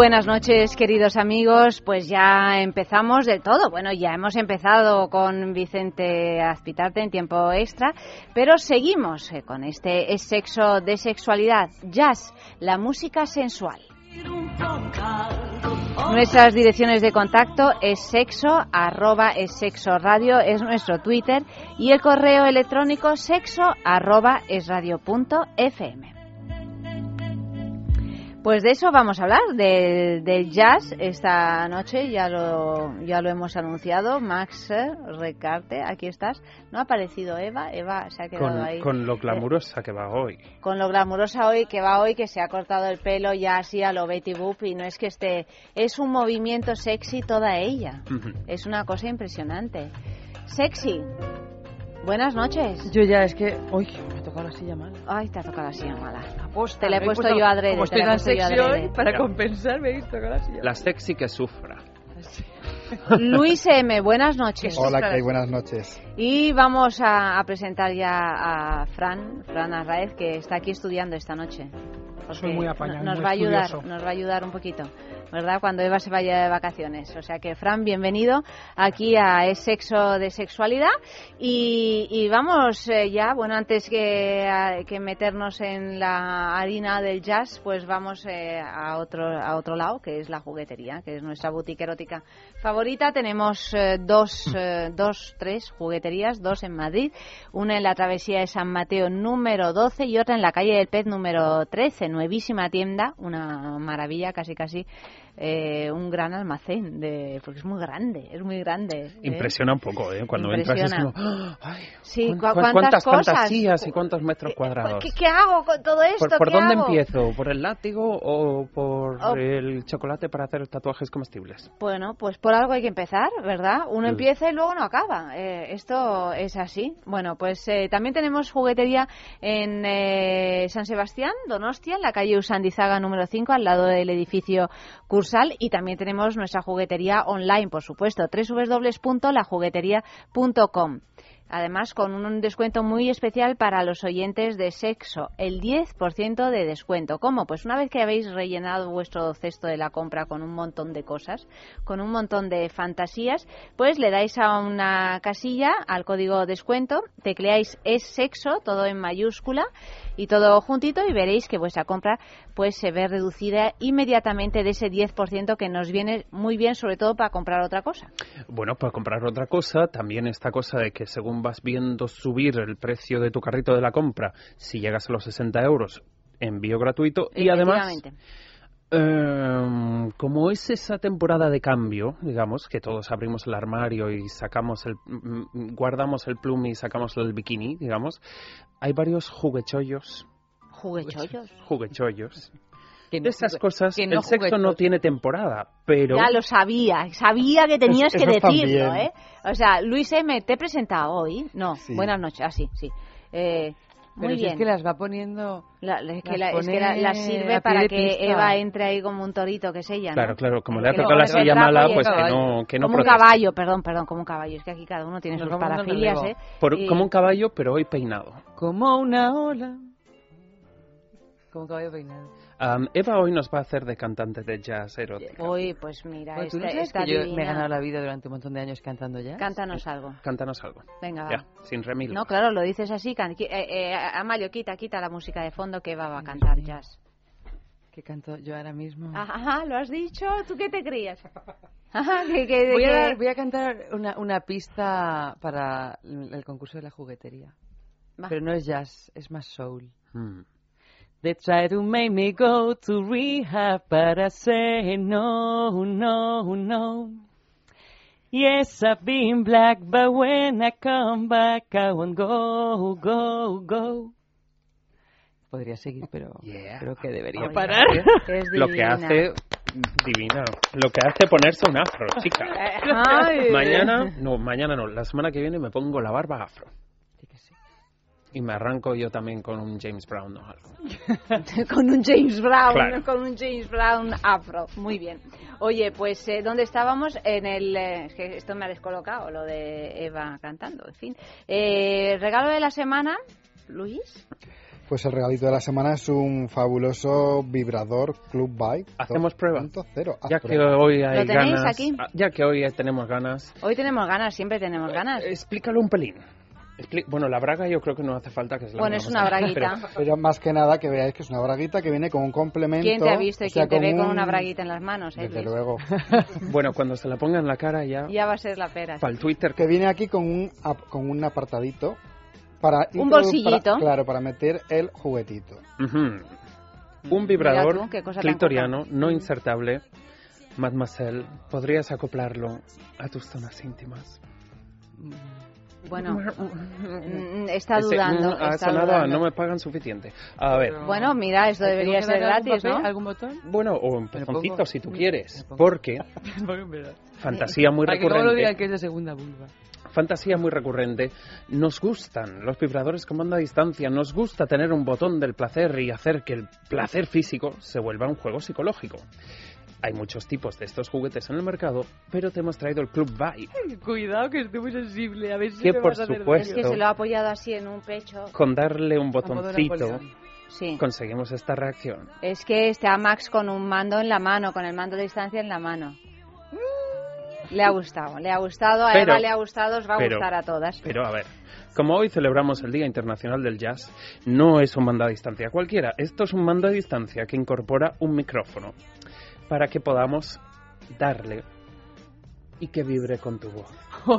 Buenas noches, queridos amigos. Pues ya empezamos del todo. Bueno, ya hemos empezado con Vicente Azpitarte en tiempo extra, pero seguimos eh, con este es sexo de sexualidad, jazz, la música sensual. Nuestras direcciones de contacto es sexo, arroba es sexo radio, es nuestro Twitter y el correo electrónico sexo, es radio. Pues de eso vamos a hablar, del jazz esta noche, ya lo, ya lo hemos anunciado. Max eh, Recarte, aquí estás. No ha aparecido Eva, Eva se ha quedado con, ahí. Con lo glamurosa que va hoy. Con lo glamurosa hoy que va hoy, que se ha cortado el pelo ya así a lo Betty Boop y no es que esté. Es un movimiento sexy toda ella. Es una cosa impresionante. Sexy. Buenas noches. Yo ya es que. Uy, me ha tocado la silla mala. Ay, te ha tocado la silla mala. Aposta, te la he me puesto, puesto yo adrede. Como te estoy la he tan puesto yo sexy adrede. hoy, para compensar me he tocado la silla La sexy que sufra. Luis M, buenas noches. Hola, Kay, buenas noches. Y vamos a, a presentar ya a Fran, Fran Arraez, que está aquí estudiando esta noche. Soy muy apañado, Nos muy va a ayudar, nos va a ayudar un poquito, ¿verdad? Cuando Eva se vaya de vacaciones. O sea que, Fran, bienvenido aquí a Es Sexo de Sexualidad. Y, y vamos eh, ya, bueno, antes que, que meternos en la harina del jazz, pues vamos eh, a, otro, a otro lado, que es la juguetería, que es nuestra boutique erótica favorita. Tenemos eh, dos, eh, dos, tres jugueterías, dos en Madrid, una en la travesía de San Mateo número 12 y otra en la calle del Pez número 13, nuevísima tienda, una maravilla, casi casi eh, un gran almacén, de, porque es muy grande, es muy grande. ¿eh? Impresiona un poco, ¿eh? Cuando entras es como... ¡ah! ¡Ay! Sí, ¿cuán- cu- cuán- ¿cuántas ¿Cuántas cosas? fantasías y cuántos metros cuadrados? ¿Qué, qué hago con todo esto? ¿Por, por ¿Qué dónde hago? empiezo? ¿Por el látigo o por Oh. el chocolate para hacer tatuajes comestibles? Bueno, pues por algo hay que empezar, ¿verdad? Uno empieza y luego no acaba. Eh, esto es así. Bueno, pues eh, también tenemos juguetería en eh, San Sebastián, Donostia, en la calle Usandizaga número 5, al lado del edificio Cursal. Y también tenemos nuestra juguetería online, por supuesto, www.lajuguetería.com. Además, con un descuento muy especial para los oyentes de sexo, el 10% de descuento. ¿Cómo? Pues una vez que habéis rellenado vuestro cesto de la compra con un montón de cosas, con un montón de fantasías, pues le dais a una casilla al código descuento, tecleáis es sexo, todo en mayúscula y todo juntito y veréis que vuestra compra pues se ve reducida inmediatamente de ese 10% que nos viene muy bien, sobre todo para comprar otra cosa. Bueno, para comprar otra cosa, también esta cosa de que según vas viendo subir el precio de tu carrito de la compra, si llegas a los 60 euros, envío gratuito y además... Eh, como es esa temporada de cambio, digamos, que todos abrimos el armario y sacamos el, mm, guardamos el plum y sacamos el bikini, digamos, hay varios juguechollos, Juguechollos. juguechollos. Que De esas cosas, que no el sexo no tiene temporada, pero Ya lo sabía, sabía que tenías Es- que decirlo, también. ¿eh? O sea, Luis M, te he presentado hoy. No, Sí. buenas noches, ah, sí, sí. Eh, muy Pero si bien. es que las va poniendo. La- es que, las la, es que la- pone la sirve para que pista. Eva entre ahí como un torito, que es ella, ¿no? claro, claro, como le ha tocado la silla mala, pues que no, que no como un caballo, perdón, perdón, como un caballo. Es que aquí cada uno tiene Nos sus parafilias, ¿eh? relevo. Por- Y- Como un caballo, pero hoy peinado. Como una ola. Como un caballo peinado. Eva hoy nos va a hacer de cantante de jazz erótica. Uy, pues mira, Bueno, ¿tú no esta, sabes esta que yo me he ganado la vida durante un montón de años cantando ya? Cántanos algo. Cántanos algo. Venga, va. Ya, sin remil. No, claro, lo dices así. can- eh, eh, Amalio, quita, quita la música de fondo que Eva va a cantar jazz. Que canto yo ahora mismo. Ajá, lo has dicho. ¿Tú qué te creías? Ajá, que, que- Voy a, que- dar- voy a cantar una, una pista para el el concurso de la juguetería. Va. Pero no es jazz, es más soul. Mm. They try to make me go to rehab, but I say no, no, no. Yes, I've been black, but when I come back, I won't go, go, go. Podría seguir, pero Yeah. creo que debería parar. Es Lo que hace divina, lo que hace ponerse un afro, chica. Ay. Mañana, no, mañana no, la semana que viene me pongo la barba afro. Y me arranco yo también con un James Brown o algo. con un James Brown, Claro. con un James Brown afro. Muy bien. Oye, pues eh, ¿dónde estábamos? En el eh, es que esto me ha descolocado lo de Eva cantando, en fin. Eh, regalo de la semana, Luis. Pues el regalito de la semana es un fabuloso vibrador Club Vibe. Hacemos prueba. 2.0. Haz Ya que hoy hay ¿Lo tenéis ganas. aquí? ah, Ya que hoy tenemos ganas. Hoy tenemos ganas, siempre tenemos ganas. Explícalo un pelín. Bueno, la braga yo creo que no hace falta que es la Bueno, es una braguita. pero- Pero más que nada que veáis que es una braguita que viene con un complemento. ¿Quién te ha visto y o sea, quién te ve con un- una braguita en las manos? eh, Desde Luis? luego. Bueno, cuando se la ponga en la cara ya. Ya va a ser la pera. Para el Twitter. Que viene aquí con un, ap- con un apartadito. Para Un bolsillito. para- claro, para meter el juguetito. Ujú. Un vibrador tú, clitoriano no insertable. Mademoiselle, ¿podrías acoplarlo a tus zonas íntimas? Bueno, mm, está Ese, dudando. mm, ha está sonado a dudando. no me pagan suficiente. A ver, Bueno, mira, esto debería ser gratis, ¿no? ¿Algún botón? bueno, o pongo? empezoncito si tú quieres, porque fantasía muy Para que luego lo digan recurrente. que es de segunda vulva. Fantasía muy recurrente. Nos gustan los vibradores con banda a distancia. Nos gusta tener un botón del placer y hacer que el placer físico se vuelva un juego psicológico. Hay muchos tipos de estos juguetes en el mercado, pero te hemos traído el Club Vibe. Cuidado que estoy muy sensible. A ver si Que me por vas a hacer supuesto- Es que se lo ha apoyado así en un pecho. Con darle un botoncito. Sí. conseguimos esta reacción. Es que está Max con un mando en la mano, con el mando de distancia en la mano. Le ha gustado, le ha gustado, a Pero- Eva le ha gustado, os va a pero- gustar a todas. Pero a ver, como hoy celebramos el Día Internacional del Jazz, no es un mando a distancia cualquiera. Esto es un mando a distancia que incorpora un micrófono para que podamos darle y que vibre con tu voz.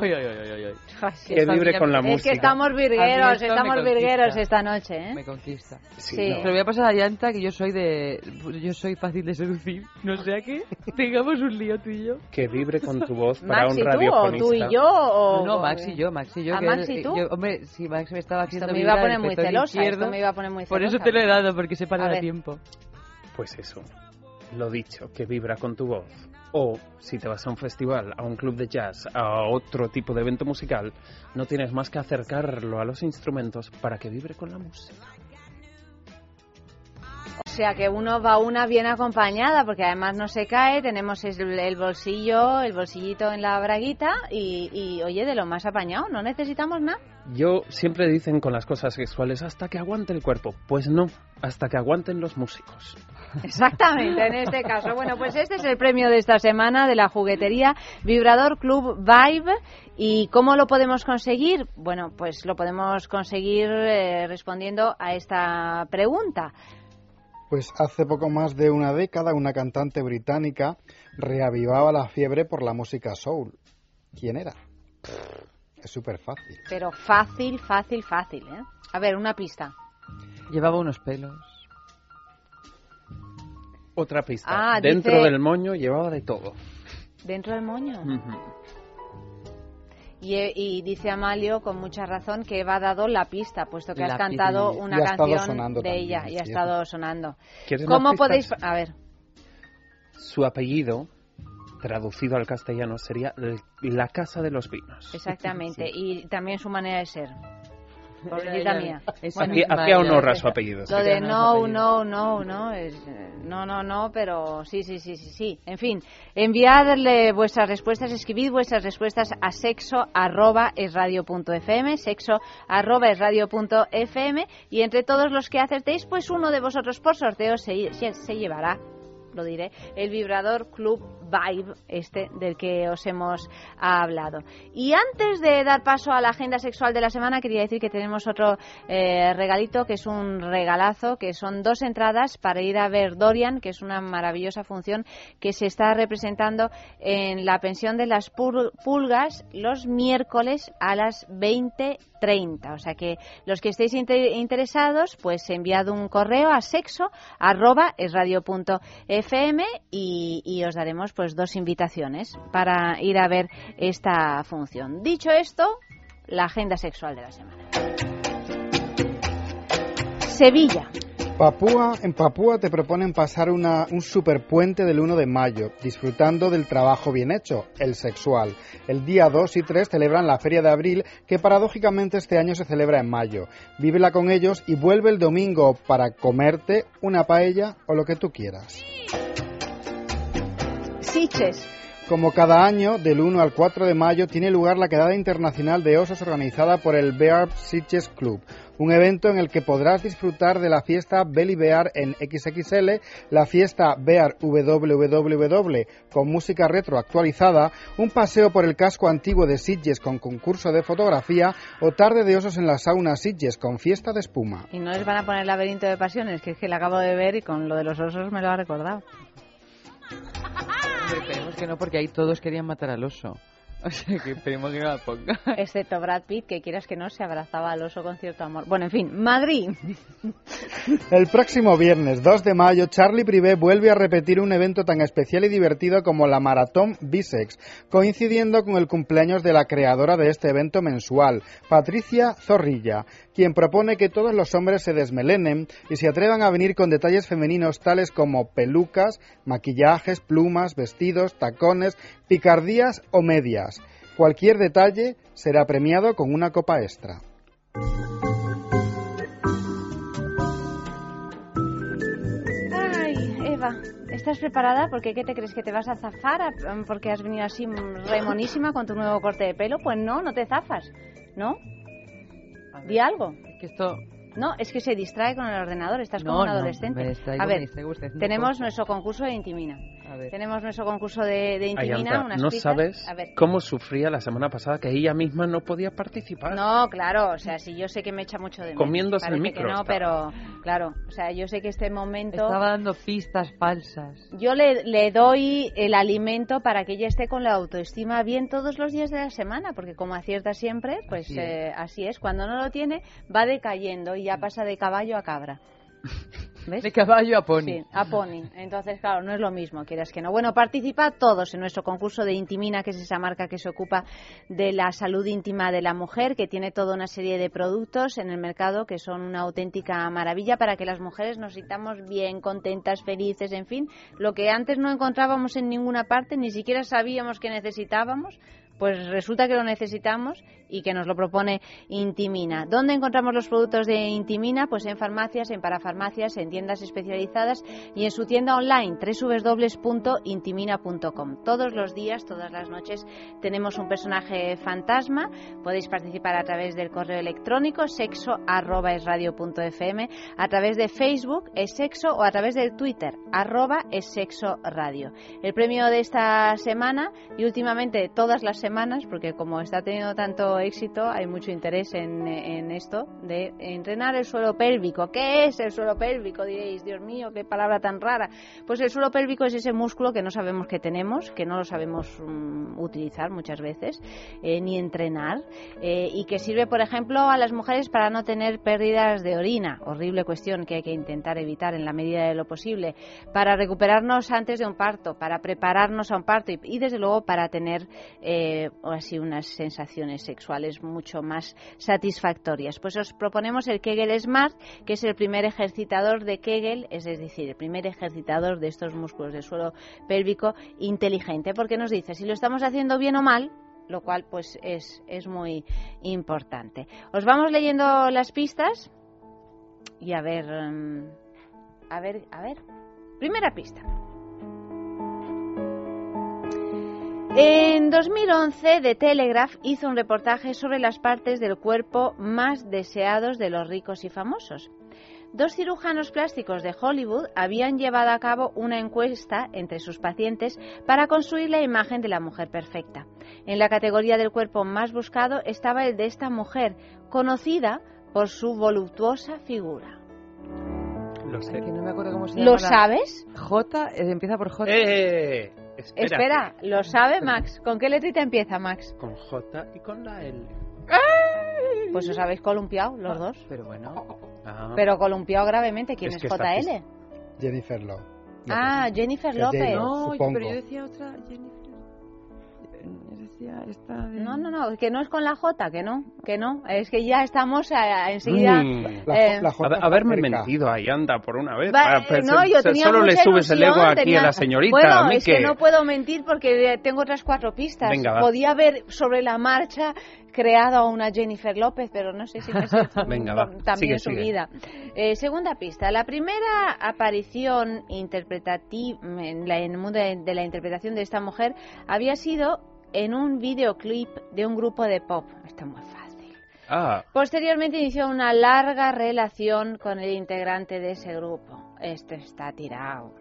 Ay, ay, ay, ay, sí. Que vibre con la Es Es música. que estamos virgueros, estamos virgueros esta noche, ¿eh? Me conquista. Sí. ¿no? Pero voy a pasar a llanta que yo soy de. Yo soy fácil de seducir. No sea que tengamos un lío tú y yo. Que vibre con tu voz para Max un y tú, o radiofonista. tú y yo, o... No, Max y yo, Max y yo. ¿A que Max y tú? yo- hombre, si Max me estaba haciendo Esto me iba a poner el muy celosa, esto me iba a poner muy Por eso celosa. te lo he dado, porque se para ver. tiempo. Pues eso, lo dicho, que vibra con tu voz. O si te vas a un festival, a un club de jazz, a otro tipo de evento musical, no tienes más que acercarlo a los instrumentos para que vibre con la música. O sea que uno va una bien acompañada, porque además no se cae, tenemos el, el bolsillo, el bolsillito en la braguita y, y, oye, de lo más apañado, no necesitamos nada. Yo siempre dicen con las cosas sexuales hasta que aguante el cuerpo. Pues no, hasta que aguanten los músicos. Exactamente, en este caso. Bueno, pues este es el premio de esta semana de la juguetería Vibrador Club Vibe. ¿Y cómo lo podemos conseguir? Bueno, pues lo podemos conseguir eh, respondiendo a esta pregunta. Pues hace poco más de una década una cantante británica reavivaba la fiebre por la música soul. ¿Quién era? Es súper fácil. Pero fácil, fácil, fácil, ¿eh? A ver, una pista. Llevaba unos pelos. Otra pista. Ah, Dentro dice- del moño llevaba de todo. ¿Dentro del moño? Y, y dice Amalio con mucha razón que Eva ha dado la pista, puesto que La has cantado una Y canción de también, ella y ha sí, estado sonando. ¿Quieres más ¿Cómo podéis...? A ver, Su apellido, traducido al castellano, sería la casa de los vinos. exactamente. Y también su manera de ser. Pobrecita mía. Bueno, honor a su apellido. Lo de no, no, no, no, es, no, no, no, pero sí, sí, sí, sí, sí. En fin, enviadle vuestras respuestas, escribid vuestras respuestas a sexo arroba es radio punto fm, sexo arroba es radio punto fm, y entre todos los que acertéis, pues uno de vosotros por sorteo se, se, se llevará lo diré, el vibrador Club Vibe, este del que os hemos hablado. Y antes de dar paso a la agenda sexual de la semana, quería decir que tenemos otro eh, regalito, que es un regalazo, que son dos entradas para ir a ver Dorian, que es una maravillosa función que se está representando en la pensión de las pulgas los miércoles a las 20.30. O sea que los que estéis inte- interesados, pues enviad un correo a sexo arroba esradio.fm y, y os daremos pues dos invitaciones para ir a ver esta función. Dicho esto, la agenda sexual de la semana. Sevilla. Papúa, en Papúa te proponen pasar una, un superpuente del 1 de mayo, disfrutando del trabajo bien hecho, el sexual. El día 2 y 3 celebran la Feria de Abril, que paradójicamente este año se celebra en mayo. Vívela con ellos y vuelve el domingo para comerte una paella o lo que tú quieras. Como cada año, del 1 al 4 de mayo, tiene lugar la quedada internacional de osos organizada por el Bear Sitges Club, un evento en el que podrás disfrutar de la fiesta Belly Bear en XXL, la fiesta Bear WWW con música retro actualizada, un paseo por el casco antiguo de Sitges con concurso de fotografía o tarde de osos en la sauna Sitges con fiesta de espuma. Y no les van a poner laberinto de pasiones, que es que la acabo de ver y con lo de los osos me lo ha recordado. Esperemos que no, porque ahí todos querían matar al oso. O sea, que esperemos que no la ponga. Excepto Brad Pitt, que quieras que no, se abrazaba al oso con cierto amor. Bueno, en fin, Madrid. El próximo viernes 2 de mayo, Charlie Privé vuelve a repetir un evento tan especial y divertido como la Maratón Bisex, coincidiendo con el cumpleaños de la creadora de este evento mensual, Patricia Zorrilla, quien propone que todos los hombres se desmelenen y se atrevan a venir con detalles femeninos tales como pelucas, maquillajes, plumas, vestidos, tacones, picardías o medias. Cualquier detalle será premiado con una copa extra. Ay, Eva, ¿estás preparada? Porque ¿qué te crees? ¿Que te vas a zafar a- porque has venido así remonísima con tu nuevo corte de pelo? Pues no, no te zafas, ¿no? Di algo. Que esto... No, es que se distrae con el ordenador, estás como un no, adolescente. me distraigo, a me ver, tenemos nuestro concurso de Intimina. A ver. Tenemos nuestro concurso de, de Intimina, unas no sabes A ver. cómo sufría la semana pasada que ella misma no podía participar. No, claro, o sea, si yo sé que me echa mucho de menos. Comiéndose el micro que no, pero claro, o sea, yo sé que este momento Estaba dando pistas falsas. yo le, le doy el alimento para que ella esté con la autoestima bien todos los días de la semana, porque como acierta siempre, pues Así es. así es. Cuando no lo tiene, va decayendo y ya pasa de caballo a cabra. ¿Ves? De caballo a pony. Sí, a Pony. Entonces, claro, no es lo mismo, quieras que no. Bueno, participad todos en nuestro concurso de Intimina, que es esa marca que se ocupa de la salud íntima de la mujer, que tiene toda una serie de productos en el mercado que son una auténtica maravilla para que las mujeres nos sintamos bien, contentas, felices, en fin, lo que antes no encontrábamos en ninguna parte, ni siquiera sabíamos que necesitábamos. Pues resulta que lo necesitamos y que nos lo propone Intimina. ¿Dónde encontramos los productos de Intimina? Pues en farmacias, en parafarmacias, en tiendas especializadas y en su tienda online www.intimina.com. Todos los días, todas las noches tenemos un personaje fantasma. Podéis participar a través del correo electrónico sexo@esradio.fm, a través de Facebook es sexo o a través del Twitter arroba es sexo radio. El premio de esta semana y últimamente todas las semanas, porque como está teniendo tanto éxito, hay mucho interés en, esto de entrenar el suelo pélvico. ¿Qué es el suelo pélvico? Diréis, Dios mío, qué palabra tan rara. Pues el suelo pélvico es ese músculo que no sabemos que tenemos, que no lo sabemos mm, utilizar muchas veces, eh, ni entrenar, eh, y que sirve, por ejemplo, a las mujeres para no tener pérdidas de orina. Horrible cuestión que hay que intentar evitar en la medida de lo posible. Para recuperarnos antes de un parto, para prepararnos a un parto y, y, desde luego, para tener eh, así unas sensaciones sexuales mucho más satisfactorias. Pues os proponemos el Kegel Smart, que es el primer ejercitador de Kegel, es decir, el primer ejercitador de estos músculos del suelo pélvico inteligente, porque nos dice si lo estamos haciendo bien o mal, lo cual pues es, es muy importante. Os vamos leyendo las pistas y a ver, um, a ver, a ver. Primera pista. En 2011, The Telegraph hizo un reportaje sobre las partes del cuerpo más deseados de los ricos y famosos. Dos cirujanos plásticos de Hollywood habían llevado a cabo una encuesta entre sus pacientes para construir la imagen de la mujer perfecta. En la categoría del cuerpo más buscado estaba el de esta mujer, conocida por su voluptuosa figura. Lo sé. Ay, que no me acuerdo cómo se ¿Lo llama la- sabes? J, eh, empieza por J. ¡Eh! Espera. Espera, ¿lo sabe Max? ¿Con qué letrita empieza Max? Con J y con la L. Pues os habéis columpiado los dos. Pero bueno. Ah. Pero columpiado gravemente. ¿Quién Es es, que JL? Jennifer Love. Ah, Jennifer López. No, supongo. pero yo decía otra Jennifer. Yo decía hostia, esta de... No, no, no, que no es con la J, que no, que no. Es que ya estamos a- a- enseguida. Mm. La- eh, la J está haberme mentido ahí, anda, por una vez. Va- Ah, pues, no, yo se- tenía solo le subes el ego aquí tenía- a la señorita. Bueno, a mí es que que- no puedo mentir porque tengo otras cuatro pistas. Venga, va. Podía haber sobre la marcha creado a una Jennifer López, pero no sé si me Venga, va. también Sigue, su sigue. vida. Eh, segunda pista. La primera aparición interpretativa en, la- en el mundo de, de la interpretación de esta mujer había sido en un videoclip de un grupo de pop. Está muy fácil. Ah, Posteriormente inició una larga relación con el integrante de ese grupo. Este está tirado.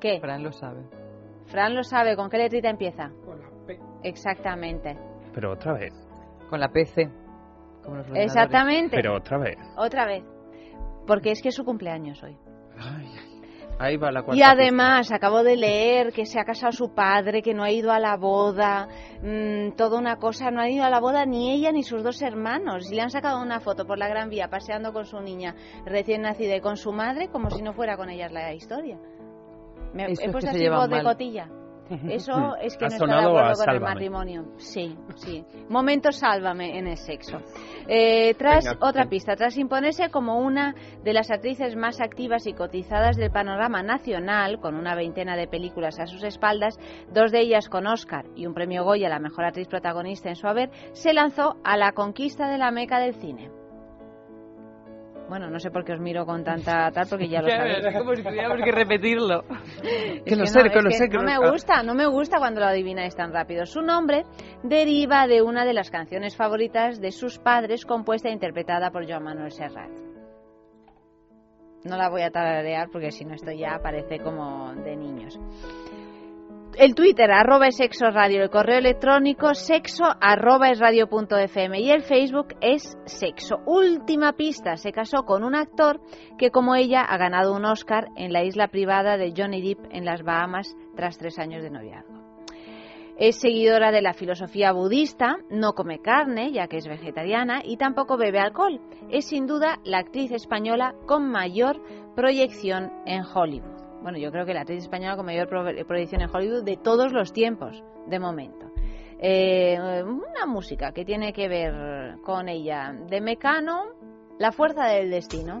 ¿Qué? Fran lo sabe. Fran lo sabe. ¿Con qué letrita empieza? Con la P. Exactamente. pero otra vez. Con la PC. Como los. Exactamente. Pero otra vez. Otra vez. Porque es que es su cumpleaños hoy. Ay, ahí va la cuarta Y además, acabo de leer que se ha casado su padre, que no ha ido a la boda, mm, toda una cosa, no ha ido a la boda ni ella ni sus dos hermanos. Y le han sacado una foto por la Gran Vía paseando con su niña recién nacida y con su madre, como si no fuera con ellas la historia. Me Eso he es puesto así de mal. cotilla. Eso es que Ha no está de acuerdo con el matrimonio. Sí, sí. Momento sálvame en el sexo. Eh, tras Venga, otra ven. pista, tras imponerse como una de las actrices más activas y cotizadas del panorama nacional, con una veintena de películas a sus espaldas, dos de ellas con Oscar y un premio Goya a la mejor actriz protagonista en su haber, se lanzó a la conquista de la meca del cine. Bueno, no sé por qué os miro con tanta tal, porque ya lo sabéis. ves, como si tuviéramos que repetirlo. Es Que lo no, sé, que es lo sé, que no lo me gusta, no me gusta cuando lo adivináis tan rápido. Su nombre deriva de una de las canciones favoritas de sus padres, compuesta e interpretada por Joan Manuel Serrat. No la voy a tararear porque si no esto ya parece como de niños. El Twitter, arroba es sexo radio, el correo electrónico sexo arroba radio punto fm y el Facebook es sexo. Última pista, se casó con un actor que como ella ha ganado un Oscar en la isla privada de Johnny Depp en las Bahamas tras tres años de noviazgo. Es seguidora de la filosofía budista, no come carne, ya que es vegetariana, y tampoco bebe alcohol. Es sin duda la actriz española con mayor proyección en Hollywood. Bueno, yo creo que la actriz española con mayor pro- proyección en Hollywood de todos los tiempos, de momento. Eh, una música que tiene que ver con ella, de Mecano, La fuerza del destino.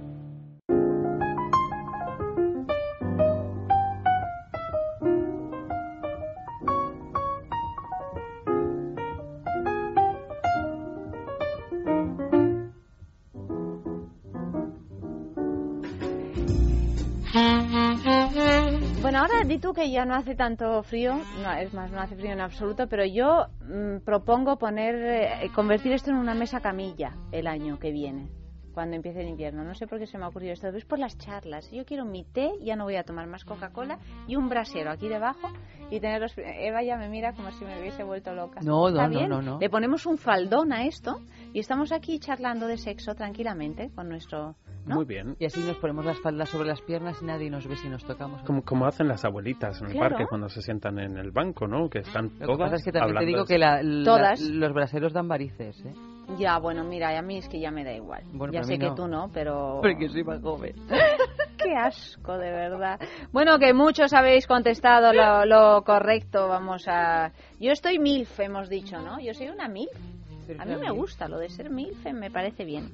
di tú que ya no hace tanto frío, no, es más, no hace frío en absoluto, pero yo mm, propongo poner, eh, convertir esto en una mesa camilla el año que viene, cuando empiece el invierno. No sé por qué se me ha ocurrido esto, es por las charlas. Yo quiero mi té, ya no voy a tomar más Coca-Cola, y un brasero aquí debajo, y tener los... Eva ya me mira como si me hubiese vuelto loca. No, ¿Está no, no, no, no. Le ponemos un faldón a esto, y estamos aquí charlando de sexo tranquilamente con nuestro... ¿no? Muy bien. Y así nos ponemos las faldas sobre las piernas y nadie nos ve si nos tocamos. Como, como hacen las abuelitas en el Claro. parque cuando se sientan en el banco, ¿no? Que están Lo que todas pasa es que también te digo que la- la- Todas. los braseros dan varices, ¿eh? Ya, bueno, mira, a mí es que ya me da igual. Bueno, ya sé mí que no. tú no, pero... Porque soy más joven. Qué asco, de verdad. Bueno, que muchos habéis contestado lo, lo correcto. Vamos a. Yo estoy MILF, hemos dicho, ¿no? Yo soy una MILF. A mí me gusta lo de ser MILF, me parece bien.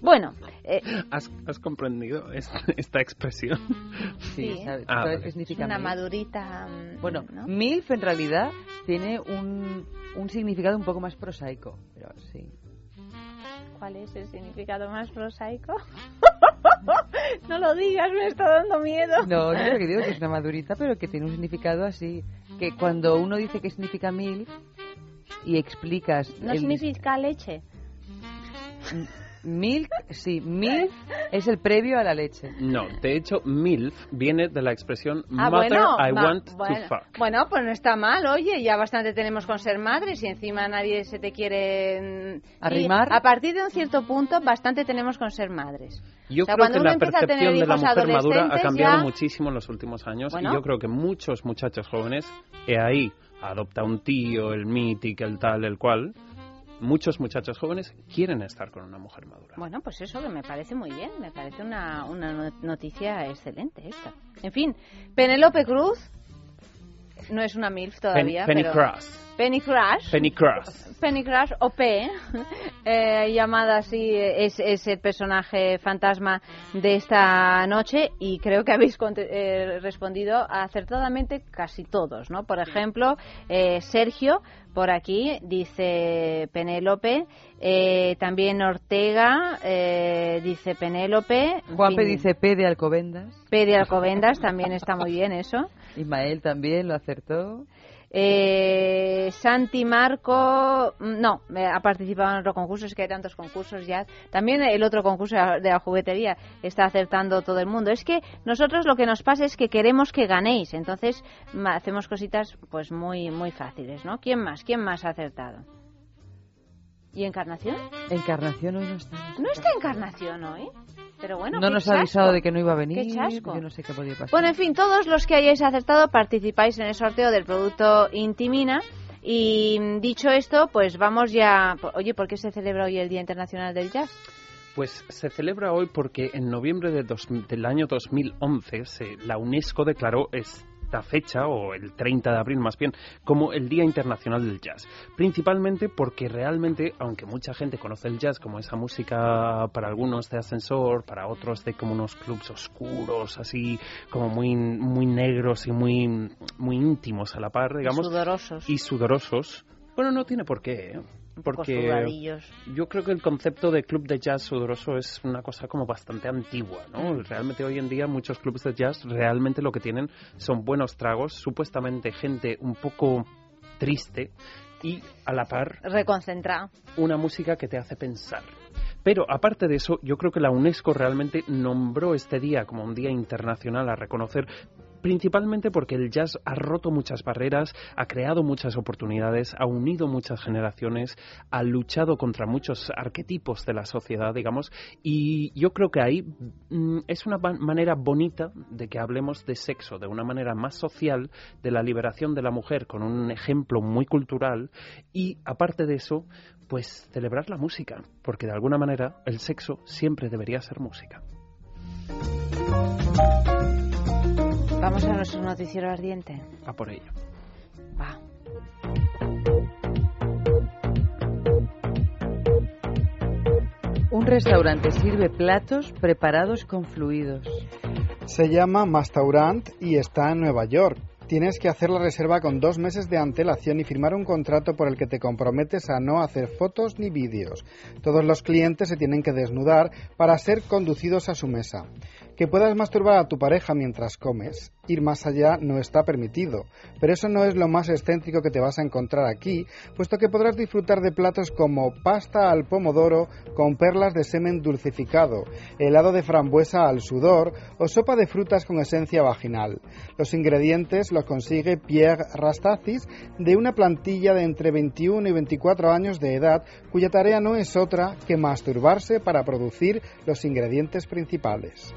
Bueno, eh, ¿Has, has comprendido es- esta expresión? Sí, Sí. ¿sabes, Ah, sabes vale. qué significa una MILF? madurita. mm, Bueno, ¿no? MILF en realidad tiene un, un significado un poco más prosaico, pero sí. ¿Cuál es el significado más prosaico? no lo digas, me está dando miedo. No, no es lo que digo que es una madurita, pero que tiene un significado así. Que cuando uno dice que significa MILF y explicas... No el- significa leche. Milk, sí, MILF es el previo a la leche. No, de hecho, MILF viene de la expresión Ah, Mother bueno, I want bueno, to fuck. Bueno, pues no está mal, oye, ya bastante tenemos con ser madres y encima nadie se te quiere... mm, ¿Arrimar? y a partir de un cierto punto, bastante tenemos con ser madres. Yo O sea, creo cuando que uno la percepción de la mujer madura ha cambiado ya- muchísimo en los últimos años Bueno. y yo creo que muchos muchachos jóvenes, he ahí, adopta un tío, el mítico, el tal, el cual, muchos muchachos jóvenes quieren estar con una mujer madura. Bueno, pues eso me parece muy bien, me parece una, una no- noticia excelente esta. En fin, Penélope Cruz no es una MILF todavía, Penny pero... Cross. Penny Crash. Penny Cross. Penny Crash o P, eh, llamada así, es, es el personaje fantasma de esta noche y creo que habéis eh, respondido acertadamente casi todos, ¿no? Por ejemplo, eh, Sergio, por aquí, dice Penélope, eh, también Ortega, eh, dice Penélope. en Juanpe dice P de Alcobendas. P de Alcobendas, también está muy bien eso. Ismael también lo acertó. Eh, Santi Marco, mm, no, ha participado en otro concurso, es que hay tantos concursos ya. También el otro concurso de la juguetería está acertando todo el mundo. Es que nosotros lo que nos pasa es que queremos que ganéis, entonces ma- hacemos cositas pues muy muy fáciles, ¿no? ¿Quién más? ¿Quién más ha acertado? ¿Y Encarnación? Encarnación hoy no está. No está Encarnación hoy, pero bueno. no nos ha avisado de que no iba a venir. Qué chasco. Yo no sé qué podía pasar. Bueno, en fin, todos los que hayáis acertado participáis en el sorteo del producto Intimina. Y dicho esto, pues vamos ya. Oye, ¿por qué se celebra hoy el Día Internacional del Jazz? Pues se celebra hoy porque en noviembre de dos- del año 2011 se- la UNESCO declaró esta fecha, o el 30 de abril más bien, como el Día Internacional del Jazz. Principalmente porque realmente, aunque mucha gente conoce el jazz como esa música para algunos de ascensor, para otros de como unos clubs oscuros, así como muy, muy negros y muy, muy íntimos a la par, digamos. Sudorosos. Y sudorosos. Bueno, no tiene por qué, ¿eh? Porque yo creo que el concepto de club de jazz sudoroso es una cosa como bastante antigua, ¿no? Mm. Realmente hoy en día muchos clubes de jazz realmente lo que tienen son buenos tragos, supuestamente gente un poco triste y a la par Reconcentrado. una música que te hace pensar. Pero aparte de eso, yo creo que la UNESCO realmente nombró este día como un día internacional a reconocer principalmente porque el jazz ha roto muchas barreras, ha creado muchas oportunidades, ha unido muchas generaciones, ha luchado contra muchos arquetipos de la sociedad, digamos, y yo creo que ahí mm, es una manera bonita de que hablemos de sexo, de una manera más social, de la liberación de la mujer con un ejemplo muy cultural y aparte de eso, pues celebrar la música, porque de alguna manera el sexo siempre debería ser música. Vamos a nuestro noticiero ardiente. A por ello. Va. Un restaurante sirve platos preparados con fluidos. Se llama Mastaurant y está en Nueva York. Tienes que hacer la reserva con dos meses de antelación y firmar un contrato por el que te comprometes a no hacer fotos ni vídeos. Todos los clientes se tienen que desnudar para ser conducidos a su mesa. Que puedas masturbar a tu pareja mientras comes, ir más allá no está permitido, pero eso no es lo más excéntrico que te vas a encontrar aquí, puesto que podrás disfrutar de platos como pasta al pomodoro con perlas de semen dulcificado, helado de frambuesa al sudor o sopa de frutas con esencia vaginal. Los ingredientes los consigue Pierre Rastazis de una plantilla de entre 21 y 24 años de edad cuya tarea no es otra que masturbarse para producir los ingredientes principales.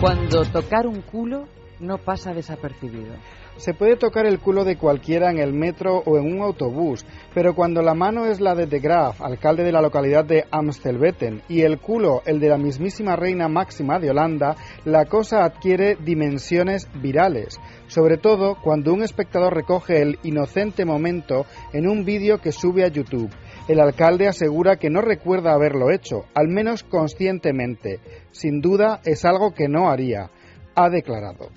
Cuando tocar un culo no pasa desapercibido. Se puede tocar el culo de cualquiera en el metro o en un autobús, pero cuando la mano es la de De Graaf, alcalde de la localidad de Amstelveten, y el culo el de la mismísima reina máxima de Holanda, la cosa adquiere dimensiones virales, sobre todo cuando un espectador recoge el inocente momento en un vídeo que sube a YouTube. El alcalde asegura que no recuerda haberlo hecho, al menos conscientemente. Sin duda es algo que no haría, ha declarado.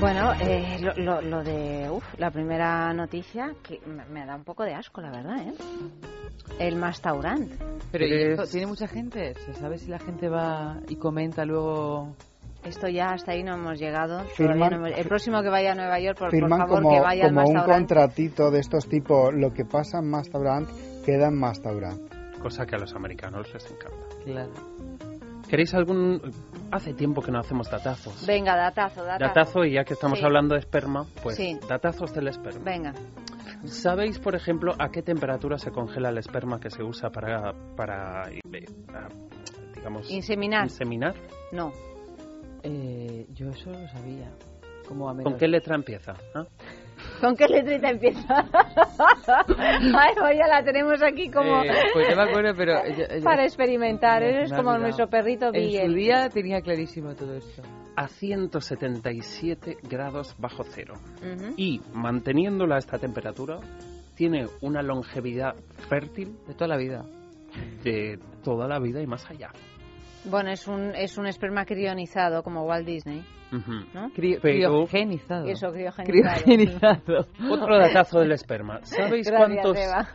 Bueno, eh, lo, lo- lo de uf, la primera noticia que me, me da un poco de asco, la verdad, ¿eh? El Mastaurant. Pero ¿y Es- esto tiene mucha gente. ¿Se sabe si la gente va y comenta luego? Esto ya hasta ahí no hemos llegado. Firman- no hemos- el próximo que vaya a Nueva York, por, favor, como, que vaya al como un contratito de estos tipos, lo que pasa en Mastaurant queda en Mastaurant. Cosa que a los americanos les encanta. Claro. ¿Queréis algún...? Hace tiempo que no hacemos datazos. Venga, datazo, datazo. Datazo, y ya que estamos Sí. hablando de esperma, pues Sí. datazos del esperma. Venga. ¿Sabéis, por ejemplo, a qué temperatura se congela el esperma que se usa para, para, eh, para, digamos, Inseminar. inseminar? No. Eh, yo eso lo sabía. Como a ¿Con qué letra empieza? ah? ¿Con qué letrita empieza? Ay, pues ya la tenemos aquí como Eh, pues yo me acuerdo, pero... yo- yo- para experimentar. Me- Eres como nuestro perrito En su Miguel. día tenía clarísimo todo esto. A 177 grados bajo cero. Ujú. Y manteniéndola a esta temperatura, tiene una longevidad fértil De toda la vida. de toda la vida y más allá. Bueno, es un, es un esperma crionizado como Walt Disney. ¿no? Cri- Pero- criogenizado. Eso, criogenizado. Criogenizado. Otro datazo del esperma. ¿Sabéis Gracias, cuántos, Eva.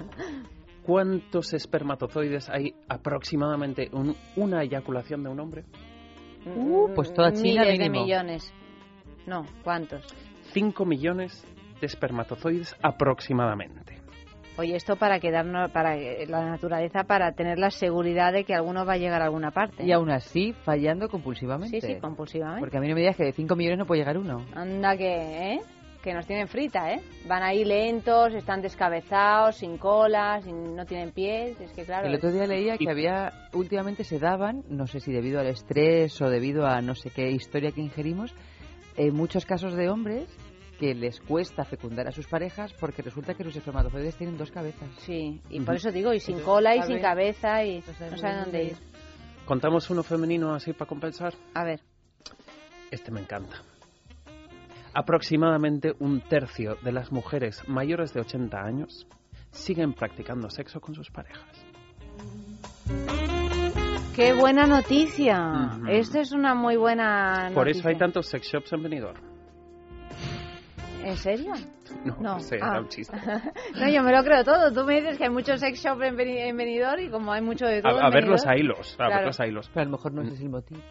cuántos espermatozoides hay aproximadamente en una eyaculación de un hombre? Uh, pues toda China Miles de mínimo. millones. No, ¿cuántos? 5 millones de espermatozoides aproximadamente. Oye, esto para quedarnos, para eh, la naturaleza, para tener la seguridad de que alguno va a llegar a alguna parte. Y aún así, fallando compulsivamente. Sí, sí, compulsivamente. Porque a mí no me digas que de 5 millones no puede llegar uno. Anda que, ¿eh? Que nos tienen frita, ¿eh? Van ahí lentos, están descabezados, sin colas, sin- no tienen pies. Es que claro. El otro día leía que había, últimamente se daban, no sé si debido al estrés o debido a no sé qué historia que ingerimos, eh, muchos casos de hombres que les cuesta fecundar a sus parejas porque resulta que los espermatozoides tienen dos cabezas. Sí, y por eso digo, y sin Entonces, cola y sin cabeza y no sabe no saben dónde ir. ¿Contamos uno femenino así para compensar? A ver, Este me encanta. Aproximadamente un tercio de las mujeres mayores de 80 años siguen practicando sexo con sus parejas. Qué buena noticia. Ujú. Esto es una muy buena Por eso noticia. hay tantos sex shops en Benidorm. ¿En serio? No, No. no sé, Ah. era un chiste. no, yo me lo creo todo. Tú me dices que hay muchos sex shops en, en Benidorm y como hay mucho de todo A, a ver los hilos, a Claro. ver los hilos. Pero a lo mejor no ese es el motivo.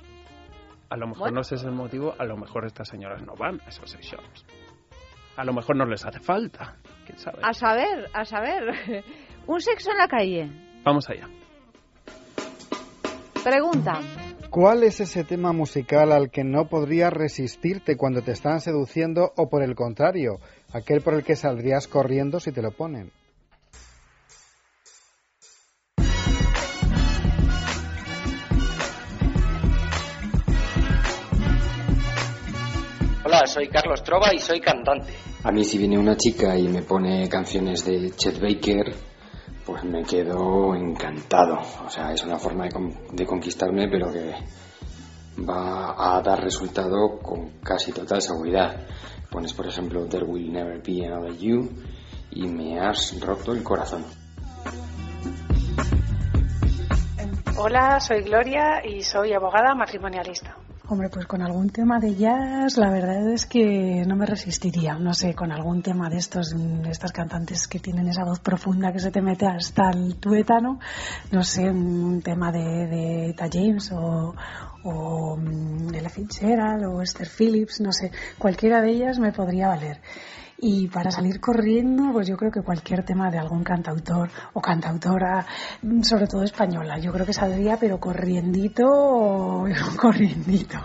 A lo mejor Bueno. no ese es el motivo, a lo mejor estas señoras no van a esos sex shops. A lo mejor no les hace falta, quién sabe. A saber, a saber. Un sexo en la calle. Vamos allá. Pregunta. ¿Cuál es ese tema musical al que no podrías resistirte cuando te están seduciendo o por el contrario, aquel por el que saldrías corriendo si te lo ponen? Hola, soy Carlos Trova y soy cantante. A mí si viene una chica y me pone canciones de Chet Baker, pues me quedo encantado. O sea, es una forma de, de conquistarme, pero que va a dar resultado con casi total seguridad. Pones, por ejemplo, There Will Never Be Another You y me has roto el corazón. Hola, soy Gloria y soy abogada matrimonialista. Hombre, pues con algún tema de jazz, la verdad es que no me resistiría. No sé, con algún tema de estos, de estas cantantes que tienen esa voz profunda que se te mete hasta el tuétano. No sé, un tema de, de Eta James o, o mm, Ella Fitzgerald o Esther Phillips, no sé. Cualquiera de ellas me podría valer. Y para salir corriendo, pues yo creo que cualquier tema de algún cantautor o cantautora, sobre todo española, yo creo que saldría, pero corriendito, corriendito.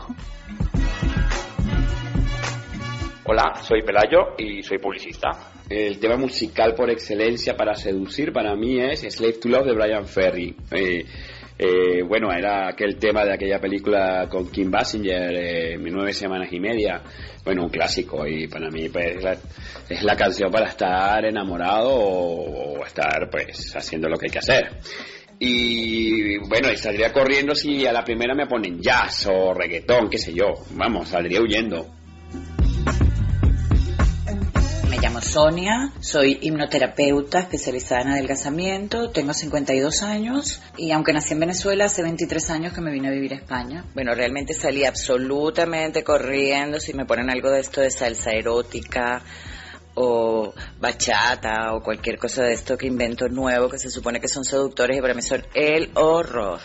Hola, soy Pelayo y soy publicista. El tema musical por excelencia para seducir para mí es Slave to Love de Brian Ferry. Eh, eh, bueno, era aquel tema de aquella película con Kim Basinger, eh, nueve semanas y media. Bueno, un clásico y para mí pues, es, la, es la canción para estar enamorado o, o estar pues haciendo lo que hay que hacer. Y bueno, y saldría corriendo si a la primera me ponen jazz o reggaetón, qué sé yo. Vamos, saldría huyendo. Llamo Sonia, soy hipnoterapeuta especializada en adelgazamiento, tengo 52 años y aunque nací en Venezuela, hace 23 años que me vine a vivir a España. Bueno, realmente salí absolutamente corriendo si me ponen algo de esto de salsa erótica o bachata o cualquier cosa de esto que invento nuevo que se supone que son seductores y para mí son el horror.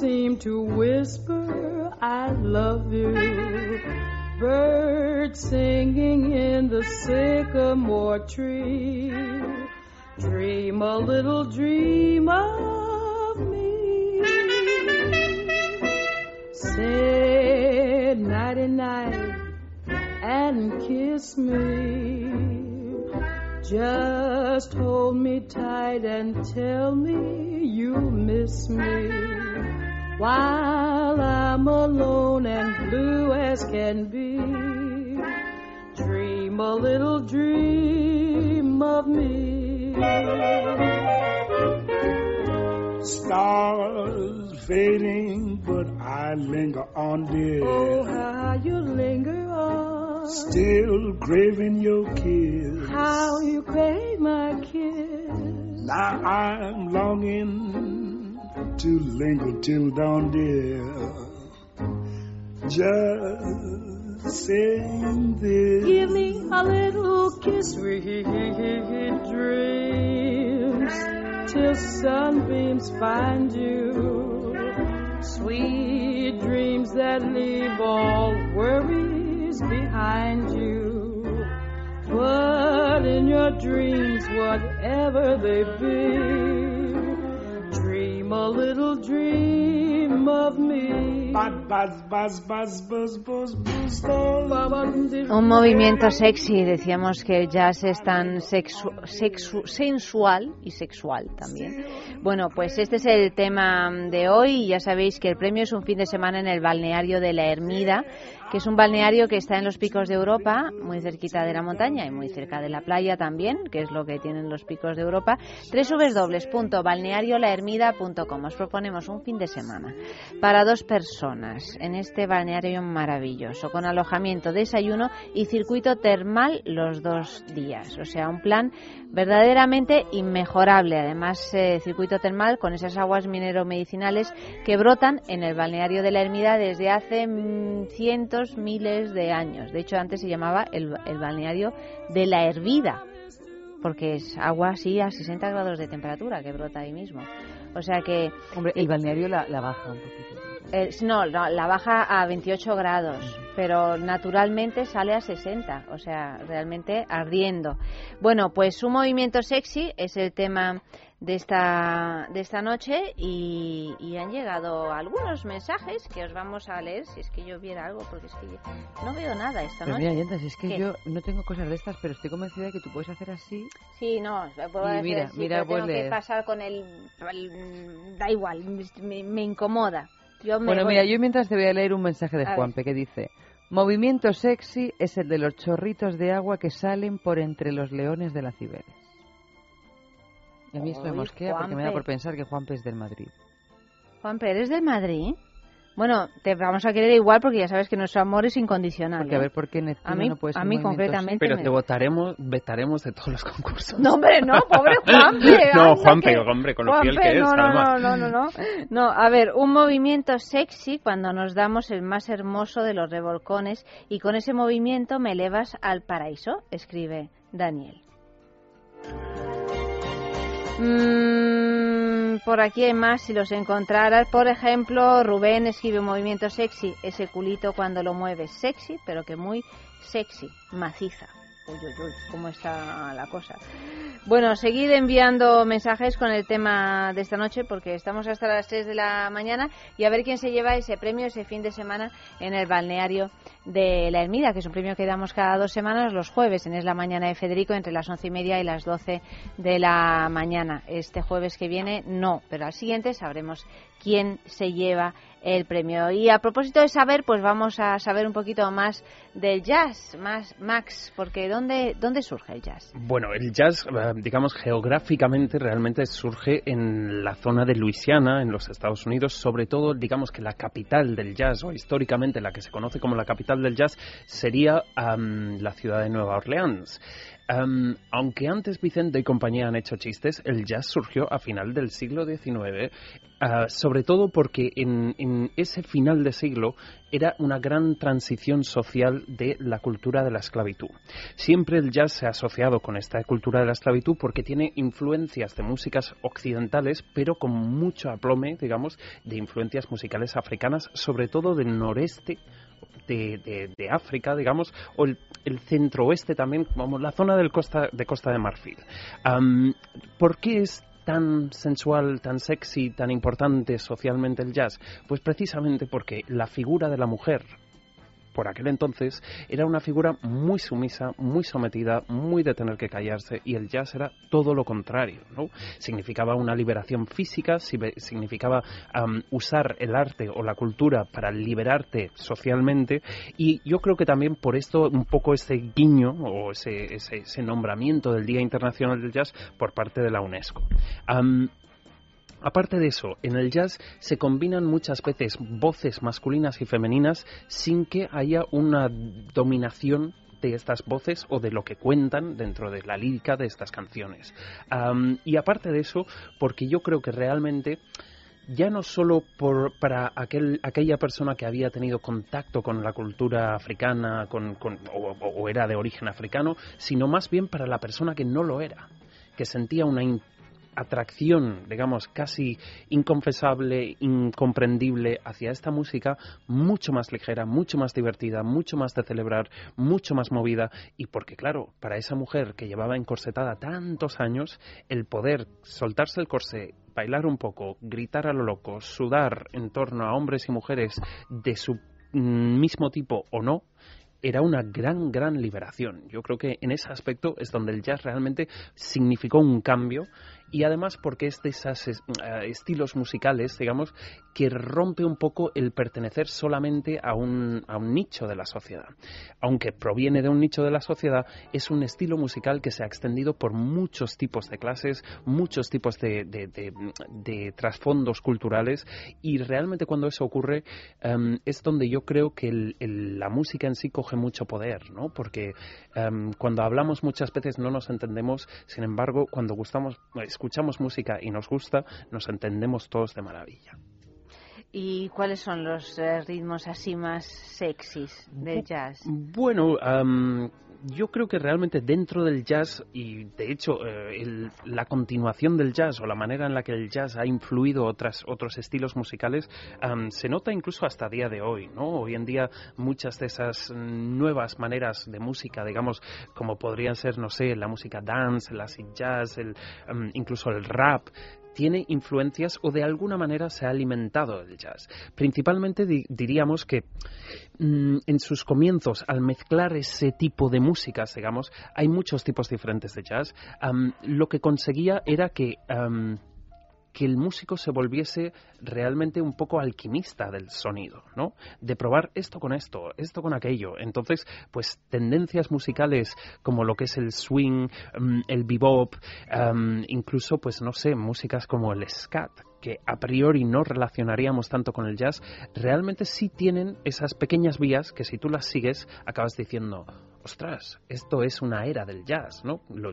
Seem to whisper, I love you. Birds singing in the sycamore tree. Dream a little dream of me. Say nighty night and kiss me. Just hold me tight and tell me you miss me. While I'm alone and blue as can be, dream a little dream of me. Stars fading, but I linger on, dear. Oh, how you linger on. Still craving your kiss. How you crave my kiss. Now I'm longing to linger till dawn, dear. Just saying this. Give me a little kiss, sweet dreams, till sunbeams find you. Sweet dreams that leave all worries behind you. But in your dreams, whatever they be, dream a little dream of me. Un movimiento sexy, decíamos que el jazz es tan sexu- sexu- sensual y sexual también. Bueno, pues este es el tema de hoy ya sabéis que el premio es un fin de semana en el balneario de la Ermida, que es un balneario que está en los picos de Europa, muy cerquita de la montaña y muy cerca de la playa también, que es lo que tienen los picos de Europa. www.balneariolahermida.com. Os proponemos un fin de semana para dos personas en este balneario maravilloso, con alojamiento, desayuno y circuito termal los dos días. O sea, un plan verdaderamente inmejorable. Además, eh, circuito termal con esas aguas minero-medicinales que brotan en el balneario de la Ermida desde hace mm, cientos, miles de años. De hecho, antes se llamaba el, el balneario de la Hervida, porque es agua así a 60 grados de temperatura que brota ahí mismo. O sea que... Hombre, el balneario la, la baja un poquito. Eh, no, no, la baja a 28 grados, pero naturalmente sale a 60, o sea, realmente ardiendo. Bueno, pues un movimiento sexy es el tema de esta, de esta noche y, y han llegado algunos mensajes que os vamos a leer, si es que yo viera algo, porque es que no veo nada esta Pero noche. mira, Yentas, es que ¿Qué? yo no tengo cosas de estas, pero estoy convencida de que tú puedes hacer así. Sí, no, puedo Y hacer mira, así, mira, pero tengo pues que pasar con el, el- Da igual, me, me incomoda. Yo me Bueno, voy- mira, yo mientras te voy a leer un mensaje de A ver. Juanpe que dice: Movimiento sexy es el de los chorritos de agua que salen por entre los leones de la Cibeles. Y a mí esto me mosquea porque me da Juanpe. por pensar que Juanpe es del Madrid. Juan Pérez del Madrid. Bueno, te vamos a querer igual porque ya sabes que nuestro amor es incondicional. Porque a ¿eh? ver por qué Neptuno a mí, no puede ser a mí un movimiento concretamente. Pero me- te votaremos, vetaremos de todos los concursos. No, hombre, no, pobre Juanpe. No, Juanpe, que- hombre, con lo Juanpe, fiel que es, no, no, además. No, no, no, no. No, a ver, un movimiento sexy cuando nos damos el más hermoso de los revolcones y con ese movimiento me elevas al paraíso, escribe Daniel. Mm, por aquí hay más si los encontraras. Por ejemplo, Rubén escribe un movimiento sexy, ese culito cuando lo mueves sexy, pero que muy sexy, maciza. Uy, uy, uy, cómo está la cosa. Bueno, seguid enviando mensajes con el tema de esta noche porque estamos hasta las 3 de la mañana y a ver quién se lleva ese premio ese fin de semana en el balneario de la Ermida, que es un premio que damos cada dos semanas los jueves en Es la Mañana de Federico entre las once y media y las 12 de la mañana. Este jueves que viene no, pero al siguiente sabremos quién se lleva el premio. Y a propósito de saber, pues vamos a saber un poquito más del jazz, más Max, porque ¿dónde, dónde surge el jazz? Bueno, el jazz, eh, digamos, geográficamente realmente surge en la zona de Luisiana, en los Estados Unidos, sobre todo, digamos que la capital del jazz, o históricamente la que se conoce como la capital del jazz, sería am, la ciudad de Nueva Orleans. Am, aunque antes Vicente y compañía han hecho chistes, el jazz surgió a final del siglo XIX, ah, sobre todo porque en, en ese final de siglo era una gran transición social de la cultura de la esclavitud. Siempre el jazz se ha asociado con esta cultura de la esclavitud porque tiene influencias de músicas occidentales, pero con mucho aplome, digamos, de influencias musicales africanas, sobre todo del noreste de, África, digamos, o el, el centro-oeste también, como la zona del costa, de Costa de Marfil. ¿Por qué es tan sensual, tan sexy, tan importante socialmente el jazz? Pues precisamente porque la figura de la mujer por aquel entonces era una figura muy sumisa, muy sometida, muy de tener que callarse y el jazz era todo lo contrario, ¿no? Significaba una liberación física, si- significaba am, usar el arte o la cultura para liberarte socialmente y yo creo que también por esto un poco ese guiño o ese, ese, ese nombramiento del Día Internacional del Jazz por parte de la UNESCO. Aparte de eso, en el jazz se combinan muchas veces voces masculinas y femeninas sin que haya una dominación de estas voces o de lo que cuentan dentro de la lírica de estas canciones. Y aparte de eso, porque yo creo que realmente ya no solo por, para aquel, aquella persona que había tenido contacto con la cultura africana o, era de origen africano, sino más bien para la persona que no lo era, que sentía una atracción, digamos, casi inconfesable, incomprendible hacia esta música mucho más ligera, mucho más divertida, mucho más de celebrar, mucho más movida y porque claro, para esa mujer que llevaba encorsetada tantos años, el poder soltarse el corsé bailar un poco, gritar a lo loco, sudar en torno a hombres y mujeres de su mm, mismo tipo o no, era una gran, gran liberación. Yo creo que en ese aspecto es donde el jazz realmente significó un cambio y además porque es de esos es- eh, estilos musicales, digamos, que rompe un poco el pertenecer solamente a un, a un nicho de la sociedad. Aunque proviene de un nicho de la sociedad, es un estilo musical que se ha extendido por muchos tipos de clases, muchos tipos de, de- trasfondos culturales y realmente cuando eso ocurre em, es donde yo creo que la música en sí coge mucho poder, ¿no? Porque em, cuando hablamos muchas veces no nos entendemos, sin embargo, cuando gustamos, escuchamos música y nos gusta, nos entendemos todos de maravilla. ¿Y cuáles son los eh, ritmos así más sexys del jazz? Bueno, am, yo creo que realmente dentro del jazz y de hecho eh, el- la continuación del jazz o la manera en la que el jazz ha influido otras, otros estilos musicales am, se nota incluso hasta día de hoy, ¿no? Hoy en día muchas de esas nuevas maneras de música, digamos, como podrían ser, no sé, la música dance, el acid jazz, el, am, incluso el rap, tiene influencias o de alguna manera se ha alimentado del jazz. Principalmente di- diríamos que mm, en sus comienzos, al mezclar ese tipo de músicas, digamos, hay muchos tipos diferentes de jazz, lo que conseguía era que... que el músico se volviese realmente un poco alquimista del sonido, ¿no? De probar esto con esto, esto con aquello. Entonces, pues tendencias musicales como lo que es el swing, mm, el bebop, am, incluso, pues no sé, músicas como el scat, que a priori no relacionaríamos tanto con el jazz, realmente sí tienen esas pequeñas vías que si tú las sigues acabas diciendo, ostras, esto es una era del jazz, ¿no? Lo-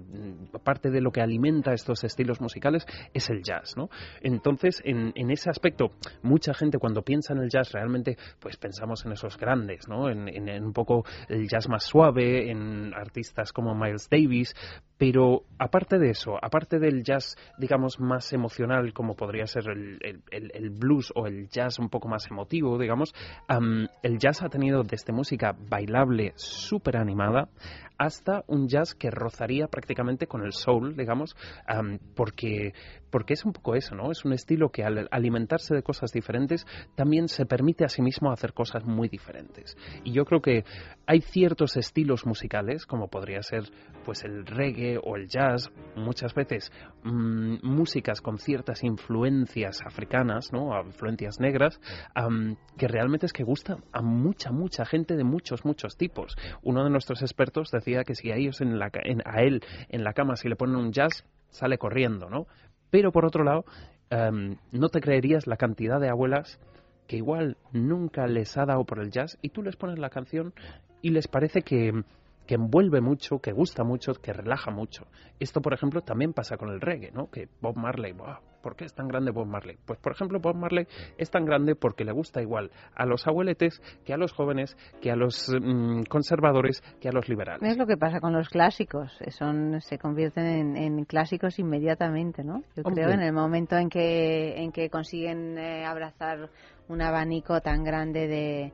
parte de lo que alimenta estos estilos musicales es el jazz, ¿no? Entonces, en, en ese aspecto, mucha gente cuando piensa en el jazz realmente, pues pensamos en esos grandes, ¿no? En, en- en un poco el jazz más suave, en artistas como Miles Davis, pero aparte de eso, aparte del jazz, digamos, más emocional, como podría ser el, el- el- blues o el jazz un poco más emotivo, digamos, am, el jazz ha tenido desde música bailable súper animada animada hasta un jazz que rozaría prácticamente con el soul, digamos, am, porque, porque es un poco eso, ¿no? Es un estilo que al alimentarse de cosas diferentes también se permite a sí mismo hacer cosas muy diferentes. Y yo creo que hay ciertos estilos musicales, como podría ser pues el reggae o el jazz, muchas veces mm, músicas con ciertas influencias africanas, ¿no? Influencias negras, am, que realmente es que gusta a mucha, mucha gente de muchos, muchos tipos. Uno de nuestros expertos decía que si a ellos en la, en- a él en la cama si le ponen un jazz, sale corriendo, ¿no? Pero por otro lado, em, no te creerías la cantidad de abuelas que igual nunca les ha dado por el jazz y tú les pones la canción y les parece que, que envuelve mucho, que gusta mucho, que relaja mucho. Esto, por ejemplo, también pasa con el reggae, ¿no? Que Bob Marley, ¡buah! ¿por qué es tan grande Bob Marley? Pues, por ejemplo, Bob Marley es tan grande porque le gusta igual a los abueletes que a los jóvenes, que a los mm, conservadores, que a los liberales. Es lo que pasa con los clásicos, eh, son, se convierten en, en clásicos inmediatamente, ¿no? Yo Hombre. creo en el momento en que, en que consiguen eh, abrazar un abanico tan grande de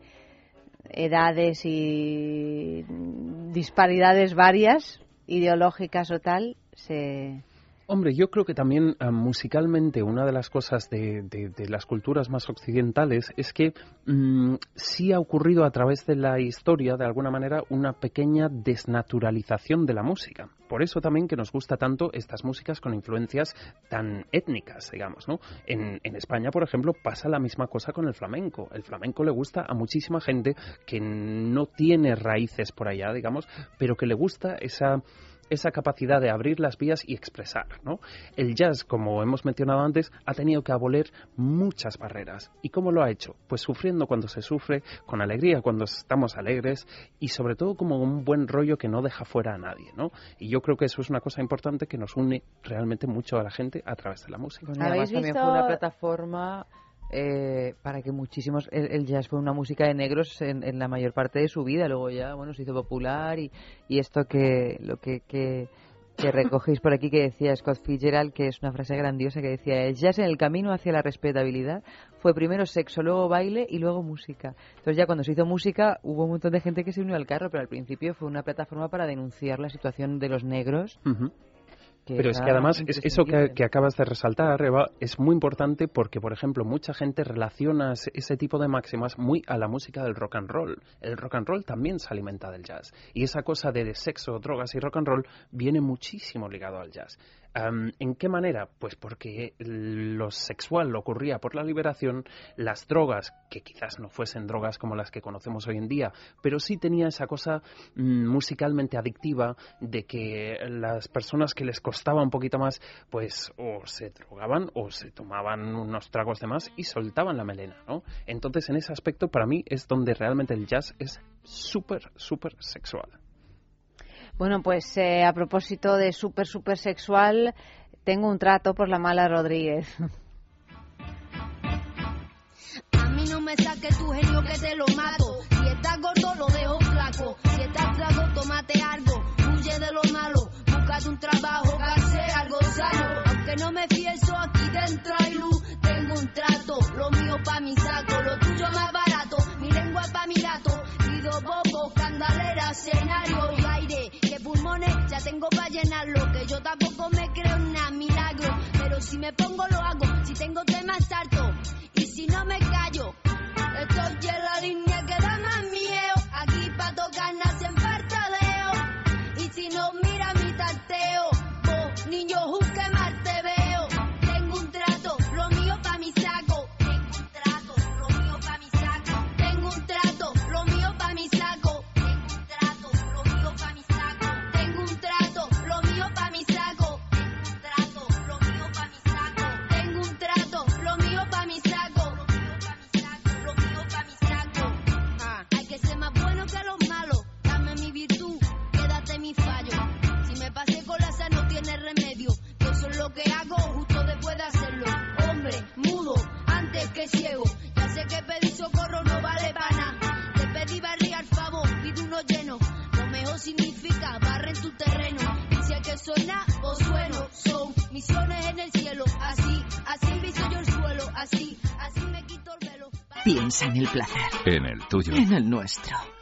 edades y disparidades varias, ideológicas o tal, se... Hombre, yo creo que también ah, musicalmente una de las cosas de, de- de las culturas más occidentales es que mm, sí ha ocurrido a través de la historia, de alguna manera, una pequeña desnaturalización de la música. Por eso también que nos gusta tanto estas músicas con influencias tan étnicas, digamos, ¿no? En, en España, por ejemplo, pasa la misma cosa con el flamenco. El flamenco le gusta a muchísima gente que no tiene raíces por allá, digamos, pero que le gusta esa esa capacidad de abrir las vías y expresar, ¿no? El jazz, como hemos mencionado antes, ha tenido que aboler muchas barreras. ¿Y cómo lo ha hecho? Pues sufriendo cuando se sufre, con alegría cuando estamos alegres y sobre todo como un buen rollo que no deja fuera a nadie, ¿no? Y yo creo que eso es una cosa importante que nos une realmente mucho a la gente a través de la música. Y además también fue una plataforma eh, para que muchísimos el, el jazz fue una música de negros en, en la mayor parte de su vida luego ya bueno se hizo popular y, y esto que lo que, que recogéis por aquí que decía Scott Fitzgerald, que es una frase grandiosa que decía, el jazz en el camino hacia la respetabilidad fue primero sexo, luego baile y luego música. Entonces ya cuando se hizo música hubo un montón de gente que se unió al carro, pero al principio fue una plataforma para denunciar la situación de los negros. Que Pero es que además es- eso que, que acabas de resaltar, Eva, es muy importante porque, por ejemplo, mucha gente relaciona ese tipo de máximas muy a la música del rock and roll. El rock and roll también se alimenta del jazz. Y esa cosa de sexo, drogas y rock and roll viene muchísimo ligado al jazz. ¿En qué manera? Pues porque lo sexual ocurría por la liberación, las drogas, que quizás no fuesen drogas como las que conocemos hoy en día, pero sí tenía esa cosa mm, musicalmente adictiva de que las personas que les costaba un poquito más, pues o se drogaban o se tomaban unos tragos de más y soltaban la melena, ¿no? Entonces, en ese aspecto, para mí es donde realmente el jazz es súper, súper sexual. Bueno, pues eh, a propósito de súper, súper sexual, tengo un trato por la mala Rodríguez. A mí no me saques tu genio que te lo mato. Si estás gordo, lo dejo flaco. Si estás flaco, tómate algo. Huye de lo malo. Búscate un trabajo, que hacer algo sano. Aunque no me fieso, aquí dentro hay luz. Tengo un trato, lo mío pa' mi saco. Lo tuyo más barato, mi lengua pa' mi gato. Pido bobo, candalera, escenario y aire. Que pulmones ya tengo pa' llenarlo. Que yo tampoco me creo nada milagro. Pero si me pongo, lo hago. Si tengo temas, salto. Y si no me callo, estoy en la línea que da más miedo. Aquí pa' tocar nacen fartadeo. Y si no mira mi tarteo, vos, niño, ciego. Ya sé que pedir socorro no vale pana. Te pedí barriga al favor, pido uno lleno. Lo mejor significa barre en tu terreno. Y si hay que sonar, o sueno. Son misiones en el cielo. Así, así viso yo el suelo. Así, así me quito el velo. Piensa en el placer, En el tuyo. en el nuestro,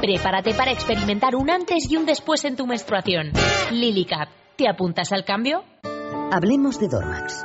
Prepárate para experimentar un antes y un después en tu menstruación. Lily Cap, ¿te apuntas al cambio? Hablemos de Dormax.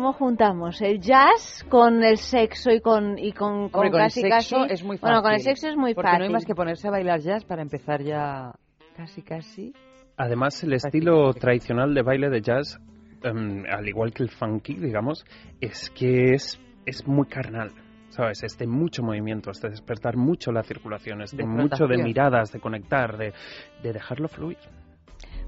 ¿cómo juntamos el jazz con el sexo y con y con, con Hombre, con el casi sexo casi es muy fácil. Bueno, con el sexo es muy porque fácil. no hay más que ponerse a bailar jazz para empezar ya casi casi. Además, el estilo tradicional de baile de jazz, em, al igual que el funky, digamos, es que es, es muy carnal. ¿Sabes? Es de mucho movimiento, es de despertar mucho la circulación, es de, mucho de miradas, de conectar, de, de dejarlo fluir.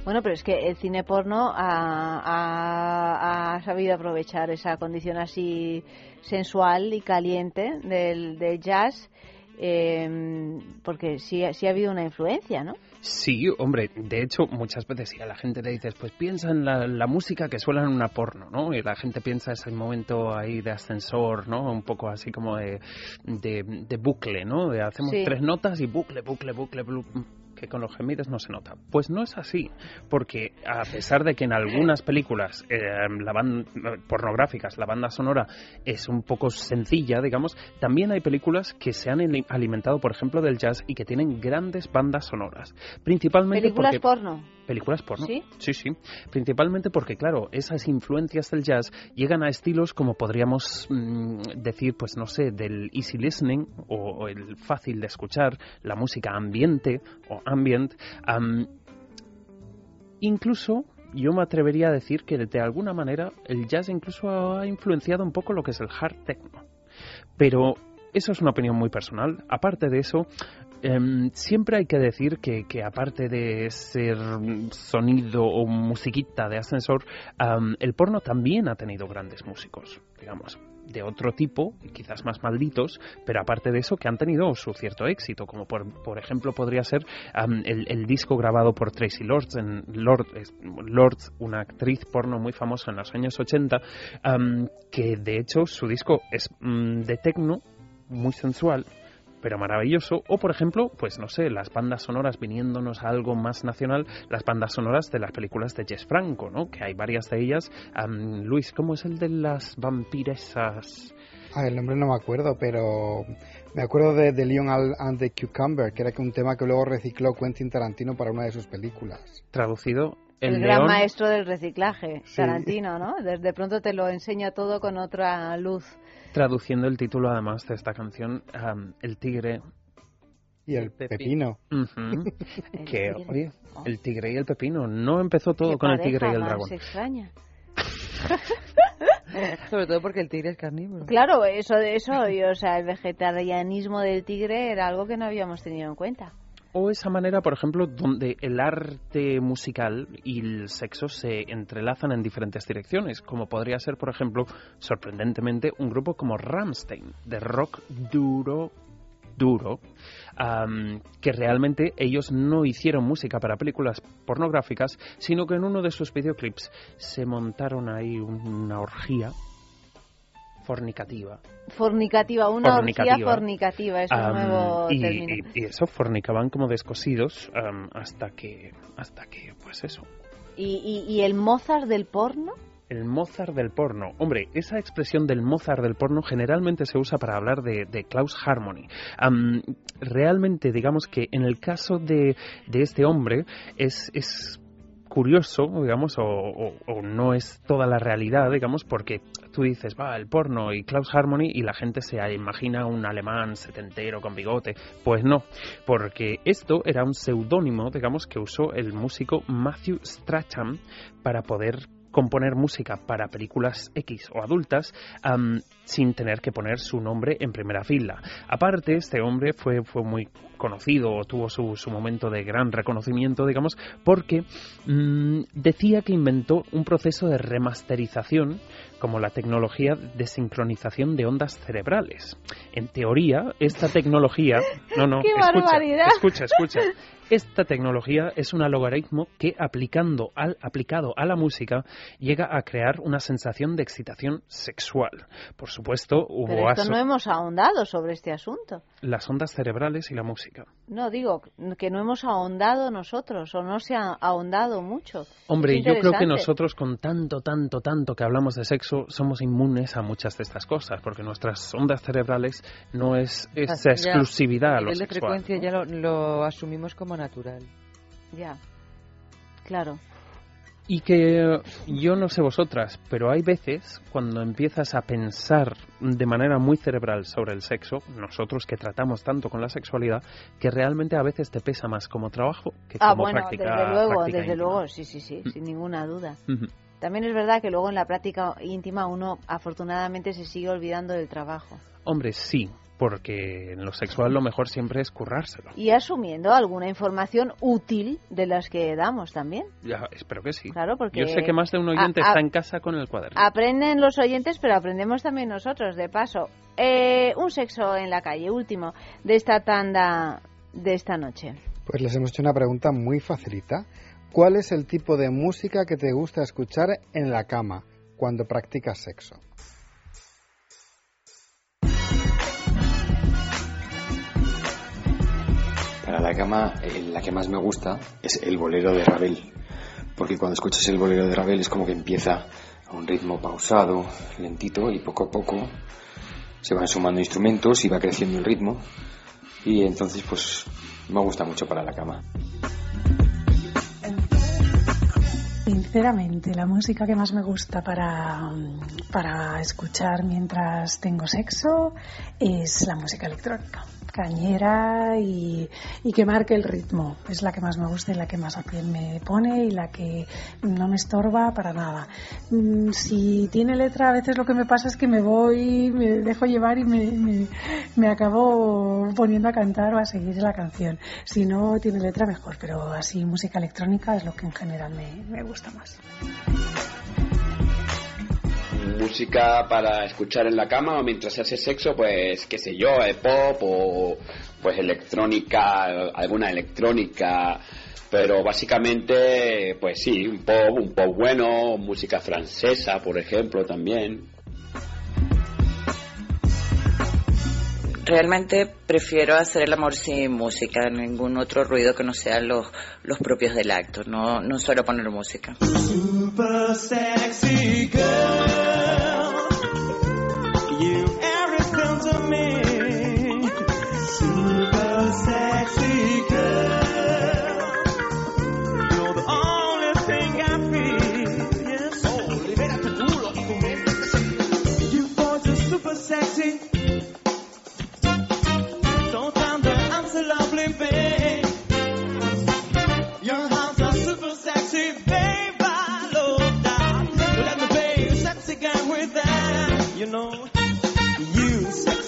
Bueno, pero es que el cine porno ha, ha- ha sabido aprovechar esa condición así sensual y caliente del, del jazz eh, porque sí, sí ha habido una influencia, ¿no? Sí, hombre, de hecho, muchas veces si a la gente le dices, pues piensa en la, la música que suena en una porno, ¿no? Y la gente piensa ese momento ahí de ascensor, ¿no? Un poco así como de, de, de bucle, ¿no? De hacemos Sí. tres notas y bucle, bucle, bucle, bucle que con los gemidos no se nota. Pues no es así, porque a pesar de que en algunas películas eh, la pornográficas la banda sonora es un poco sencilla, digamos, también hay películas que se han ali- alimentado, por ejemplo, del jazz y que tienen grandes bandas sonoras. Principalmente Películas porque... porno. Películas porno. ¿Sí? Sí, sí. Principalmente porque, claro, esas influencias del jazz llegan a estilos como podríamos mm, decir, pues no sé, del easy listening o, o el fácil de escuchar, la música ambiente o ambient. am, incluso yo me atrevería a decir que de alguna manera el jazz incluso ha influenciado un poco lo que es el hard techno. Pero eso es una opinión muy personal. Aparte de eso, em, siempre hay que decir que, aparte de ser sonido o musiquita de ascensor, el porno también ha tenido grandes músicos, digamos, de otro tipo, quizás más malditos, pero aparte de eso que han tenido su cierto éxito, como por, por ejemplo podría ser am, el, el disco grabado por Tracy Lords, en Lords, una actriz porno muy famosa en los años 80, am, que de hecho su disco es mm, de techno, muy sensual, pero maravilloso. O, por ejemplo, pues no sé, las bandas sonoras viniéndonos a algo más nacional, las bandas sonoras de las películas de Jess Franco, ¿no? Que hay varias de ellas. Am, Luis, ¿cómo es el de las vampiresas? Ah, el nombre no me acuerdo, pero me acuerdo de, de Leon and the Cucumber, que era que un tema que luego recicló Quentin Tarantino para una de sus películas. Traducido, El, el, gran león. maestro del reciclaje, Sí. Tarantino, ¿no? Desde pronto te lo enseña todo con otra luz. Traduciendo el título además de esta canción, am, El tigre. Y el pepino. El que, tigre. oye, el tigre y el pepino. No empezó todo con el tigre y el dragón. extraña. Sobre todo porque el tigre es carnívoro. Claro, eso de eso, y, o sea, el vegetarianismo del tigre era algo que no habíamos tenido en cuenta. O esa manera, por ejemplo, donde el arte musical y el sexo se entrelazan en diferentes direcciones, como podría ser, por ejemplo, sorprendentemente, un grupo como Rammstein, de rock duro, duro, am, que realmente ellos no hicieron música para películas pornográficas, sino que en uno de sus videoclips se montaron ahí una orgía fornicativa. Fornicativa, una Fornicativa. orgía fornicativa, es un nuevo y, término. y- y eso fornicaban como descosidos hasta que hasta que pues eso ¿Y, y, y el Mozart del porno? el Mozart del porno. Hombre, esa expresión del Mozart del porno generalmente se usa para hablar de, de Klaus Harmony. Realmente, digamos que en el caso de, de este hombre es, es curioso, digamos, o, no es toda la realidad, digamos, porque tú dices, va, el porno y Klaus Harmony y la gente se imagina un alemán setentero con bigote. Pues no, porque esto era un seudónimo, digamos, que usó el músico Matthew Strachan para poder componer música para películas X o adultas am, sin tener que poner su nombre en primera fila. Aparte, este hombre fue, fue muy conocido o tuvo su, su momento de gran reconocimiento, digamos, porque mm, decía que inventó un proceso de remasterización como la tecnología de sincronización de ondas cerebrales. En teoría, esta tecnología... No, no, ¡Qué escucha, barbaridad! escucha, escucha. Esta tecnología es un logaritmo que aplicando al, aplicado a la música llega a crear una sensación de excitación sexual. Por supuesto, hubo Pero esto aso- no hemos ahondado sobre este asunto. las ondas cerebrales y la música. No, digo que no hemos ahondado nosotros, o no se ha ahondado mucho. Hombre, yo creo que nosotros con tanto, tanto, tanto que hablamos de sexo somos inmunes a muchas de estas cosas, porque nuestras ondas cerebrales no es esa Ya, exclusividad a a lo de sexual. frecuencia ya lo, lo asumimos como natural. Ya, claro. Y que yo no sé vosotras, pero hay veces cuando empiezas a pensar de manera muy cerebral sobre el sexo, nosotros que tratamos tanto con la sexualidad, que realmente a veces te pesa más como trabajo que Ah, como bueno, práctica desde luego, desde íntima. luego, sí, sí, sí, sin ninguna duda. También es verdad que luego en la práctica íntima uno afortunadamente se sigue olvidando del trabajo. Hombre, sí, porque en lo sexual lo mejor siempre es currárselo. Y asumiendo alguna información útil de las que damos también. Ya, espero que sí. Claro, porque Yo sé que más de un oyente a- a- está en casa con el cuaderno. Aprenden los oyentes, pero aprendemos también nosotros, de paso. Eh, un sexo en la calle, último, de esta tanda de esta noche. Pues les hemos hecho una pregunta muy facilita. ¿Cuál es el tipo de música que te gusta escuchar en la cama cuando practicas sexo? Para la cama, eh, la que más me gusta es el bolero de Ravel. Porque cuando escuchas el bolero de Ravel es como que empieza a un ritmo pausado, lentito, y poco a poco se van sumando instrumentos y va creciendo el ritmo. Y entonces, pues, me gusta mucho para la cama. Sinceramente, la música que más me gusta para, para escuchar mientras tengo sexo es la música electrónica, cañera y, que marque el ritmo. Es la que más me gusta y la que más a pie me pone y la que no me estorba para nada. Mm, Si tiene letra, a veces lo que me pasa es que me voy, me dejo llevar y me, me, me acabo poniendo a cantar o a seguir la canción. Si no tiene letra, mejor, pero así música electrónica es lo que en general me, me gusta más. Música para escuchar en la cama o mientras se hace sexo, pues qué sé yo, eh, pop o pues electrónica, alguna electrónica, pero básicamente pues sí, un pop, un pop bueno, música francesa, por ejemplo, también. Realmente prefiero hacer el amor sin música, ningún otro ruido que no sean los, los propios del acto. No, no suelo poner música. Super sexy girl, you everything to me. Super sexy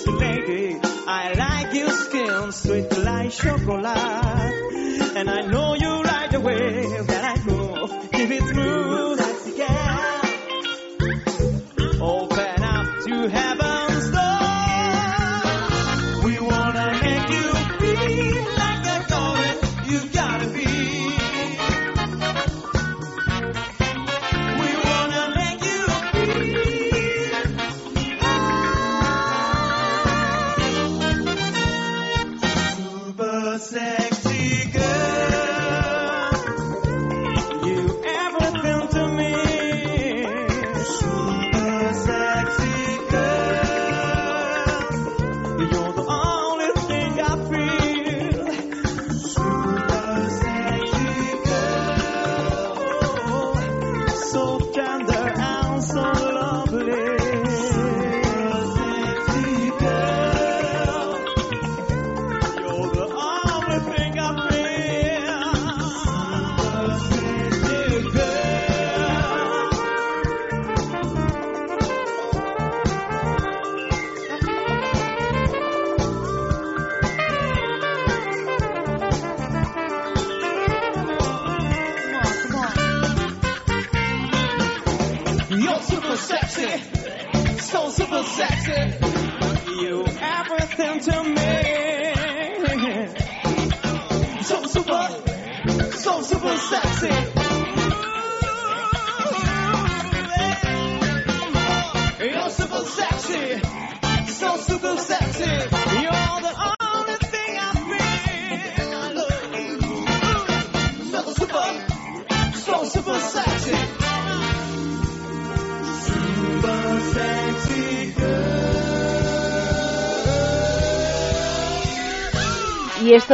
sweet like your skin so it like chocolate. And I know you like the way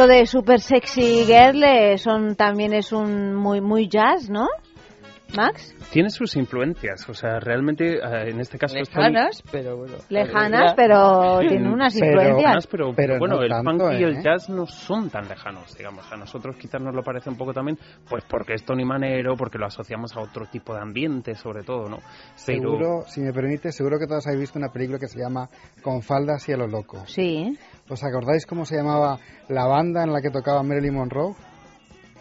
Y esto de Super Sexy Girl eh, son, también es un muy, muy jazz, ¿no? Max. Tiene sus influencias, o sea, realmente eh, en este caso Lejanas, pero bueno. Lejanas, pero tiene unas Pero- influencias. pero, Pero bueno, no el tanto, funk y el ¿eh? jazz no son tan lejanos, digamos. A nosotros quizás nos lo parece un poco también, pues porque es Tony Manero, porque lo asociamos a otro tipo de ambiente, sobre todo, ¿no? Pero Seguro, si me permite, seguro que todos habéis visto una película que se llama Con faldas y a lo loco. Sí. ¿Os acordáis cómo se llamaba la banda en la que tocaba Marilyn Monroe?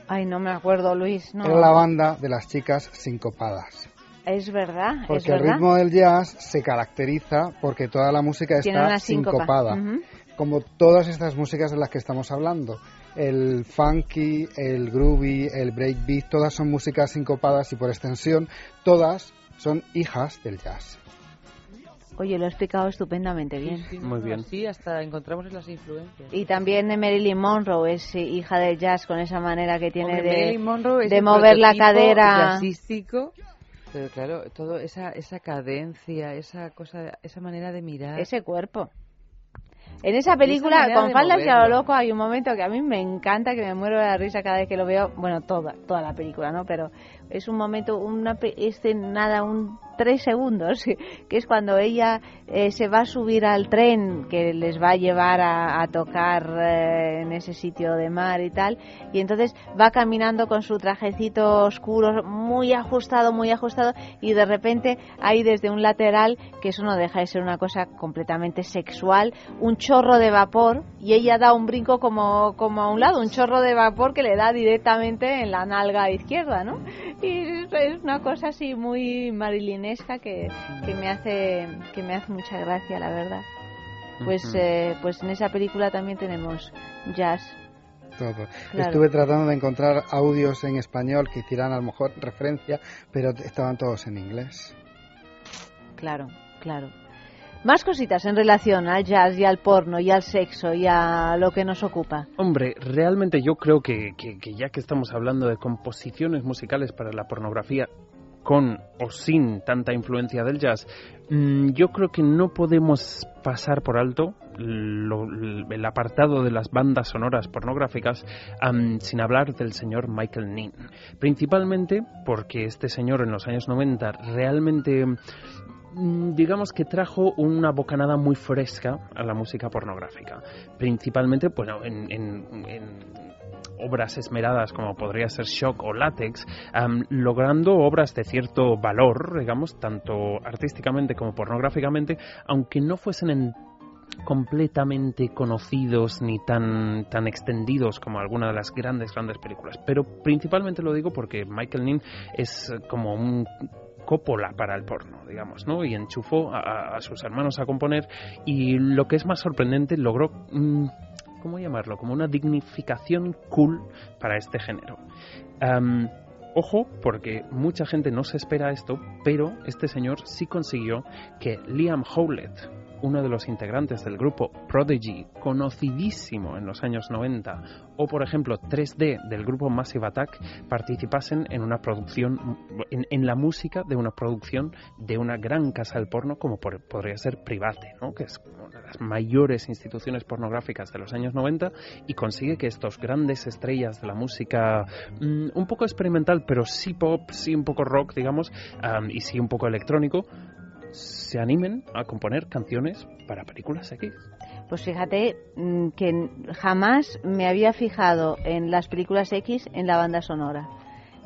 Ay, no me acuerdo, Luis. No. Era la banda de las chicas sincopadas. Es verdad, es Porque el verdad. ritmo del jazz se caracteriza porque toda la música está sincopada. Como todas estas músicas de las que estamos hablando. El funky, el groovy, el breakbeat, todas son músicas sincopadas y por extensión todas son hijas del jazz. Oye, lo he explicado estupendamente bien. Muy bien. Sí, hasta encontramos en las influencias. Y también de Marilyn Monroe es hija del jazz con esa manera que tiene Hombre, de, de mover la cadera. jazzístico, pero claro, todo esa esa cadencia, esa cosa, esa manera de mirar. Ese cuerpo. En esa Esa película, manera con faldas y a lo loco, hay un momento que a mí me encanta, que me muero de la risa cada vez que lo veo. Bueno, toda, toda la película, ¿no? Pero es un momento, una, este, nada, un tres segundos, que es cuando ella eh, se va a subir al tren que les va a llevar a, a tocar eh, en ese sitio de mar y tal, y entonces va caminando con su trajecito oscuro, muy ajustado, muy ajustado, y de repente hay desde un lateral, que eso no deja de ser una cosa completamente sexual, un chorro de vapor, y ella da un brinco como, como a un lado, un chorro de vapor que le da directamente en la nalga izquierda, ¿no? Y es, una cosa así muy marilinesca que, que me hace que me hace mucha gracia, la verdad. Pues, eh, pues en esa película también tenemos jazz. Todo. Claro. Estuve tratando de encontrar audios en español que hicieran a lo mejor referencia, pero estaban todos en inglés. Claro, claro. Más cositas en relación al jazz y al porno y al sexo y a lo que nos ocupa. Hombre, realmente yo creo que, que- ya que estamos hablando de composiciones musicales para la pornografía, con o sin tanta influencia del jazz, mm, yo creo que no podemos pasar por alto el apartado de las bandas sonoras pornográficas sin hablar del señor Michael Nin. Principalmente porque este señor en los años 90 realmente digamos que trajo una bocanada muy fresca a la música pornográfica. Principalmente, bueno, en, en- en obras esmeradas como podría ser Shock o Látex, am, logrando obras de cierto valor, digamos, tanto artísticamente como pornográficamente, aunque no fuesen en completamente conocidos ni tan, tan extendidos como alguna de las grandes, grandes películas. Pero principalmente lo digo porque Michael Nin es como un cópola para el porno, digamos, ¿no? Y enchufó a, sus hermanos a componer y lo que es más sorprendente, logró, mm, ¿cómo llamarlo? Como una dignificación cool para este género. Ojo, porque mucha gente no se espera esto, pero este señor sí consiguió que Liam Howlett, uno de los integrantes del grupo Prodigy, conocidísimo en los años 90, o por ejemplo 3D del grupo Massive Attack, participasen en una producción, en, la música de una producción de una gran casa del porno como podría ser Private, que es una de las mayores instituciones pornográficas de los años 90 y consigue que estos grandes estrellas de la música mm, un poco experimental, pero sí pop, sí un poco rock, digamos, am, y sí un poco electrónico, se animen a componer canciones para películas X. Pues fíjate mm, que jamás me había fijado en las películas X en la banda sonora.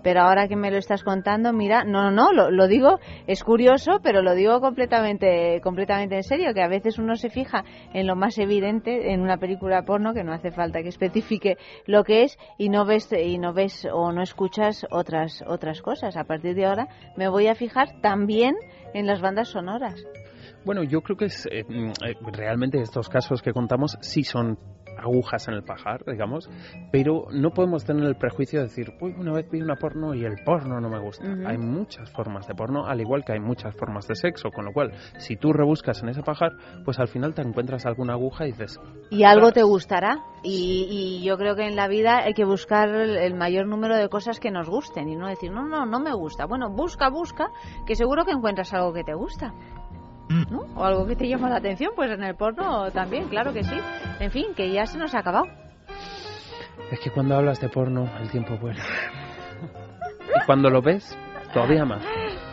Pero ahora que me lo estás contando, mira, no, no, no, lo, lo digo, es curioso, pero lo digo completamente, completamente en serio, que a veces uno se fija en lo más evidente en una película porno, que no hace falta que especifique lo que es, y no ves, y no ves o no escuchas otras, otras cosas. A partir de ahora me voy a fijar también en las bandas sonoras. Bueno, yo creo que es, eh, mm, eh, realmente estos casos que contamos sí son agujas en el pajar, digamos, pero no podemos tener el prejuicio de decir, uy, una vez vi una porno y el porno no me gusta. Hay muchas formas de porno, al igual que hay muchas formas de sexo, con lo cual, si tú rebuscas en ese pajar, pues al final te encuentras alguna aguja y dices, y algo te gustará. Y, y yo creo que en la vida hay que buscar el mayor número de cosas que nos gusten y no decir, no, no, no me gusta. Bueno, busca, busca, que seguro que encuentras algo que te gusta. ¿No? O algo que te llama la atención, pues en el porno también, claro que sí. En fin, que ya se nos ha acabado. es que cuando hablas de porno el tiempo vuela. y cuando lo ves, Todavía más.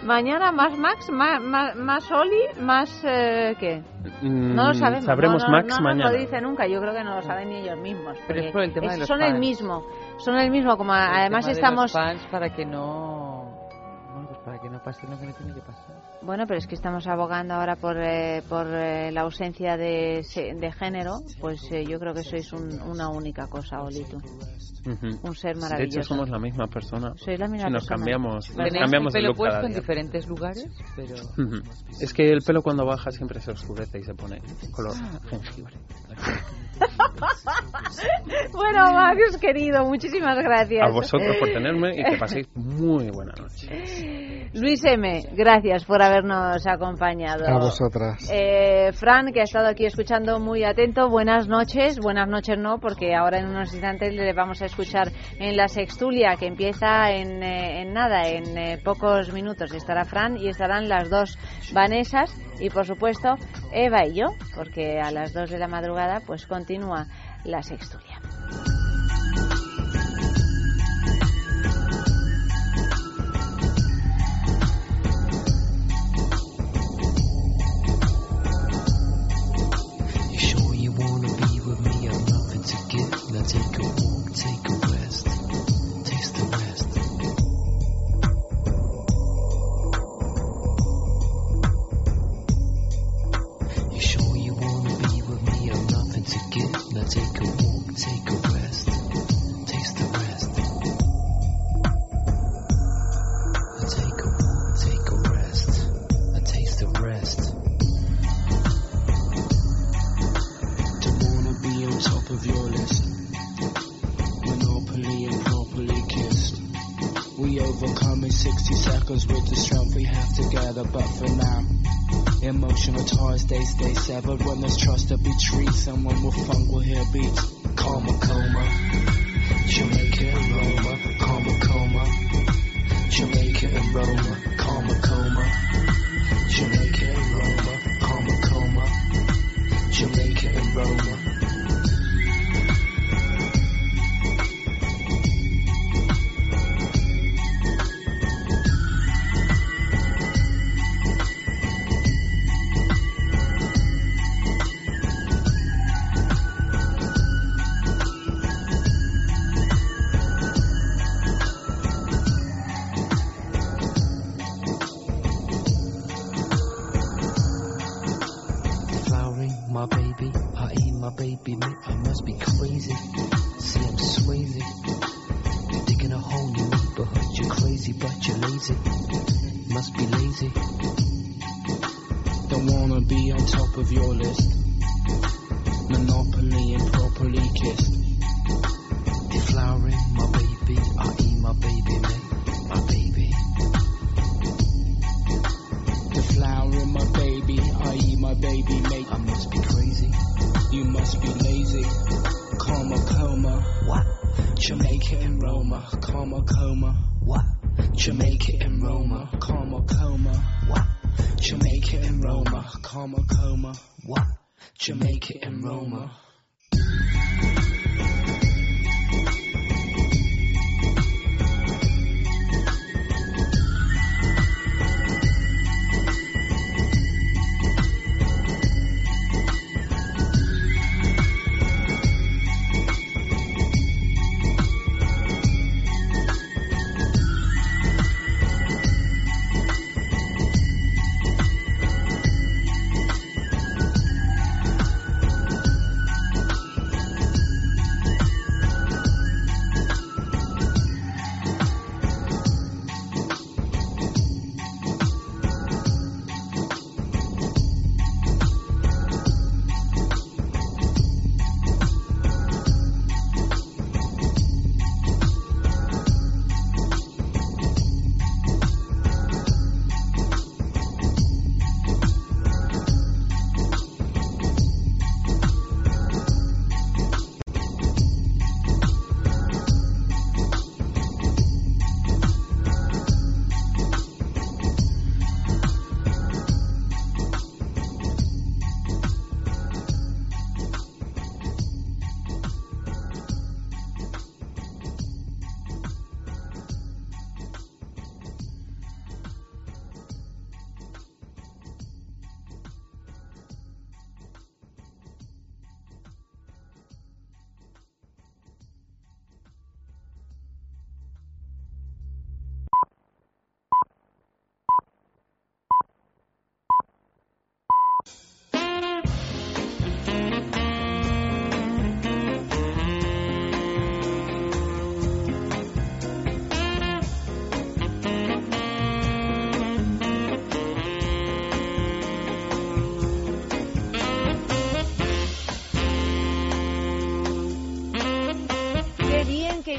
Mañana más Max, más, más, más Oli, más... eh, ¿Qué? Mm, No lo sabemos. Sabremos no, no, Max no mañana. lo dice nunca. Yo creo que no lo saben ni ellos mismos. Pero es por el tema de los Son el mismo. Son el mismo. Como El además tema de estamos... los fans para que no... Bueno, pues para que no pase lo que no tiene que pasar. Bueno, pero es que estamos abogando ahora por, eh, por eh, la ausencia de, se- de género. Pues eh, yo creo que sois un- una única cosa, Oli, tú. Ujú. Un ser De hecho, maravilloso. somos la misma persona. Sois la misma Si nos persona. cambiamos, nos cambiamos el pelo puesto en diferentes lugares, pero... Ujú. Es que el pelo cuando baja siempre se oscurece y se pone color Ah. jengibre. bueno, Max, querido, muchísimas gracias. A vosotros por tenerme y que paséis muy buena noche. Luis M., gracias por habernos acompañado. A vosotras. Eh, Fran, que ha estado aquí escuchando muy atento, buenas noches. Buenas noches no, porque ahora en unos instantes le vamos a escuchar en la sextulia, que empieza en, eh, en nada, en eh, pocos minutos. Estará Fran y estarán las dos Vanesas y, por supuesto, Eva y yo, porque a las dos de la madrugada pues continúa la sextulia.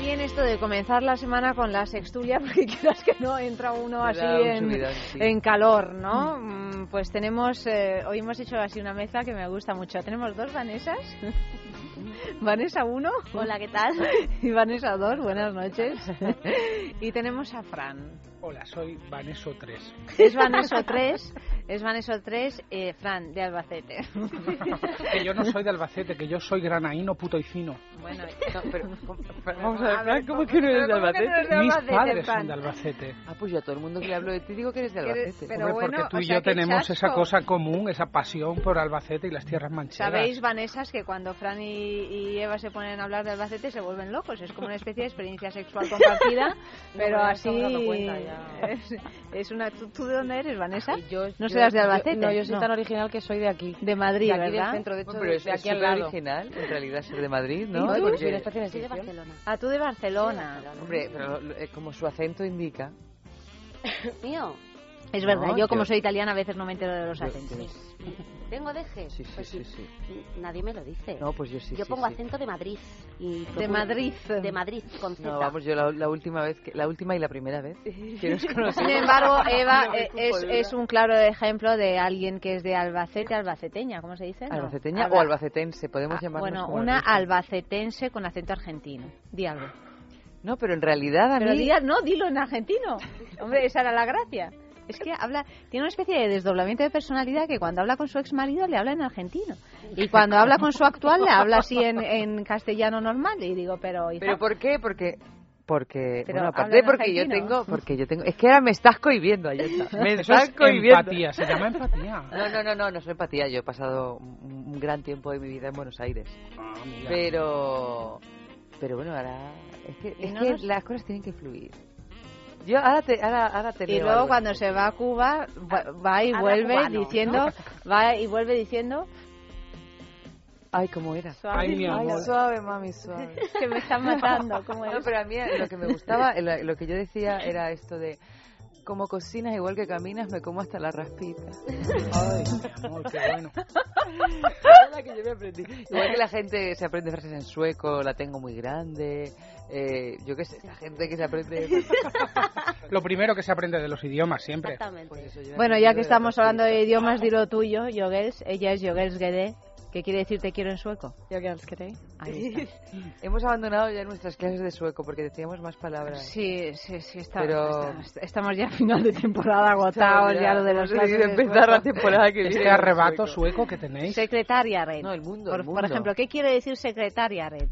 Bien esto de comenzar la semana con la sextulia, porque quieras que no, entra uno así en, subidón, sí. en calor, ¿no? Mm, Pues tenemos, eh, hoy hemos hecho así una mezcla que me gusta mucho. Tenemos dos Vanesas. Vanessa 1. Hola, ¿qué tal? Y Vanessa 2, buenas noches. y tenemos a Fran. Hola, soy Vaneso 3. Es Vanessa 3, es Vanessa 3, eh, Fran, de Albacete. que yo no soy de Albacete, que yo soy granaíno, puto y fino. Bueno, pero, Vamos a ver, Fran, ¿cómo que no eres de Albacete? Mis padres son de Albacete. Ah, pues yo a todo el mundo que le hablo de ti digo que eres de Albacete. Hombre, porque tú y yo tenemos esa cosa común, esa pasión por Albacete y las tierras manchegas. Sabéis, Vanessas, que cuando Fran y, y Eva se ponen a hablar de Albacete se vuelven locos. Es como una especie de experiencia sexual compartida, pero ya así. estamos dando cuenta, ya. Es, es una. ¿tú, tú de dónde eres, Vanessa? Yo, no yo- de yo- no, yo soy tan original que soy de aquí. De Madrid, de aquí ¿verdad? del centro, de hecho, Bueno, pero de, es, de es aquí al lado. original, en realidad, ser de Madrid, ¿no? ¿Y tú? Porque- Soy de excepción. Ah, tú de Barcelona. Hombre, pero eh, como su acento indica... Mío. Es verdad, No, yo como yo- soy italiana a veces no me entero de los acentos. ¿Tengo deje? Sí, sí, Pues sí, sí. Nadie me lo dice. No, pues yo sí, Yo sí, pongo sí. acento de Madrid. Y De Madrid. De Madrid, con Z. No, vamos, yo la, la última vez, que, la última y la primera vez que nos conocimos... Sin embargo, Eva No eh, es, un claro ejemplo de alguien que es de Albacete, albaceteña, ¿cómo se dice? ¿Albaceteña Alba- o albacetense? Podemos Ah, llamarnos Bueno, como una albacetense con acento argentino. Di algo. No, pero en realidad a Pero mí... no, dilo en argentino. Hombre, esa era la gracia. Es que habla, tiene una especie de desdoblamiento de personalidad que cuando habla con su ex marido le habla en argentino. Y cuando habla con su actual le habla así en, en castellano normal. Y digo, pero hija, ¿Pero por qué? Porque... Porque, Pero bueno, aparte porque yo tengo, porque yo tengo, es que ahora me estás cohibiendo, Ayota, me Eso estás es cohibiendo. empatía, se llama empatía. No, no, no, no, no soy empatía, yo he pasado un, gran tiempo de mi vida en Buenos Aires. Ah, mira. Pero, pero bueno, ahora, es que, es no que nos- las cosas tienen que fluir. Yo ahora te, ahora, ahora te Y luego algo. cuando se va a Cuba va, va y vuelve cubano, diciendo, va y vuelve diciendo, Ay, ¿cómo era? suave, Ay, mi amor. suave, mami, suave. que me están matando, ¿cómo No, pero a mí lo que me gustaba, lo, lo que yo decía era esto de, como cocinas igual que caminas, me como hasta la raspita. Ay, mi amor, qué bueno. Es la que yo me aprendí. Igual que la gente se aprende frases en sueco, la tengo muy grande. Eh, yo qué sé, la gente que se aprende. Lo primero que se aprende de los idiomas siempre. Exactamente. Pues eso Bueno, ya que estamos la hablando de idiomas, dilo tuyo, Yogels. Ella es Yogels Gede, que quiere decir te quiero en sueco. Yogels Gede. Ahí está. Hemos abandonado ya nuestras clases de sueco porque decíamos más palabras. Sí, sí, sí, está, Pero- está- estamos ya a final de temporada agotados ya, lo de los hemos clases de empezar la temporada que viene. Este arrebato sueco. sueco que tenéis, Secretaria Red. No, el mundo, por, el por mundo. ejemplo, ¿qué quiere decir secretaria Red?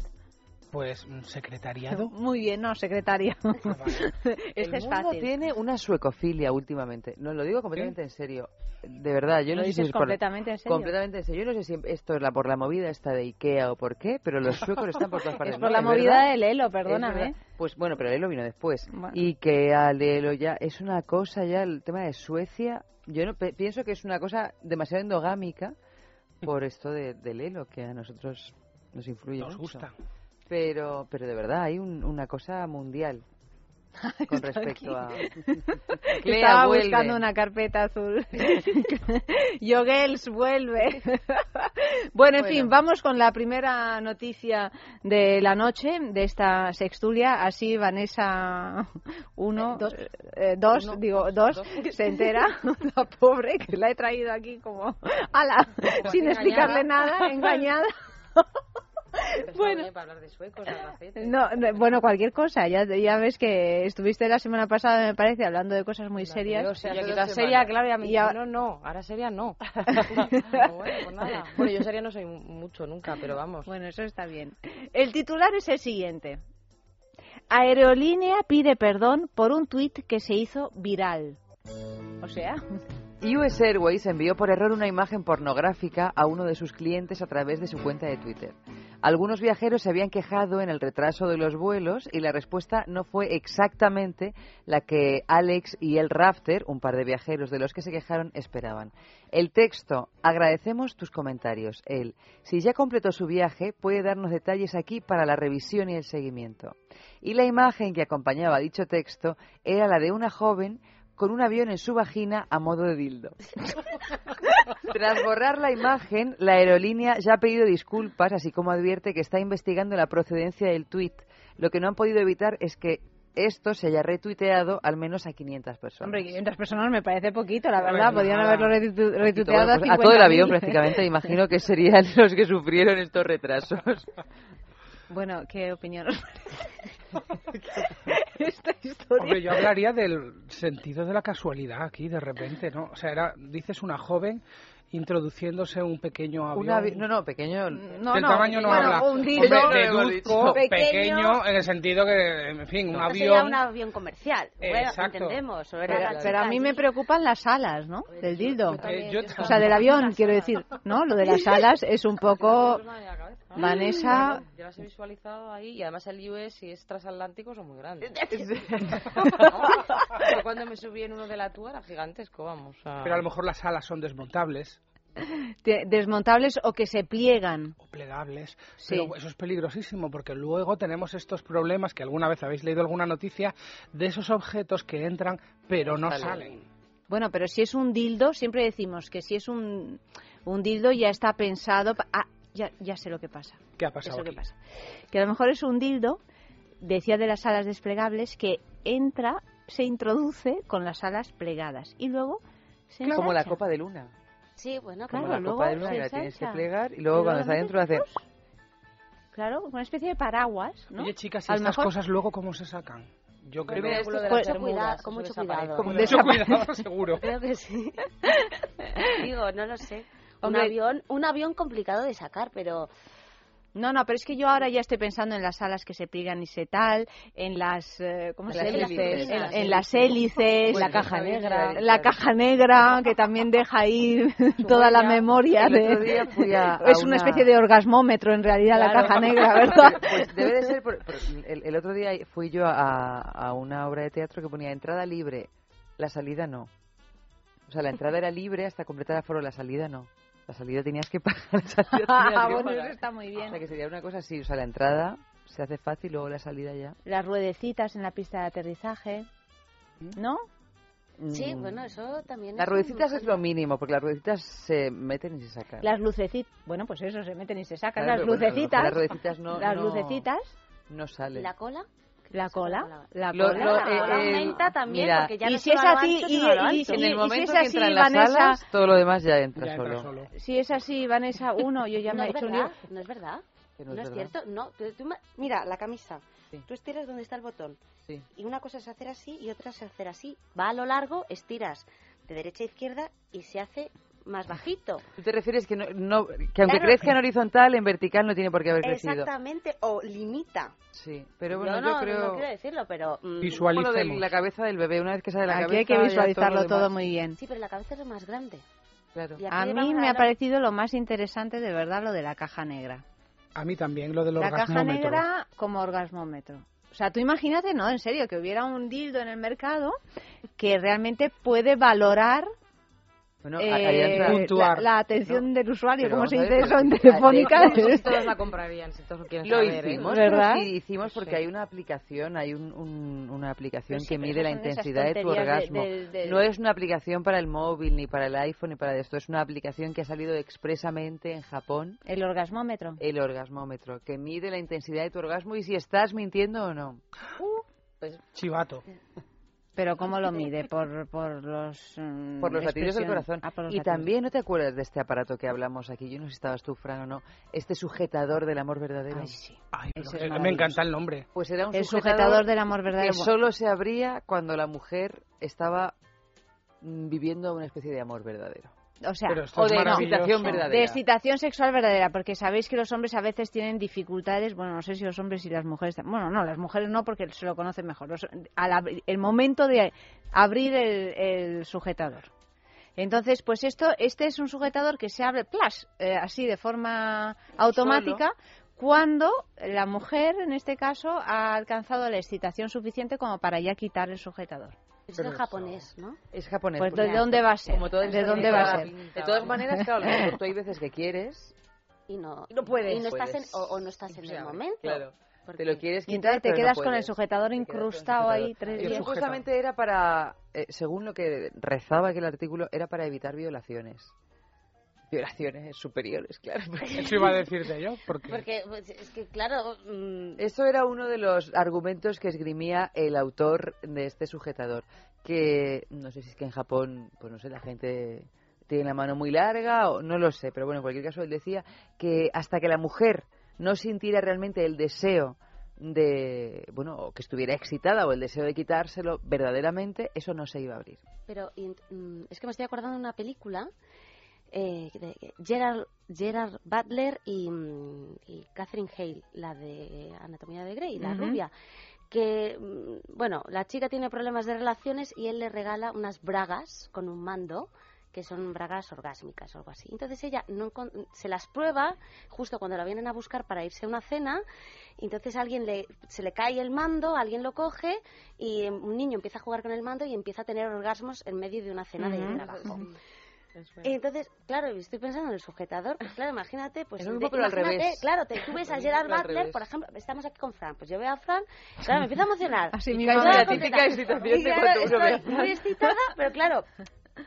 Pues mm, secretariado. Muy bien, no, secretaria. El este es mundo fácil. tiene una suecofilia últimamente. No, lo digo completamente en serio. De verdad, yo no ¿Lo sé si dices es por la- completamente en serio? Completamente en serio. Yo no sé si esto es la, por la movida esta de Ikea o por qué, pero los suecos están por todas partes. Es por ¿no? la ¿Es movida verdad? del Elo, perdóname. verdad. Pues bueno, pero el Elo vino después. Bueno. Ikea, Lelo, ya es una cosa ya, el tema de Suecia, yo no pe- pienso que es una cosa demasiado endogámica por esto de, del Elo, que a nosotros nos influye Nos mucho. gusta. Pero, pero de verdad hay un- una cosa mundial con respecto a... Clea, Estaba vuelve. buscando una carpeta azul. Yogels vuelve. bueno, en Bueno. fin, vamos con la primera noticia de la noche de esta sextulia. Así Vanessa 1, Eh, dos. 2, Uno, digo dos, 2, dos. se entera, la pobre, que la he traído aquí como, ala, sin explicarle nada, engañada. Bueno. Para hablar de suecos, de Albacete. No, no, bueno, cualquier cosa. Ya, ya ves que estuviste la semana pasada, me parece, hablando de cosas muy serias. O sea, hace que la seria, claro, y a mí Y ahora- no, no, ahora seria no. Bueno, pues nada. Bueno, yo seria no soy mucho nunca, pero vamos. Bueno, eso está bien. El titular es el siguiente. Aerolínea pide perdón por un tuit que se hizo viral. O sea, US Airways envió por error una imagen pornográfica a uno de sus clientes a través de su cuenta de Twitter. Algunos viajeros se habían quejado en el retraso de los vuelos y la respuesta no fue exactamente la que Alex y el Rafter, un par de viajeros de los que se quejaron, esperaban. El texto, agradecemos tus comentarios. Él, si ya completó su viaje, puede darnos detalles aquí para la revisión y el seguimiento. Y la imagen que acompañaba dicho texto era la de una joven con un avión en su vagina a modo de dildo. Tras borrar la imagen, la aerolínea ya ha pedido disculpas, así como advierte que está investigando la procedencia del tuit. Lo que no han podido evitar es que esto se haya retuiteado al menos a 500 personas. Hombre, 500 personas me parece poquito, la Bueno, verdad. Podrían nada. haberlo retu- Bueno, retuiteado pues a todo el 50.000. avión prácticamente, imagino que serían los que sufrieron estos retrasos. Bueno, ¿qué opinión os parece esta historia? Hombre, yo hablaría del sentido de la casualidad aquí, de repente, ¿no? O sea, era, dices una joven introduciéndose un pequeño avión. No, no, pequeño. No, Del no, tamaño no bueno, habla. un dildo. Deduzco pequeño, Pequeño. en el sentido que, en fin, un avión... sería un avión comercial. Bueno, Exacto. entendemos. o era Pero, la pero a mí me preocupan las alas, ¿no? Del dildo. Eh, yo O sea, del avión, quiero decir. ¿No? Lo de las alas es un poco... Vanessa... Yo las he visualizado ahí y además el US si es transatlántico son muy grandes. Yo cuando me subí en uno de la TUA era gigantesco, vamos. o sea- Pero a lo mejor las alas son desmontables, Desmontables o que se pliegan. plegables. Sí. Pero eso es peligrosísimo porque luego tenemos estos problemas que alguna vez habéis leído alguna noticia de esos objetos que entran pero no salen. Bueno, pero si es un dildo, siempre decimos que si es un, un dildo ya está pensado... pa- Ah, ya, ya sé lo que pasa. ¿Qué ha pasado lo que aquí? pasa. Que a lo mejor es un dildo, decía de las alas desplegables, que entra, se introduce con las alas plegadas y luego se Como la copa de luna. Sí, bueno, Como Claro, la luego copa de luna que la tienes que plegar y Y luego luego cuando está la dentro hace... Claro, una especie de paraguas, ¿no? Oye, chicas, ¿y estas mejor- cosas luego cómo se sacan? Yo creo de con mucho cuidado. Con mucho cuidado, seguro. Creo que sí. Digo, no lo sé. Un avión, un avión complicado de sacar, pero No, no, pero es que yo ahora ya estoy pensando en las alas que se pliegan y se tal, en las, eh, ¿cómo En se las dice? hélices. En, Las en las hélices, La caja negra. la caja negra que también deja ahí toda la memoria de es una especie de orgasmómetro en realidad la caja negra, ¿verdad? Pues debe de ser. por- por- el, el otro día fui yo a, a una obra de teatro que ponía entrada libre, la salida no. O sea, la entrada era libre hasta completar aforo, la salida no. La salida tenías que pagar. La salida tenías Ah, bueno, pagar. eso está muy O bien. sea, que sería una cosa así. O sea, la entrada se hace fácil, luego la salida ya. Las ruedecitas en la pista de aterrizaje, ¿no? sí, Mm. bueno, eso también Las es ruedecitas es lo mínimo, porque las ruedecitas se meten y se sacan. Las lucecitas, bueno, pues eso se meten y se sacan. Claro, las pero bueno, lucecitas, las ruedecitas no- las no- lucecitas, No salen. ¿La cola? La cola, la Lo- cola. lo- La cola eh, aumenta también, mira, porque ya y no si se es lo así, ancho, y- lo y- y- en el si momento es que así, entran las Vanessa- alas, todo lo demás ya entra, Ya entra solo. solo. Si es así, Vanessa, uno, yo ya no me he es hecho un lío. no es verdad. Que No, no es es verdad. cierto, no. tú- tú mira, la camisa. Sí. Tú estiras donde está el botón. Sí. Y una cosa es hacer así y otra es hacer así. Va a lo largo, estiras de derecha a izquierda y se hace más bajito. ¿Tú te refieres que, no, no- que aunque Claro. crezca en horizontal, en vertical no tiene por qué haber crecido? Exactamente, o limita. Sí, pero bueno, yo yo, no, creo... no quiero decirlo, pero... mm, lo de Visualicemos. la cabeza del bebé, una vez que sale la Aquí cabeza... hay que visualizarlo lo todo demás- muy bien. Sí, pero la cabeza es más grande. Claro. Aquí A mí me ha parecido lo más interesante de verdad lo de la caja negra. A mí también, lo del La caja orgasmómetro. negra como orgasmómetro. O sea, tú imagínate, no, en serio, que hubiera un dildo en el mercado que realmente puede valorar Bueno, eh, entra- la, Puntuar. la atención del usuario, Pero ¿cómo vamos se dice eso en telefónica? todos la comprarían, si todos lo quieren Lo saber, ¿eh? hicimos, ¿Verdad? sí hicimos porque Sí. hay una aplicación, hay un, un- una aplicación sí, que mide la intensidad de tu de- orgasmo. No es una aplicación para el móvil, ni para el iPhone, ni para esto. Es una aplicación que ha salido expresamente en Japón, El orgasmómetro. el orgasmómetro, que mide la intensidad de tu orgasmo y si estás mintiendo o no. Pues Chivato. Pero ¿cómo lo mide? Por, por los... mm, Por los latidos del corazón. Ah, y latidos. también, ¿no te acuerdas de este aparato que hablamos aquí? Yo no sé si estabas tú, Fran, o no. Este sujetador del amor verdadero. Ay, sí. Ay, es me encanta el nombre. Pues era un El sujetador del amor verdadero. que solo se abría cuando la mujer estaba mm, viviendo una especie de amor verdadero. O sea, O de excitación de verdadera. excitación sexual verdadera, porque sabéis que los hombres a veces tienen dificultades, bueno, no sé si los hombres y las mujeres, bueno, no, las mujeres no, porque se lo conocen mejor, Los- al abri- el momento de abrir el, el sujetador. Entonces, pues esto, este es un sujetador que se abre, plas, eh, así de forma automática, cuando la mujer, en este caso, ha alcanzado la excitación suficiente como para ya quitar el sujetador. Es japonés, ¿no? Es japonés. Pues, ¿de dónde va a ser? Como todo ¿De dónde va a ser? De todas maneras, claro, tú hay veces que quieres, Y no, Y no puedes. y no estás en, Puedes. o, o no estás en el momento. claro. Porque- te lo quieres Y quitar, entonces te pero no quedas con el sujetador quedas incrustado sujetador. ahí tres días. Supuestamente era para, eh, según lo que rezaba aquel artículo, era para evitar violaciones. Violaciones superiores, claro. Eso iba a decirte yo, porque... Porque pues, es que, claro, mm, Eso era uno de los argumentos que esgrimía el autor de este sujetador, que no sé si es que en Japón, pues no sé, la gente tiene la mano muy larga o no lo sé, pero bueno, en cualquier caso él decía que hasta que la mujer no sintiera realmente el deseo de, bueno, o que estuviera excitada o el deseo de quitárselo verdaderamente, eso no se iba a abrir. pero y- mm, es que me estoy acordando de una película eh, Gerard, Gerard Butler y, mm, y Catherine Hale, la de Anatomía de Grey, la rubia, que, mm, bueno, la chica tiene problemas de relaciones y él le regala unas bragas con un mando que son bragas orgásmicas o algo así. Entonces ella no se las prueba justo cuando la vienen a buscar para irse a una cena. Entonces alguien le, se le cae el mando, alguien lo coge y un niño empieza a jugar con el mando y empieza a tener orgasmos en medio de una cena de trabajo. Entonces, claro, estoy pensando en el sujetador. pues claro, imagínate, pues Es de- pero al imagínate, revés. claro, te, tú ves a Gerard Butler, por ejemplo, estamos aquí con Fran, pues yo veo a Fran, claro, me empiezo a emocionar. Así Y mismo, claro, la típica excitación Y de claro, cuando uno ve a estoy muy excitada, pero claro,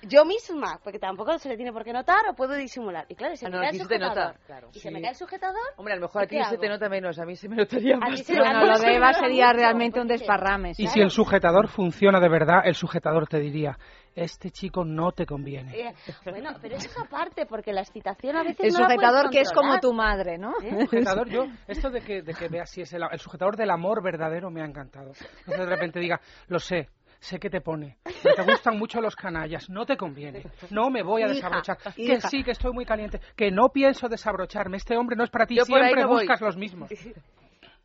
yo misma, porque tampoco se le tiene por qué notar o puedo disimular. Y claro, y se Ah, me no, cae aquí el se te sujetador. nota, claro. Y se Sí. me cae el sujetador. Hombre, a lo mejor ¿y aquí qué se te nota menos, a mí se me notaría A más. ti se- Bueno, lo de Eva sería mucho, realmente un desparrame. Y ¿sabes? si el sujetador funciona de verdad, el sujetador te diría, este chico no te conviene. Eh, bueno, pero eso es aparte, porque la excitación a veces El no la puedes sujetador que es como tu madre, ¿no? ¿Eh? El sujetador, yo, esto de que, de que veas si es el, el sujetador del amor verdadero me ha encantado. Entonces de repente diga, lo sé, sé que te pone, pero te gustan mucho los canallas, no te conviene, no me voy a Hija, desabrochar, que hija. sí, que estoy muy caliente, que no pienso desabrocharme, este hombre no es para ti, Yo siempre no voy. buscas los mismos.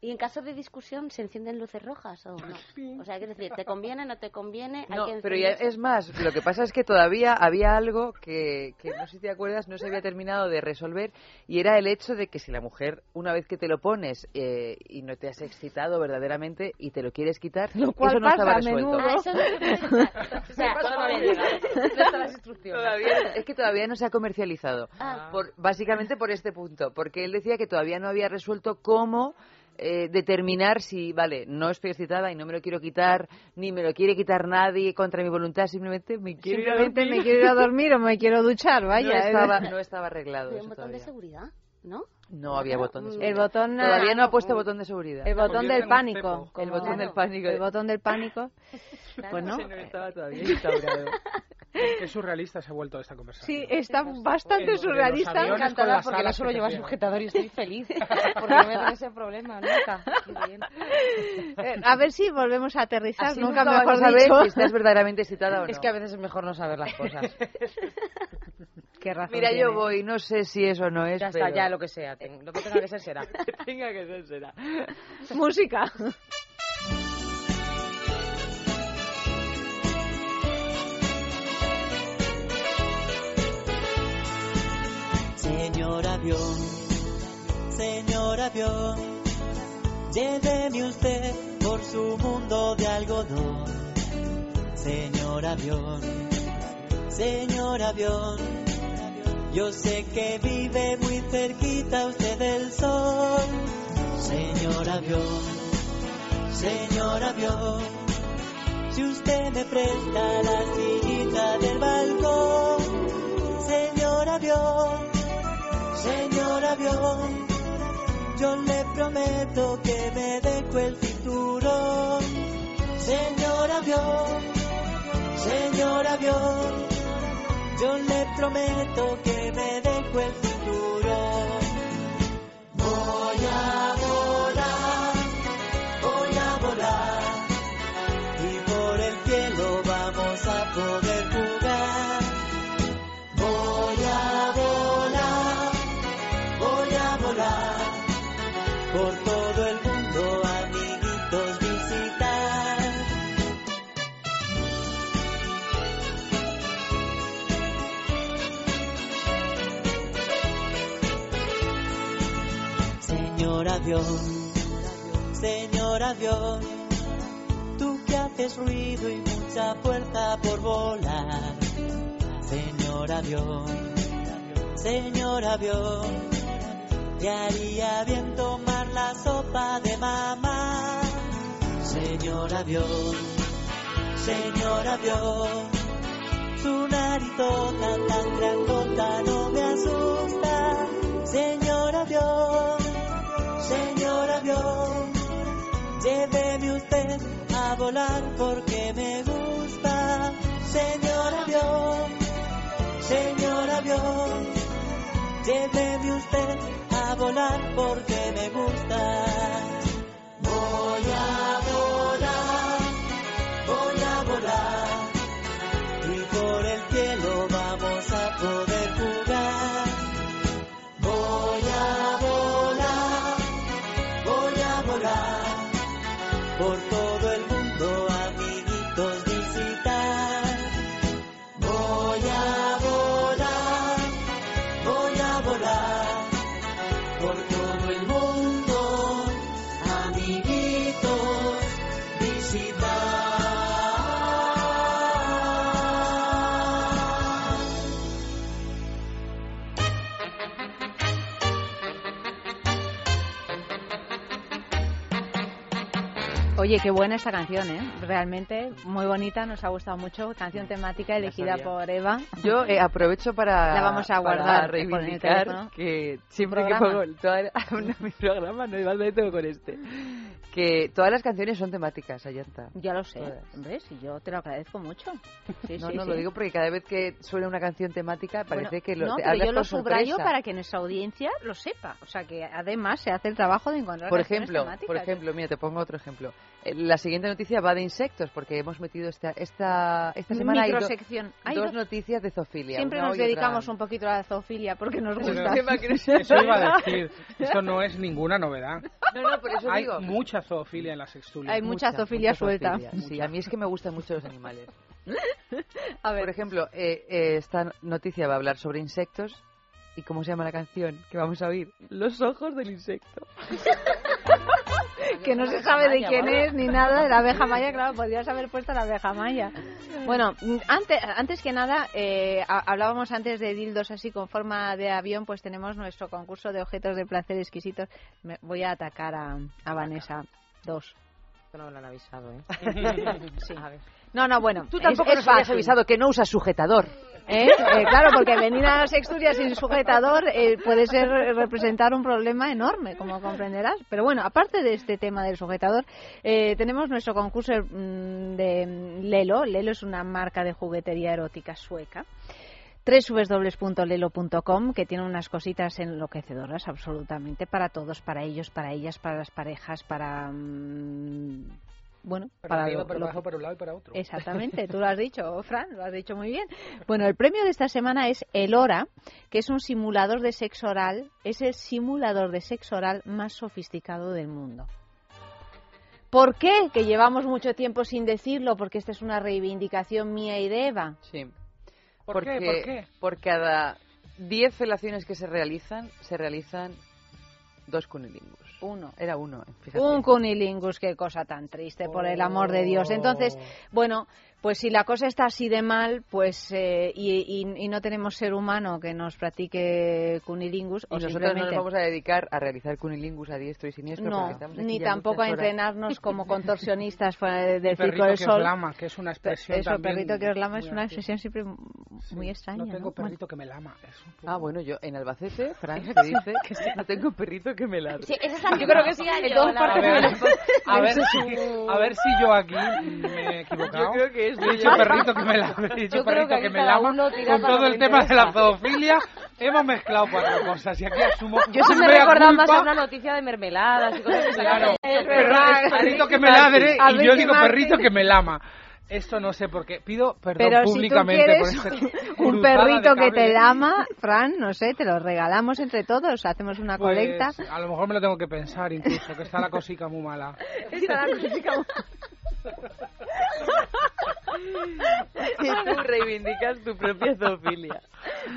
Y en caso de discusión, ¿se encienden luces rojas o no? O sea, quiero decir, ¿te conviene, no te conviene? Hay No, que pero ya es más, lo que pasa es que todavía había algo que, que no sé si te acuerdas, no se había terminado de resolver y era el hecho de que si la mujer, una vez que te lo pones eh, y no te has excitado verdaderamente y te lo quieres quitar, Lo cual eso no pasa estaba resuelto. Ah, eso. O sea. Todavía- es que todavía no se ha comercializado. Ah. Por- básicamente por este punto, porque él decía que todavía no había resuelto cómo eh, determinar si, vale, no estoy excitada y no me lo quiero quitar, ni me lo quiere quitar nadie contra mi voluntad, simplemente me quiero ir a Simplemente dormir. me quiero ir a dormir o me quiero duchar, vaya. no, ¿eh? estaba, no estaba arreglado Hay eso un botón de todavía. seguridad, ¿no? No había botón de El seguridad. botón, Todavía no ha puesto botón de seguridad. El botón del pánico. cepo. El botón del pánico. El botón del pánico. Pues no. No estaba todavía instaurado. Qué surrealista se ha vuelto esta conversación. Sí, está bastante surrealista. encantada las porque te llevar cierran. sujetador y estoy feliz. Porque no voy a tener ese problema nunca. Qué bien. Eh, A ver si volvemos a aterrizar, Así nunca nunca mejor vas a dicho. ver si estás verdaderamente excitada o no. Es que a veces es mejor no saber las cosas. Qué razón Mira, yo voy, no sé si eso o no es, Ya está, pero... ya lo que sea. ten- Lo que tenga que ser será. tenga que ser, será. Música. Señor avión, señor avión, lléveme usted por su mundo de algodón. Señor avión, señor avión, yo sé que vive muy cerquita usted del sol. Señor avión, señor avión, si usted me presta la sillita del balcón. Señor avión, Señor avión, yo le prometo que me dejo el cinturón. Señor avión, señor avión, yo le prometo que me dejo el cinturón. Voy a Señor avión, señor avión, tú que haces ruido y mucha fuerza por volar. Señor avión, señor avión, te haría bien tomar la sopa de mamá. Señor avión, señor avión, su narizota tan grandota no me asusta. Señor avión, lléveme usted a volar porque me gusta. Señor avión, señor avión, lléveme usted a volar porque me gusta. Voy a volar, voy a volar. Por todo Oye, qué buena esta canción, ¿eh? Realmente muy bonita, nos ha gustado mucho. Canción temática elegida por Eva. Yo eh, aprovecho para, La vamos a para guardar por el reivindicar teléfono. que siempre que pongo toda, no, mi programa, no, igual me tengo con este, que todas las canciones son temáticas, Ayanta. Ya lo sé, Todas. hombre, si yo te lo agradezco mucho. Sí, no, sí, no, sí. lo digo porque cada vez que suena una canción temática parece Bueno, que lo no, te pero yo lo subrayo para que nuestra audiencia lo sepa. O sea, que además se hace el trabajo de encontrar Por ejemplo, temáticas. por ejemplo, mira, te pongo otro ejemplo. La siguiente noticia va de insectos, porque hemos metido esta esta, esta semana hay do-. Hay dos dos- noticias de zoofilia. Siempre nos otra- dedicamos un poquito a la zoofilia porque nos gusta. eso iba a decir. Eso no es ninguna novedad. No, no, por eso Hay digo. mucha zoofilia en la sextulia. Hay mucha zoofilia suelta. zoofilia. Sí, a mí es que me gustan mucho los animales. A ver. Por ejemplo, eh, eh, esta noticia va a hablar sobre insectos. ¿Y cómo se llama la canción que vamos a oír? Los ojos del insecto. que no se sabe de quién es ni nada de la abeja maya, claro, podrías haber puesto la abeja maya. Bueno, antes, antes que nada, eh, ha- hablábamos antes de dildos así con forma de avión, pues tenemos nuestro concurso de objetos de placer exquisitos. Me- voy a atacar a, a Vanessa. Dos. No lo han avisado, ¿eh? Sí. No, no, bueno. Tú es- tampoco es nos habías fácil. avisado que no usas sujetador. ¿Eh? Eh, claro, porque venir a las Sexturias sin sujetador eh, puede ser representar un problema enorme, como comprenderás. Pero bueno, aparte de este tema del sujetador, eh, tenemos nuestro concurso mm, de Lelo. Lelo es una marca de juguetería erótica sueca www.lelo.com que tiene unas cositas enloquecedoras absolutamente para todos, para ellos, para ellas, para las parejas, para mm, bueno, Para para arriba, lo- para lo abajo, para un lado y para otro. Exactamente, tú lo has dicho, Fran, lo has dicho muy bien. Bueno, el premio de esta semana es el Hora, que es un simulador de sexo oral, es el simulador de sexo oral más sofisticado del mundo. ¿Por qué? Que llevamos mucho tiempo sin decirlo, porque esta es una reivindicación mía y de Eva. Sí. ¿Por porque, qué? ¿Por qué? Por cada 10 felaciones que se realizan, se realizan dos cunilingus. Uno. Era uno, fíjate. Un cunilingus, qué cosa tan triste, por el amor de Dios. Entonces, bueno, pues si la cosa está así de mal, pues eh, y, y- y no tenemos ser humano que nos practique cunilingus, Y o nosotros no nos vamos a dedicar a realizar cunilingus a diestro y siniestro. No, porque estamos aquí ni tampoco a entrenarnos como contorsionistas de- del Perrito Circo del que Sol. os lama, que es una expresión Eso, también perrito que os lama es una expresión siempre muy extraña. No tengo ¿no? perrito que me lama. Es un poco- Ah, bueno, yo en Albacete, Fran, que dice que no tengo perrito que me ladre. Sí, esa Yo creo que sí, en todas A partes ver, de la- a ver si, a ver si yo aquí me he equivocado. Yo creo que es He dicho perrito que me lama, he dicho perrito que que me lama. Con todo el tema de la zoofilia hemos mezclado cuatro cosas y aquí asumo Yo sí me recordaba más a una noticia de mermeladas y cosas que Claro, es perrito que me ladre y yo digo perrito que me lama. Esto no sé por qué. Pido perdón Pero si tú públicamente por esta un perrito que te lama, Fran, no sé, te lo regalamos entre todos, hacemos una Pues, colecta. a lo mejor me lo tengo que pensar incluso, que está la cosica muy mala. Está la cosica muy- Y tú reivindicas tu propia zoofilia.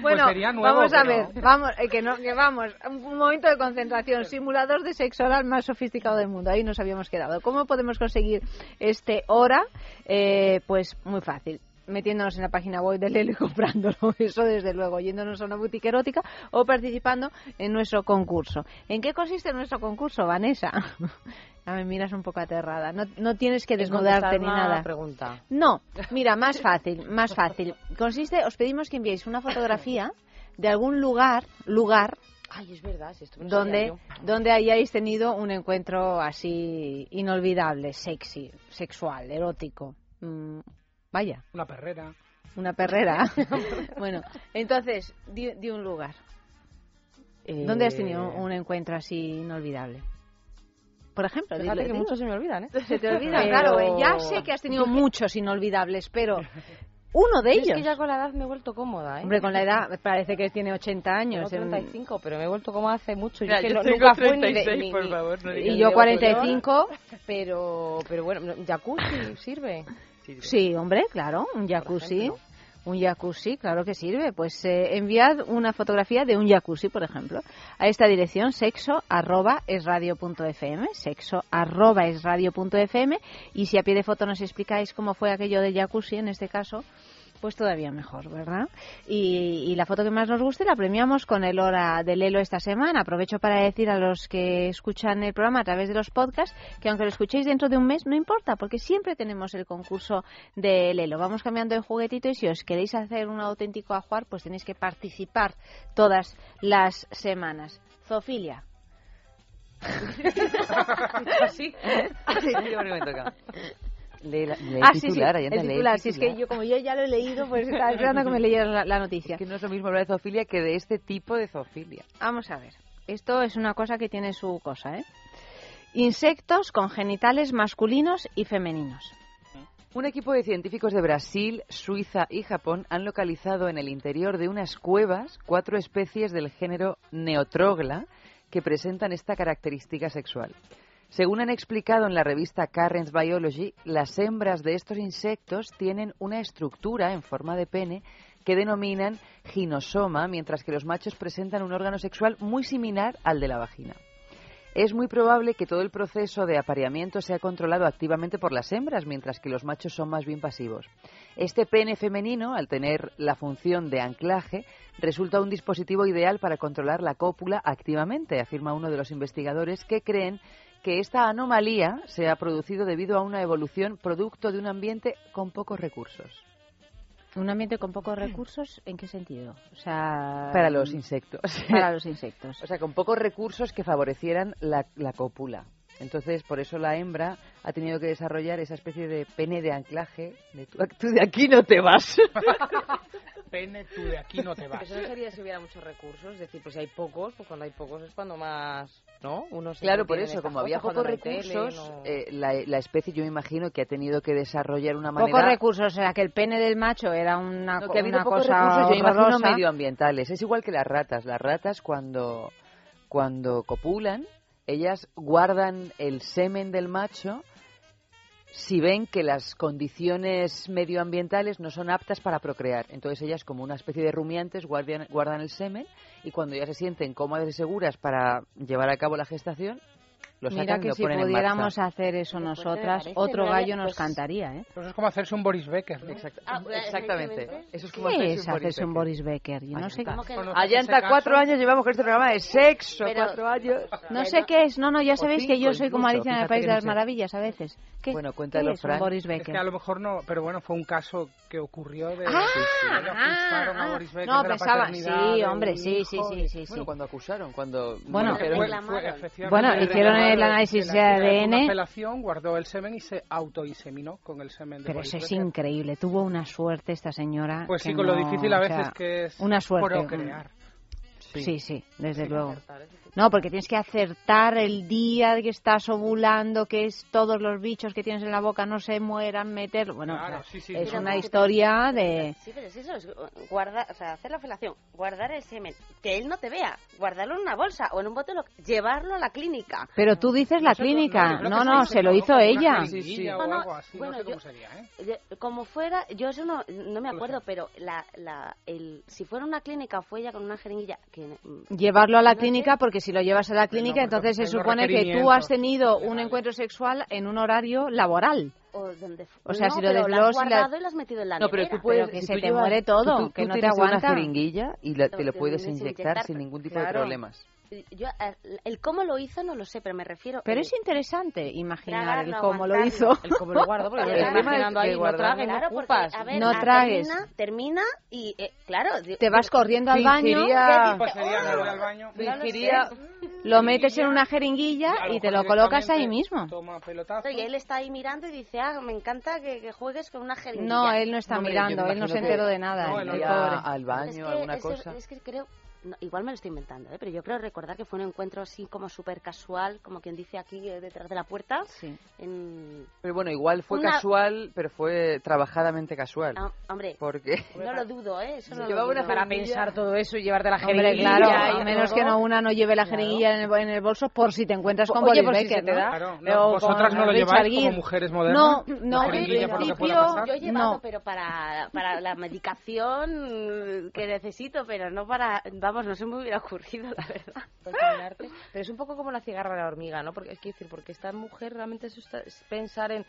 Bueno, Pues sería nuevo, vamos a pero- ver, vamos, eh, que, no, que vamos, un un momento de concentración, simulador de sexo oral más sofisticado del mundo, ahí nos habíamos quedado. ¿Cómo podemos conseguir este hora? Eh, pues muy fácil metiéndonos en la página web de Lelo y comprándolo, eso desde luego, yéndonos a una boutique erótica o participando en nuestro concurso. ¿En qué consiste nuestro concurso, Vanessa? Ya me miras un poco aterrada. No, no tienes que desnudarte ni nada. pregunta. No, mira, más fácil, más fácil. Consiste, os pedimos que enviéis una fotografía de algún lugar, lugar Ay, es verdad, si esto me lo donde, donde hayáis tenido un encuentro así inolvidable, sexy, sexual, erótico. Vaya, Una perrera. una perrera. bueno, entonces, di, di un lugar. ¿Dónde has tenido Eh, un encuentro así inolvidable? Por ejemplo, Fíjate dilo, que muchos se me olvidan, ¿eh? Se te olvida, Pero- claro. eh, Ya sé que has tenido muchos inolvidables, pero uno de Yo ellos. Es que ya con la edad me he vuelto cómoda, ¿eh? Hombre, con la edad parece que tiene 80 años. Tengo en- 35, pero me he vuelto cómoda hace mucho. Mira, yo no- tengo nunca fue ni de- 36, ni- por ni- favor, no de yo botellón, 45. Pero, pero bueno, jacuzzi sirve. Sí, hombre, claro, un jacuzzi. Un jacuzzi, claro que sirve. Pues eh, enviad una fotografía de un jacuzzi, por ejemplo, a esta dirección sexo arroba es radio punto fm, sexo arroba es radio punto fm, y si a pie de foto nos explicáis cómo fue aquello de jacuzzi en este caso, pues todavía mejor, ¿verdad? Y, y la foto que más nos guste la premiamos con el hora del Lelo esta semana. Aprovecho para decir a los que escuchan el programa a través de los podcasts que aunque lo escuchéis dentro de un mes, no importa, porque siempre tenemos el concurso de Lelo. Vamos cambiando de juguetito y si os queréis hacer un auténtico ajuar, pues tenéis que participar todas las semanas. Zofilia. ¿Así? Así, bueno que me toca. Lee, la- lee el Ah, sí, sí, el titular. Si es que yo, como yo ya lo he leído, pues estaba esperando que me leyeras la, la noticia. Que no es lo mismo hablar de zoofilia que de este tipo de zoofilia. Vamos a ver. Esto es una cosa que tiene su cosa, ¿eh? Insectos con genitales masculinos y femeninos. Un equipo de científicos de Brasil, Suiza y Japón han localizado en el interior de unas cuevas cuatro especies del género Neotrogla que presentan esta característica sexual. Según han explicado en la revista Currents Biology, las hembras de estos insectos tienen una estructura en forma de pene que denominan ginosoma, mientras que los machos presentan un órgano sexual muy similar al de la vagina. Es muy probable que todo el proceso de apareamiento sea controlado activamente por las hembras, mientras que los machos son más bien pasivos. Este pene femenino, al tener la función de anclaje, resulta un dispositivo ideal para controlar la cópula activamente, afirma uno de los investigadores que creen que esta anomalía se ha producido debido a una evolución producto de un ambiente con pocos recursos. Un ambiente con pocos recursos, ¿en qué sentido? O sea, Para los insectos. Para los insectos. O sea, con pocos recursos que favorecieran la, la cópula. Entonces, por eso la hembra ha tenido que desarrollar esa especie de pene de anclaje de tú, tú de aquí no te vas. Pene, tú de aquí no te vas. Eso no sería si hubiera muchos recursos, es decir, pues si hay pocos, pues cuando hay pocos es cuando más, ¿no? Uno se Claro, por eso, como había pocos recursos, no- eh, la, la especie yo me imagino que ha tenido que desarrollar una manera... Pocos recursos, o sea, que el pene del macho era una, No, que ha una cosa recursos, yo imagino medioambientales. Es igual que las ratas. Las ratas cuando, cuando copulan, ellas guardan el semen del macho si ven que las condiciones medioambientales no son aptas para procrear. Entonces ellas, como una especie de rumiantes, guardian- guardan el semen y cuando ya se sienten cómodas y seguras para llevar a cabo la gestación, lo sacan Mira y que lo si ponen pudiéramos hacer eso Pues nosotras, otro gallo nos pues- cantaría, ¿eh? Pues es como hacerse un Boris Becker, ¿no? Exactamente. Eso es como ¿Qué hacerse es un Boris hacerse un Boris Becker? Yo no sé. Allá está cuatro años llevamos con este programa de sexo, Pero- cuatro años. No sé qué es, no, no, ya sabéis que yo soy como Alicia en el País de las. Maravillas a veces. ¿Qué, Bueno, ¿qué cuéntalo, es un Fran. Boris Es Becker? que a lo mejor no, pero bueno, fue un caso que ocurrió de... Ah, de acusaron a ah, Boris Becker no, de pensaba, sí, hombre, sí, sí, sí, sí, sí. Bueno, cuando acusaron, cuando... Bueno, Bueno, le el análisis de hizo Una ADN. felación, guardó el semen y se autoinseminó con el semen de Pero eso es increíble. Tuvo una suerte esta señora. Pues que sí, con lo no- difícil a o veces sea, que es Una suerte. procrear. Sí, sí, desde luego. No, porque tienes que acertar el día de que estás ovulando, que es todos los bichos que tienes en la boca no se mueran, meter. Bueno, Claro, o sea, sí, sí, es una historia de. Sí, pero es eso, es guardar, o sea, hacer la felación, guardar el semen, que él no te vea, guardarlo en una bolsa o en un bote, lo- llevarlo a la clínica. Pero tú dices la no, clínica. No, no, se lo hizo ella. jeringuilla No, o no, algo así, bueno, no sé yo- cómo sería, ¿eh? De- como fuera, yo eso no, no me acuerdo, pero la, la, el, si fuera una clínica o fue ella con una jeringuilla, que mm, Llevarlo a la no clínica, porque si lo llevas a la clínica, porque entonces se supone que tú has tenido un encuentro sexual en un horario laboral. o donde O sea, no, si lo pero desglosas y la- y lo has metido en la No, pero tú puedes, que si se tú te llevas- muere todo, tú- tú que no te aguanta. una jeringuilla y la- te lo puedes inyectar inyectar, sin ningún tipo de claro. problemas. Yo, eh, el cómo lo hizo no lo sé, pero me refiero... Pero el- es interesante imaginar Tragarlo, el cómo lo hizo. aguantarlo. El cómo lo guardo, porque Claro, estoy imaginando ahí, no claro, tragues, no porque, ocupas. a ver, No tragues. Termina, termina y, eh, claro... Te vas corriendo al baño, Fingiría-. Fingiría- lo metes en una jeringuilla y te lo colocas ahí mismo. Toma pelotazo. Y él está ahí mirando y dice, ah, me encanta que, que juegues con una jeringuilla. No, él no está me mirando, él no se enteró de nada. No, el pobre. iría al baño, es que, alguna cosa. es que creo... no, igual me lo estoy inventando, ¿eh? pero yo creo recordar que fue un encuentro así como súper casual, como quien dice aquí eh, detrás de la puerta. En... Pero bueno, igual fue Una- casual, pero fue trabajadamente casual. Ah, hombre, Porque no lo dudo, ¿eh? Eso no lo dudo. una Para pensar todo eso y llevarte la Hombre, jeringuilla claro, y a menos que no una no lleve la jeringuilla en el, en el bolso por si te encuentras con Oye, por si Becker, se te ¿no? da. Claro, no, O vosotras no lo Richard lleváis como mujeres modernas. No, no, en jeringuilla por lo que pasar. Yo he llevado, no. pero para, para la medicación que necesito, pero no para... Vamos, no se me hubiera ocurrido, la verdad. Por imaginarte. Pero es un poco como la cigarra de la hormiga, ¿no? Porque es que decir, porque esta mujer realmente es pensar en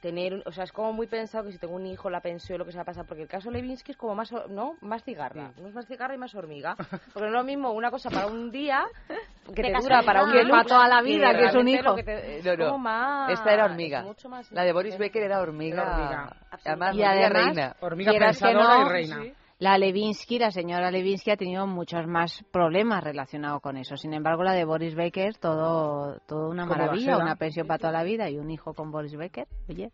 tener, un- o sea, es como muy pensado que si tengo un hijo, la pensión, lo que se va a pasar, porque el caso Levinsky es como más, ¿no? Más cigarra, no es más cigarra y más hormiga, porque no es lo mismo una cosa para un día que te dura para un para toda la vida, que es un hijo. que te- es No, no. como más- Esta era hormiga. es mucho más La de Boris Becker era hormiga. Era hormiga. Además, Y hormiga además, reina. Hormiga pensadora no, y reina. La Levinsky, la señora Levinsky, ha tenido muchos más problemas relacionados con eso. Sin embargo, la de Boris Becker, todo, todo una maravilla, una pensión para toda la vida y un hijo con Boris Becker. Oye,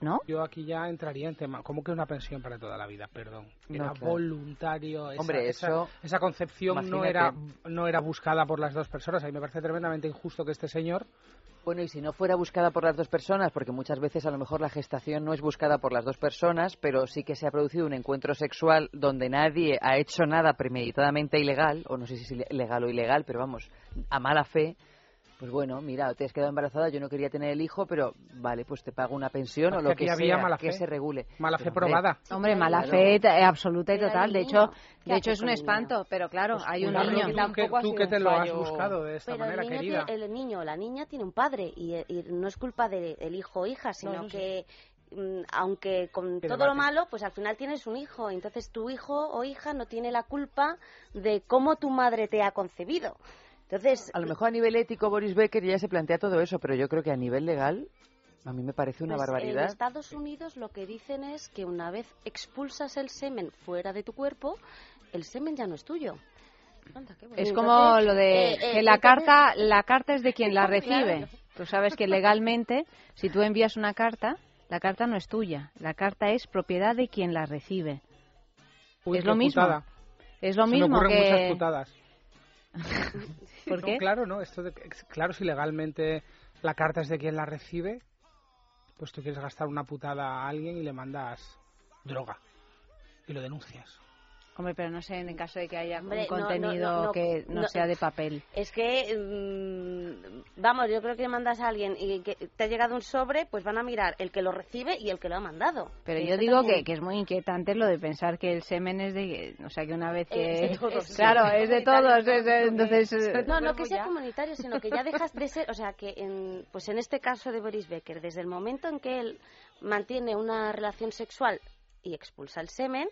¿no? Yo aquí ya entraría en tema. ¿Cómo que una pensión para toda la vida? Perdón. No, Era claro. voluntario. Esa, Hombre, esa- eso- Esa, concepción no era, no era buscada por las dos personas. A mí me parece tremendamente injusto que este señor. Bueno, y si no fuera buscada por las dos personas, porque muchas veces a lo mejor la gestación no es buscada por las dos personas, pero sí que se ha producido un encuentro sexual donde nadie ha hecho nada premeditadamente ilegal, o no sé si es legal o ilegal, pero vamos, a mala fe, pues bueno, mira, te has quedado embarazada, yo no quería tener el hijo, pero vale, pues te pago una pensión o Es lo que había sea, mala que fe. se regule. Mala Pero, fe hombre, probada. Hombre, mala Claro. fe eh, absoluta y total. De hecho, niño. ¿Qué de hecho es un el niño? espanto, pero claro, Pues hay un niño. Tú, que, tampoco tú que te lo has buscado de esta Pero el manera, niño, querida. tiene- el niño, la niña tiene un padre y, y no es culpa del hijo o hija, sino que mm, aunque con todo lo malo, pues al final tienes un hijo. Entonces tu hijo o hija no tiene la culpa de cómo tu madre te ha concebido. Entonces, A lo mejor a nivel ético Boris Becker ya se plantea todo eso, pero yo creo que a nivel legal a mí me parece una pues, en barbaridad. Estados Unidos lo que dicen es que una vez expulsas el semen fuera de tu cuerpo, el semen ya no es tuyo. Anda, qué bueno. Es Entonces, como lo de eh, eh, que la entonces- carta, la carta es de quien la Claro. recibe. Tú sabes que legalmente, si tú envías una carta, la carta no es tuya. La carta es propiedad de quien la recibe. Uy, es lo mismo. putada. Es lo Se me mismo ocurren muchas que. putadas. ¿Por No, qué? claro, no. Esto de, claro, si legalmente la carta es de quien la recibe, pues tú quieres gastar una putada a alguien y le mandas droga y lo denuncias. Hombre, pero no sé en el caso de que haya Hombre, un no, contenido no, no, que no, no, sea de papel. Es que, mm, vamos, yo creo que mandas a alguien y que te ha llegado un sobre, pues van a mirar el que lo recibe y el que lo ha mandado. Pero yo digo que, que es muy inquietante lo de pensar que el semen es de... O sea, que una vez que... Eh, es- claro, sí, es de todos. es de- entonces... eh, No, no que sea comunitario, sino que ya dejas de ser, o sea, que en, pues en este caso de Boris Becker, desde el momento en que él mantiene una relación sexual y expulsa el semen,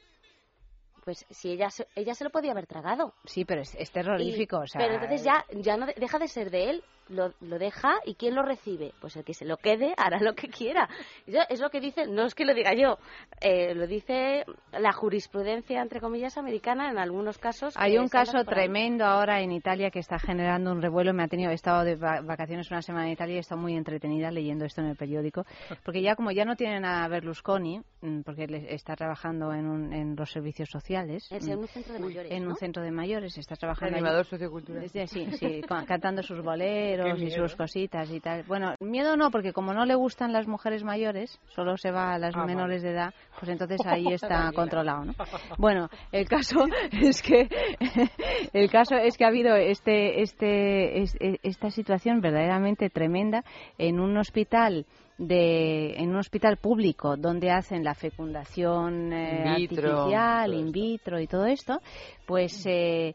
pues si ella se, ella se lo podía haber tragado. Sí, pero es, es terrorífico. Y- o sea, pero entonces ya, ya no de- deja de ser de él, lo, lo deja y ¿quién lo recibe? Pues el que se lo quede hará lo que quiera. Yo- es lo que dice, no es que lo diga yo, eh, lo dice la jurisprudencia, entre comillas, americana en algunos casos. Hay un caso tremendo ahora en Italia que está generando un revuelo. Me ha tenido, he estado de va- vacaciones una semana en Italia y he estado muy entretenida leyendo esto en el periódico. Porque ya como ya no tienen a Berlusconi, mm, porque él está trabajando en, un- en los servicios sociales. Es mm, en un centro de mayores, En ¿no? un centro de mayores, está trabajando allí. Animador sociocultural. Sí, sí, sí, cantando sus boleros Y sus cositas y tal. Bueno, miedo no, porque como no le gustan las mujeres mayores, solo se va a las Ah, menores de edad, pues entonces ahí está controlado, ¿no? Bueno, el caso es que el caso es que ha habido este este es- e- esta situación verdaderamente tremenda en un hospital de en un hospital público donde hacen la fecundación eh, In vitro, artificial, in vitro y todo esto, pues eh,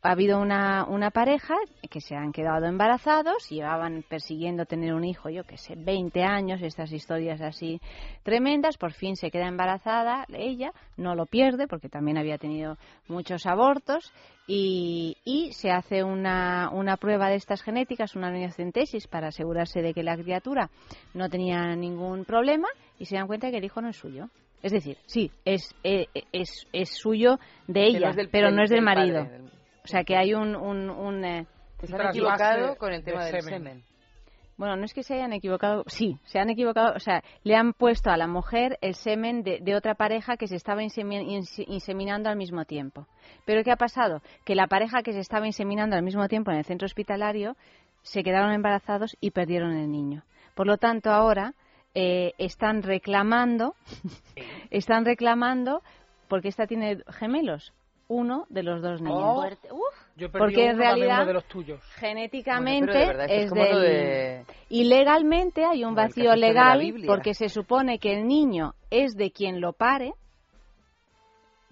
ha habido una, una pareja que se han quedado embarazados, llevaban persiguiendo tener un hijo, yo que sé, 20 años, estas historias así tremendas, por fin se queda embarazada ella, no lo pierde porque también había tenido muchos abortos y, y se hace una, una prueba de estas genéticas, una amniocentesis para asegurarse de que la criatura no tenía ningún problema y se dan cuenta que el hijo no es suyo. Es decir, sí, es, eh, es, es suyo de ella, del- pero no es del del padre, marido. del- O sea que hay un... un, un, eh, Se han equivocado con el tema del semen. Bueno, no es que se hayan equivocado, sí, se han equivocado, o sea, le han puesto a la mujer el semen de, de otra pareja que se estaba insemi- inse- inseminando al mismo tiempo. Pero ¿qué ha pasado? Que la pareja que se estaba inseminando al mismo tiempo en el centro hospitalario se quedaron embarazados y perdieron el niño. Por lo tanto, ahora eh, están reclamando, están reclamando porque esta tiene gemelos, uno de los dos niños. Oh, yo Porque en uno, realidad uno de los tuyos. genéticamente Bueno, pero de verdad, esto es es como del de- y legalmente hay un vacío legal porque se supone que el niño es de quien lo pare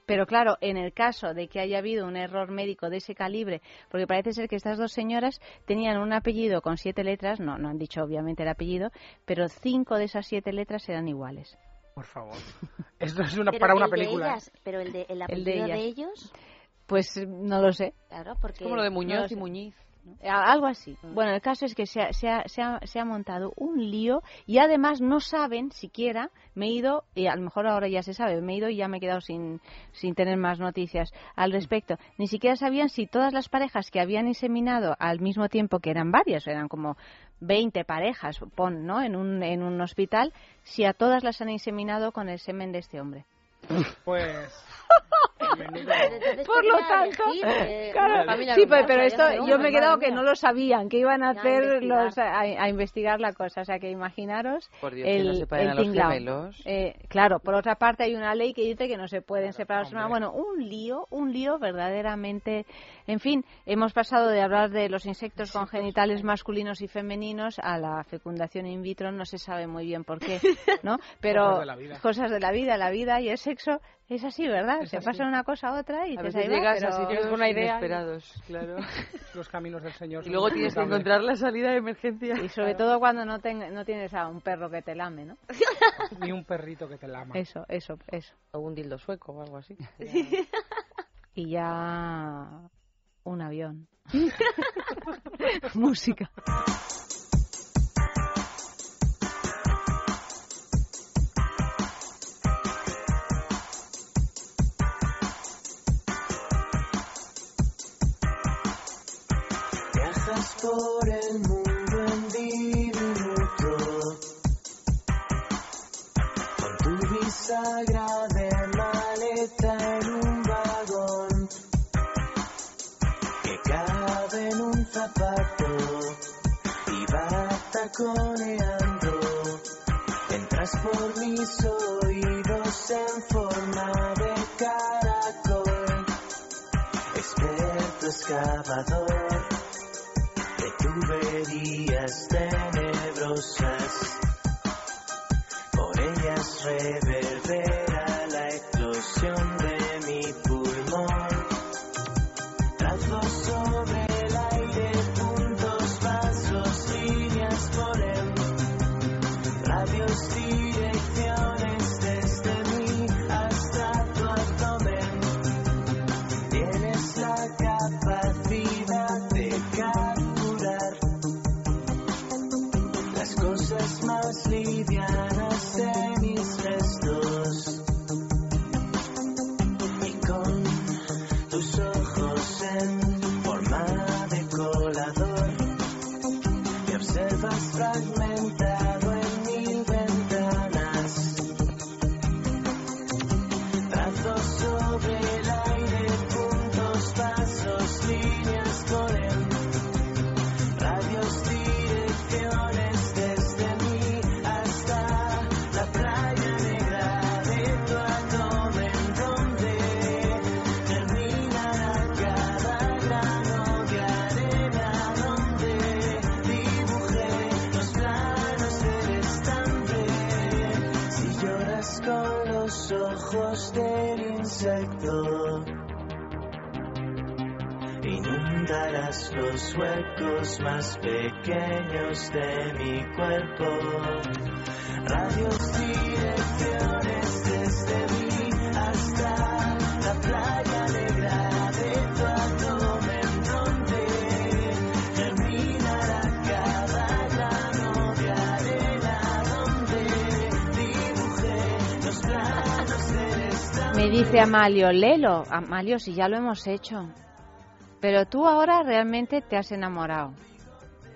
pero claro, en el caso de que haya habido un error médico de ese calibre, porque parece ser que estas dos señoras tenían un apellido con siete letras, no, no han dicho obviamente el apellido, pero cinco de esas siete letras eran iguales. Por favor. Esto es una, para una película. ellas, pero el de el El de apellido de, ellas. ellos, Pues no lo sé. claro, porque como lo de Muñoz no lo y sé. Muñiz. A- Algo así. Mm. Bueno, el caso es que se ha, se, ha, se, ha, se ha montado un lío y además no saben siquiera, me he ido, y a lo mejor ahora ya se sabe, me he ido y ya me he quedado sin, sin tener más noticias al respecto. Ni siquiera sabían si todas las parejas que habían inseminado al mismo tiempo, que eran varias, eran como 20 parejas, pon, ¿no? En un, en un hospital, si a todas las han inseminado con el semen de este hombre. Pues. Por lo tanto, claro, una familia sí, pero, esto yo me he quedado que no lo sabían, que iban a a hacer investigar. los a, a investigar la cosa, o sea que imaginaros Por Dios, que el, no separen el a los tinglao. gemelos. Eh, claro, por otra parte hay una ley que dice que no se pueden separar los hermanos. Bueno, un lío, un lío verdaderamente. En fin, hemos pasado de hablar de los insectos con genitales masculinos y femeninos a la fecundación in vitro, no se sabe muy bien por qué, ¿no? Pero Cosas de la vida. cosas de la vida, la vida y el sexo es así, ¿verdad? Es se así. pasa de una cosa a otra y A dices, veces llegas pero- a sitios una idea inesperados, claro. Los caminos del Señor. Y luego tienes que encontrar la salida de emergencia. Y sobre todo cuando no, ten- no tienes a un perro que te lame, ¿no? Ni un perrito que te lama. Eso, eso, eso. O un dildo sueco o algo así. Y ya un avión. Música. Por el mundo en diminuto. Con tu bisagra de maleta en un vagón Que cabe en un zapato y va taconeando Entras por mis oídos en forma de caracol Experto excavador tuberías tenebrosas. Por ellas reverbera los huecos más pequeños de mi cuerpo. Radios, direcciones desde mí hasta la playa negra de tu abdomen. Me dice Amalio, Lelo, Amalio, si ya lo hemos hecho. Pero tú ahora realmente te has enamorado.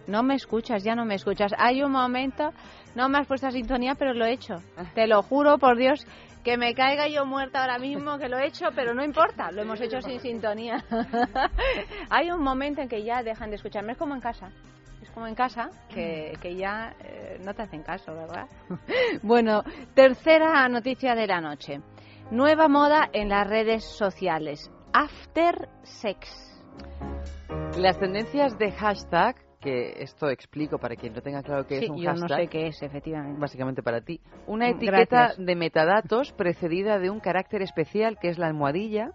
No me escuchas, ya no me escuchas. Hay un momento, no me has puesto a sintonía, pero lo he hecho. Te lo juro por Dios, que me caiga yo muerta ahora mismo, que lo he hecho, pero no importa, lo hemos hecho sin sintonía. Hay un momento en que ya dejan de escucharme, es como en casa. Es como en casa, que, que ya eh, no te hacen caso, ¿verdad? bueno, tercera noticia de la noche. Nueva moda en las redes sociales. After sex. Las tendencias de hashtag, que esto explico para quien no tenga claro qué Sí, es un yo hashtag. no sé qué es, efectivamente. Básicamente para ti. Una Mm, etiqueta gracias. de metadatos precedida de un carácter especial que es la almohadilla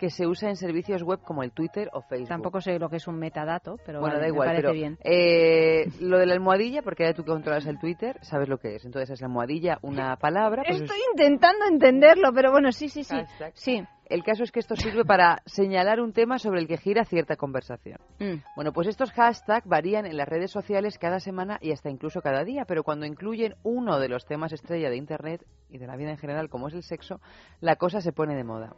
que se usa en servicios web como el Twitter o Facebook. Tampoco sé lo que es un metadato, pero bueno, vale, da igual, me parece pero bien. eh, lo de la almohadilla, porque ya tú que controlas el Twitter, sabes lo que es. Entonces es la almohadilla, una palabra. pues Estoy intentando entenderlo, pero bueno, sí, sí, sí. Hashtag. Sí. El caso es que esto sirve para señalar un tema sobre el que gira cierta conversación. Mm. Bueno, pues estos hashtags varían en las redes sociales cada semana y hasta incluso cada día, pero cuando incluyen uno de los temas estrella de Internet y de la vida en general, como es el sexo, la cosa se pone de moda.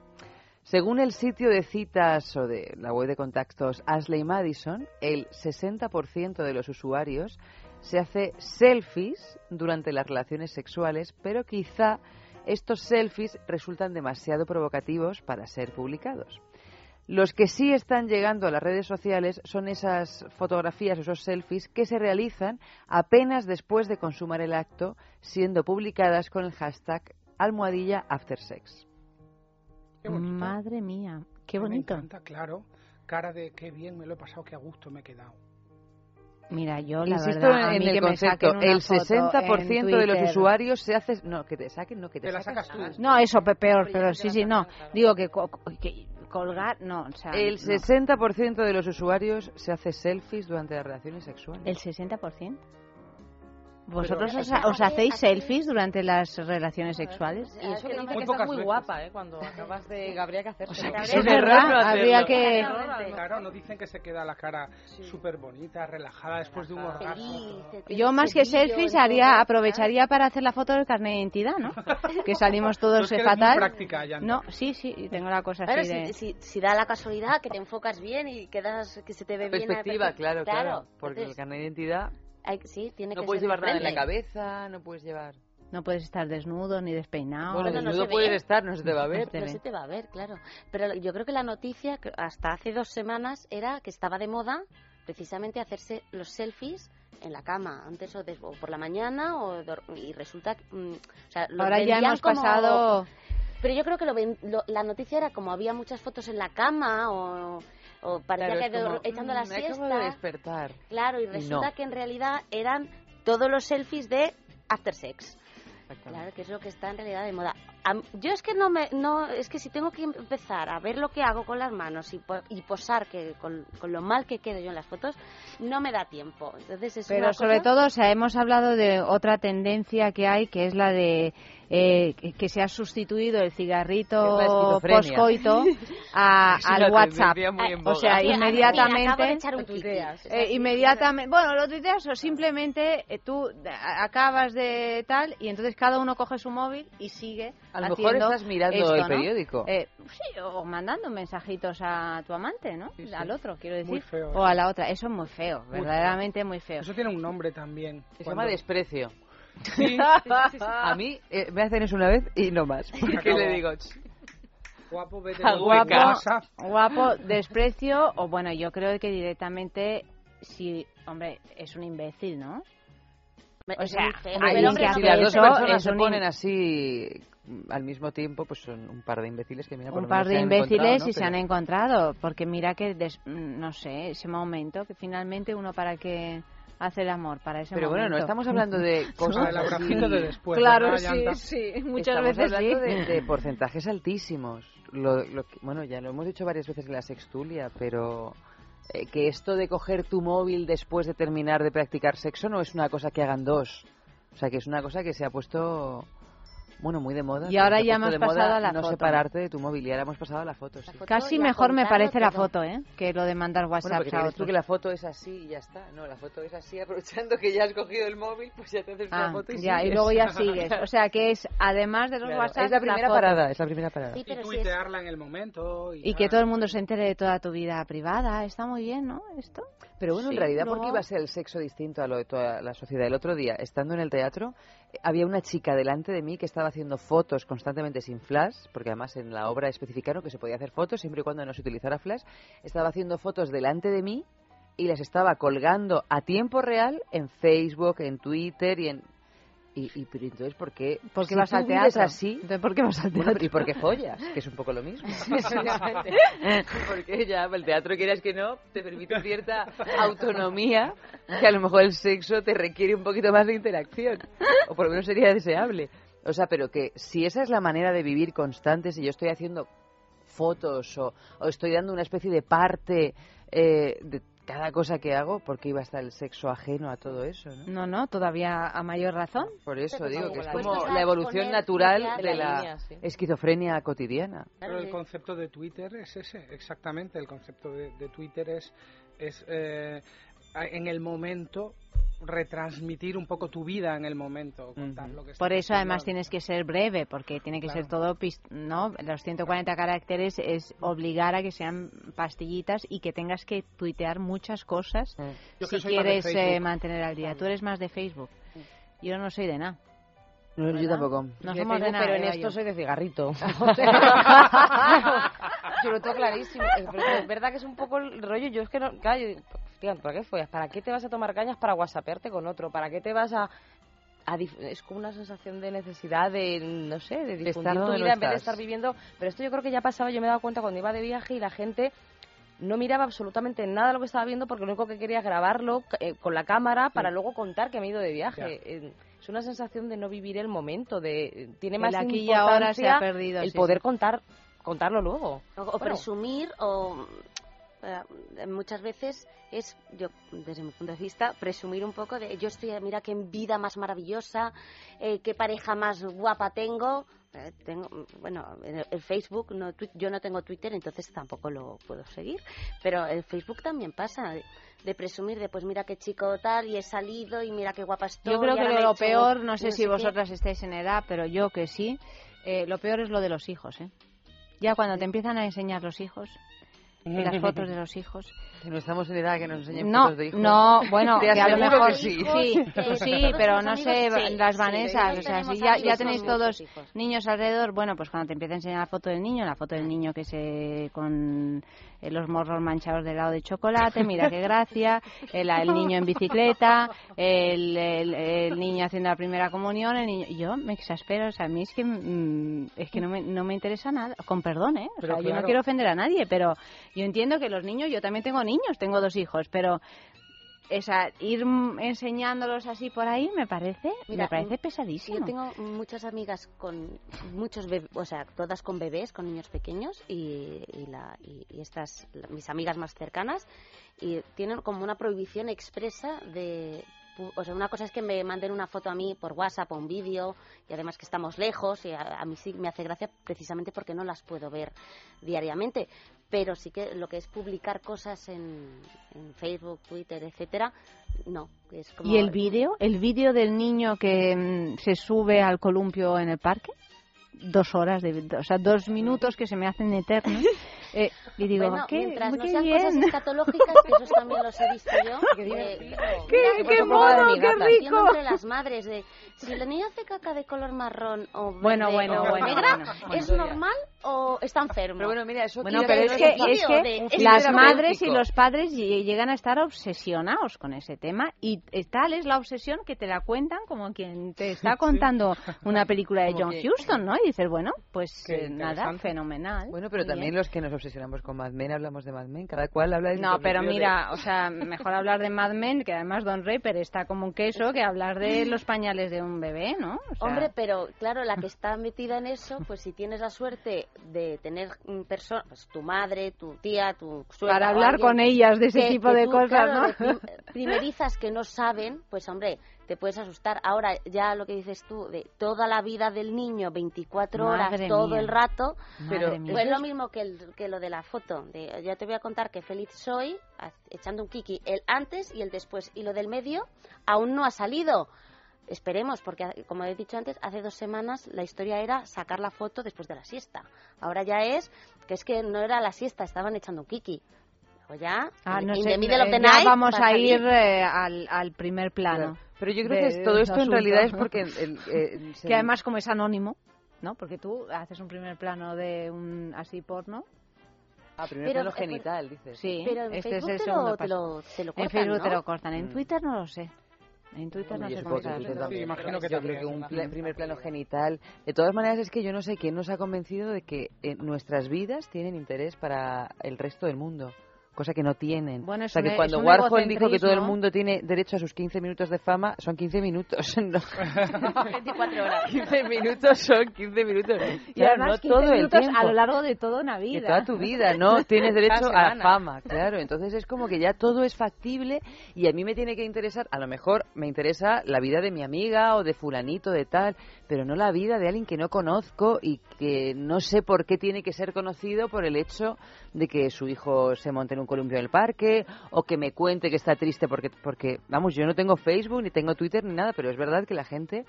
Según el sitio de citas o de la web de contactos Ashley Madison, el 60% de los usuarios se hace selfies durante las relaciones sexuales, pero quizá estos selfies resultan demasiado provocativos para ser publicados. Los que sí están llegando a las redes sociales son esas fotografías, esos selfies que se realizan apenas después de consumar el acto, siendo publicadas con el hashtag almohadilla aftersex. Madre mía, qué Me bonito. encanta, claro. Cara de qué bien me lo he pasado, qué a gusto me he quedado. Mira, yo la Insisto verdad, a en mí el que me concepto, una el foto 60% en de los usuarios se hace... No, que te saquen, no, que te, Te la sacas tú. No, eso pe- peor, pero sí, sí, no. Digo que, co- que colgar, no, o sea, El no. 60% de los usuarios se hace selfies durante las relaciones sexuales. ¿El 60%? ¿Vosotros os, os hacéis selfies durante las relaciones sexuales? Y eso que dice Muy que estás muy guapa, ¿eh? Cuando acabas de... Habría que hacerlo. Es verdad, habría que... Claro, no dicen que se queda la cara súper bonita, relajada después de un orgasmo. Yo más que selfies haría, aprovecharía para hacer la foto del carnet de identidad, ¿no? Que salimos todos que muy fatal. práctica, Yanta. No, sí, sí, y tengo la cosa así de... si, si, si da la casualidad que te enfocas bien y quedas que se te ve bien. Perspectiva, claro, claro. Porque el carnet de identidad hay- sí, tiene no que puedes ser llevar nada en la cabeza, no puedes llevar... No puedes estar desnudo ni despeinado. Bueno, no desnudo se puedes ve. estar, no se te va a ver. No se te va a ver, claro. Pero yo creo que la noticia, que hasta hace dos semanas, era que estaba de moda precisamente hacerse los selfies en la cama, antes o, des- o por la mañana, o y resulta que... mm, o sea, lo Ahora ya hemos como- pasado... Pero yo creo que lo ven- lo- la noticia era como había muchas fotos en la cama o, o parecía Claro, que como, echando la "Mm, me acabo siesta. de despertar. Claro, y resulta no. que en realidad eran todos los selfies de after sex. Claro, que es lo que está en realidad de moda. Yo es que no me, no, es que si tengo que empezar a ver lo que hago con las manos y, po- y posar que con, con lo mal que quedo yo en las fotos, no me da tiempo. Entonces es Pero una sobre cosa- todo, o sea, hemos hablado de otra tendencia que hay, que es la de eh, que- se ha sustituido el cigarrito postcoito a- al WhatsApp. en O sea, inmediatamente... Eh, inmediatamente, bueno, lo tuiteas o simplemente eh, tú a- acabas de tal y entonces cada uno coge su móvil y sigue A lo mejor estás mirando esto, el ¿no? periódico. Eh, sí, o mandando mensajitos a tu amante, ¿no? Sí, sí. Al otro, quiero decir. Muy feo o a la otra. Eso es muy feo, Muy verdaderamente muy feo. Eso tiene un nombre también. Se Cuando- llama desprecio. Sí, A mí eh, me hacen eso una vez y no más. Porque acabó. le digo, "Ch, guapo, vete. WhatsApp. Guapo, desprecio, o bueno, yo creo que directamente, si, hombre, es un imbécil, ¿no? O sea, no si las dos personas se ponen así al mismo tiempo, pues son un par de imbéciles que mira, por un par de imbéciles y se han encontrado, porque mira que, des- no sé, ese momento, que finalmente uno para que hace el amor, para ese Pero bueno, no estamos hablando de cosas el así. abracito de después. Claro, ¿verdad, sí, sí, muchas Estamos veces sí. hablando de, de porcentajes altísimos. Lo, lo que- bueno, ya lo hemos dicho varias veces en la sextulia, pero eh, que esto de coger tu móvil después de terminar de practicar sexo no es una cosa que hagan dos. O sea, que es una cosa que se ha puesto, bueno, muy de moda. Y ahora ya hemos pasado a la no foto. separarte de tu móvil y ahora hemos pasado a la foto, sí. Casi y a mejor me parece la foto, ¿eh? Que lo de mandar Bueno, WhatsApp porque a crees tú que la foto es así y ya está. No, la foto es así, aprovechando que ya has cogido el móvil, pues ya te haces una Ah, foto y ya, y sigues. luego ya sigues. O sea, que es, además de los Claro, WhatsApp, es la primera foto. parada, es la primera parada. y tuitearla en el momento. Y, Y que todo el mundo se entere de toda tu vida privada. Está muy bien, ¿no? Esto. Pero bueno, Sí, en realidad, ¿por luego- qué iba a ser el sexo distinto a lo de toda la sociedad? El otro día, estando en el teatro, eh, había una chica delante de mí que estaba haciendo fotos constantemente sin flash, porque además en la obra especificaron que se podía hacer fotos siempre y cuando no se utilizara flash. Estaba haciendo fotos delante de mí y las estaba colgando a tiempo real en Facebook, en Twitter y en... Y, y pero entonces, ¿por qué? ¿Por qué si vas al teatro? así? Entonces, ¿por qué vas al Bueno, teatro? y porque follas, que es un poco lo mismo. Porque ya el teatro, quieras que no, te permite cierta autonomía que a lo mejor el sexo te requiere un poquito más de interacción. O por lo menos sería deseable. O sea, pero que si esa es la manera de vivir constante, si yo estoy haciendo fotos o, o estoy dando una especie de parte eh, de cada cosa que hago, ¿por qué iba a estar el sexo ajeno a todo eso? ¿no? No, no, todavía a mayor razón. Por eso Pero digo que es la como la evolución natural de la la línea, sí. esquizofrenia cotidiana. Pero el concepto de Twitter es ese, exactamente. El concepto de, de Twitter es, es eh, en el momento retransmitir un poco tu vida en el momento, contar lo que Por eso además tienes que ser breve, porque tiene que ser todo, ¿no? Los 140 caracteres es obligar a que sean pastillitas y que tengas que tuitear muchas cosas Yo si de quieres eh, mantener al día. Tú eres más de Facebook. Yo no soy de nada. No, yo ¿Verdad? tampoco. No De somos de Facebook, nada. pero en esto yo. soy de cigarrito. yo lo tengo clarísimo. Pero es verdad que es un poco el rollo. Yo es que no. Claro, yo- tía, ¿para qué follas? ¿Para qué te vas a tomar cañas para whatsappearte con otro? ¿Para qué te vas a.? a dif- es como una sensación de necesidad de, no sé, de difundir estar tu no vida en vez de estar viviendo. Pero esto yo creo que ya pasaba, yo me he dado cuenta cuando iba de viaje y la gente no miraba absolutamente nada de lo que estaba viendo porque lo único que quería es grabarlo eh, con la cámara para luego contar que me he ido de viaje. Eh, es una sensación de no vivir el momento, de tiene El más aquí y ahora se ha importancia perdido, el sí, poder sí. contar contarlo luego. O, o Bueno. presumir o eh, muchas veces es yo desde mi punto de vista presumir un poco de yo estoy mira qué vida más maravillosa eh, qué pareja más guapa tengo Eh, tengo bueno en el, Facebook no yo no tengo Twitter entonces tampoco lo puedo seguir pero el Facebook también pasa de, presumir de pues mira qué chico tal y he salido y mira qué guapa estoy Yo creo que lo peor, no sé no si qué". vosotras estáis en edad, pero yo que sí, eh, lo peor es lo de los hijos, ¿eh? Ya cuando te empiezan a enseñar los hijos, y las fotos de los hijos. Que no estamos en edad que nos enseñen No, fotos de hijos. no, bueno, que a lo mejor sí, sí. sí, pero no sé, sí, las Vanesas, o sea, si ya, ya tenéis todos niños alrededor, bueno, pues cuando te empieza a enseñar la foto del niño, la foto del niño que se con eh, los morros manchados de helado de chocolate, mira qué gracia, el, el niño en bicicleta, el, el- el niño haciendo la primera comunión, el niño, yo me exaspero, o sea, a mí es que mm, es que no me, no me interesa nada, con perdón, ¿eh? O Pero sea, yo no quiero ofender a nadie, pero yo entiendo que los niños, yo también tengo niños, tengo dos hijos, pero esa, ir mm, enseñándolos así por ahí me parece, Mira, me parece pesadísimo. Yo tengo muchas amigas con muchos bebés, o sea, todas con bebés, con niños pequeños y, y la, y, y estas, la- mis amigas más cercanas, y tienen como una prohibición expresa de... O sea, una cosa es que me manden una foto a mí por WhatsApp o un vídeo, y además que estamos lejos, y a, a mí sí me hace gracia precisamente porque no las puedo ver diariamente. Pero sí que lo que es publicar cosas en, en Facebook, Twitter, etcétera, no. Es como ¿Y el vídeo? ¿El vídeo del niño que mm, se sube al columpio en el parque? Dos horas, de, o sea, dos minutos que se me hacen eternos. Eh, y digo, Bueno, qué, mientras no qué sean bien. cosas escatológicas, que esos también los he visto yo. Qué mira, Qué- que qué mono, qué gata, rico. entre las madres de si el niño hace caca de color marrón o Bueno, verde bueno, o bueno, negra, bueno. ¿es Bueno, normal o está enfermo? Pero bueno, mira, eso Bueno, quiere pero es que, es que de- las madres y los padres lle- llegan a estar obsesionados con ese tema y eh, tal es la obsesión que te la cuentan como quien te está contando una película de John que- Huston, ¿no? Y dices, bueno, pues eh, nada, fenomenal. Bueno, pero también bien. los que nos obsesionamos con Mad Men hablamos de Mad Men. Cada cual habla de No, pero de- mira, o sea, mejor hablar de Mad Men, que además Don Draper está como un queso, que hablar de los pañales de un bebé, ¿no? O sea, Hombre, pero claro, la que está metida en eso, pues si tienes la suerte de tener personas, pues, tu madre, tu tía, tu suegra. Para hablar alguien con ellas de ese que- tipo que de tú, cosas, claro, ¿no? primerizas que no saben, pues hombre, te puedes asustar. Ahora, ya lo que dices tú, de toda la vida del niño, 24 horas, todo el rato, Madre pero mía. pues es lo mismo que, el- que lo de la foto. De, ya te voy a contar que feliz soy, ha- echando un kiki, el antes y el después. Y lo del medio aún no ha salido. Esperemos, porque como he dicho antes, hace dos semanas la historia era sacar la foto después de la siesta. Ahora ya es que es que no era la siesta, estaban echando un kiki. Ya, Ah, no in sé, the middle of eh, the ya night, vamos va a ir eh, al, al primer plano. Claro. Pero yo creo de- que todo esto en realidad es porque el- el- se- que además como es anónimo, ¿no? Porque tú haces un primer plano de un así porno. Ah, primer Pero, plano eh, genital, dices. Sí, Pero en este Facebook es el te lo- segundo te paso. lo- te lo en cortan, Facebook te ¿no? lo cortan, en Mm. Twitter no lo sé. En Twitter no Yo sé cómo también. imagino que yo también. creo que un primer plano genital. De todas maneras, es que yo no sé quién nos ha convencido de que eh, nuestras vidas tienen interés para el resto del mundo. Cosa que no tienen. Bueno, o sea, que cuando Warhol dijo que todo el mundo tiene derecho a sus 15 minutos de fama, son 15 minutos. No. 24 horas. 15 minutos son 15 minutos. Y Claro, además no 15 todo el minutos tiempo. a lo largo de toda una vida. De toda tu vida, ¿no? Tienes derecho a fama, claro. Entonces es como que ya todo es factible y a mí me tiene que interesar, a lo mejor me interesa la vida de mi amiga o de fulanito, de tal, pero no la vida de alguien que no conozco y que no sé por qué tiene que ser conocido por el hecho de que su hijo se monte en un columpio en el parque o que me cuente que está triste porque, porque vamos, yo no tengo Facebook ni tengo Twitter ni nada, pero es verdad que la gente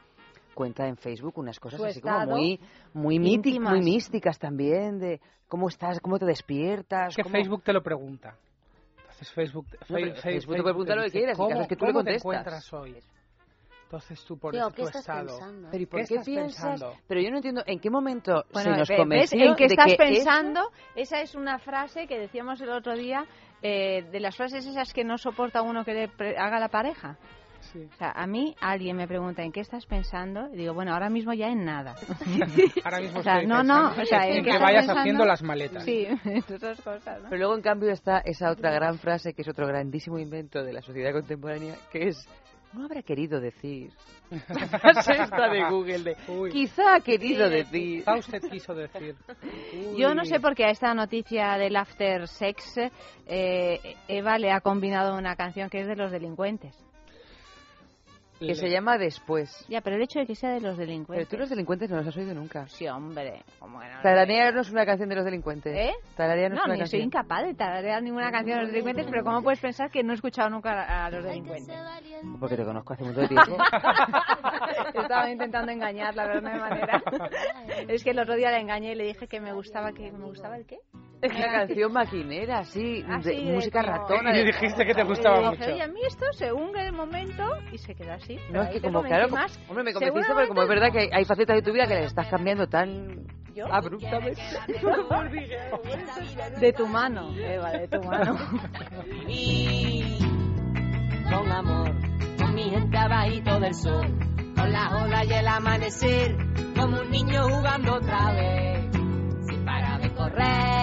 cuenta en Facebook unas cosas así como muy muy míticas, muy místicas también de cómo estás, cómo te despiertas, Es que cómo- Facebook te lo pregunta. Entonces Facebook, No, Facebook te puede preguntar lo que quieras, ¿cómo, caso es que tú le cómo te contestas. encuentras hoy? Entonces tú pones Tío, tu ¿qué estás estado. pensando? Pero ¿y por qué, estás piensas? pensando? Pero yo no entiendo en qué momento Bueno, se nos ve- ¿ves convenció en qué estás que pensando? Esa es una frase que decíamos el otro día, eh, de las frases esas que no soporta uno que le pre- haga la pareja. Sí. O sea, a mí alguien me pregunta en qué estás pensando y digo, bueno, ahora mismo ya en nada. Ahora mismo O sea, estoy no, no, o sea, en ¿en que qué estás vayas pensando? haciendo las maletas. Sí, otras cosas, ¿no? Pero luego, en cambio, está esa otra gran frase que es otro grandísimo invento de la sociedad contemporánea, que es, no habrá querido decir. La frase esta de Google de, Uy. quizá ha querido decir. Quizá usted quiso decir. Yo no sé por qué a esta noticia del after sex eh, Eva le ha combinado una canción que es de los delincuentes. Que se llama Después. Ya, pero el hecho de que sea de los Pero delincuentes. tú los delincuentes no los has oído nunca. Sí, hombre. ¿cómo que no? Tararearnos una canción de los delincuentes. ¿Eh? Tararearnos No, una ni soy canción. incapaz de tararear ninguna canción de los delincuentes, pero ¿cómo puedes pensar que no he escuchado nunca a a los delincuentes? Porque te conozco hace mucho tiempo. Estaba intentando engañarla, pero no hay manera. Es que el otro día la engañé y le dije que me gustaba que me gustaba el qué. La canción maquinera, sí, Ah, de de música como- ratona. Y de- dijiste que te gustaba mucho. oye, a mí esto se hunde el momento y se queda así. No, pero es ahí que te como, convencí claro, como- más. hombre, me convenciste porque como es verdad que hay, hay facetas de tu vida que las estás cambiando tan ¿Yo? abruptamente. De tu mano, Eva, de tu mano. Y con amor, con mi gente abajito del sol, con la ola y el amanecer, como un niño jugando otra vez, sin parar de correr.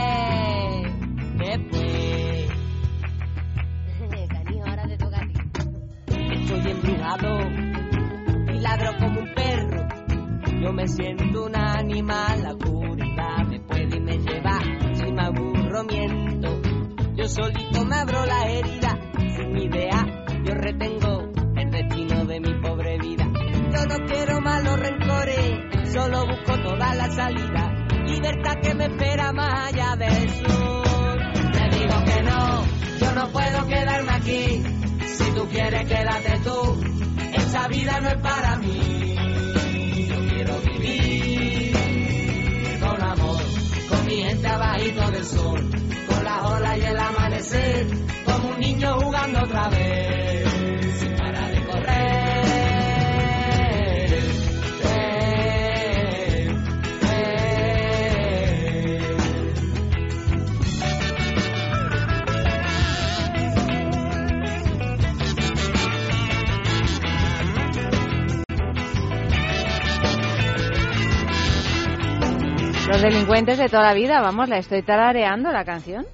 Y ladro como un perro. Yo me siento un animal, la oscuridad me puede y me lleva, si me aburro miento. Yo solito me abro la herida, sin idea, yo retengo el destino de mi pobre vida. Yo no quiero malos rencores, solo busco toda la salida, libertad que me espera más allá del sur. Te digo que no, yo no puedo quedarme aquí, tú quieres quédate tú, esa vida no es para mí. Yo quiero vivir con amor, con mi gente abajito del sol, con las olas y el amanecer, como un niño jugando otra vez, Los delincuentes de toda la vida, vamos, la estoy tarareando la canción.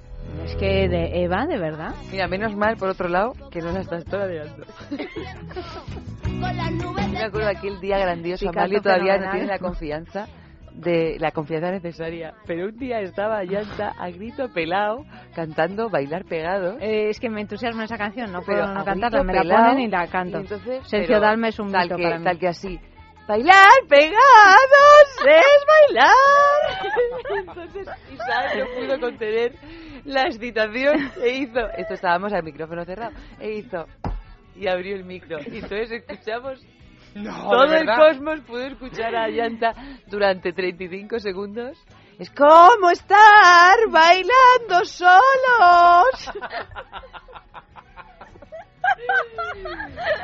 Es que de Eva, de verdad. Mira, menos mal, por otro lado, que no la estás tarareando. Me acuerdo aquel día grandioso, Picasso Amalia todavía no tiene la confianza de la confianza necesaria. Pero un día estaba Yanta a grito pelado cantando Bailar Pegado. Eh, es que me entusiasma esa canción, no puedo Pero no cantarla, me la ponen y la canto. y entonces, Sergio pero Dalma es un tal mito que, para mí. Tal que así. Bailar pegados es bailar. Entonces Isaac no pudo contener la excitación e hizo. Esto estábamos al micrófono cerrado. E hizo. Y abrió el micro. Y entonces escuchamos. No, todo ¿de el cosmos pudo escuchar a Yanta durante 35 segundos. Es como estar bailando solos.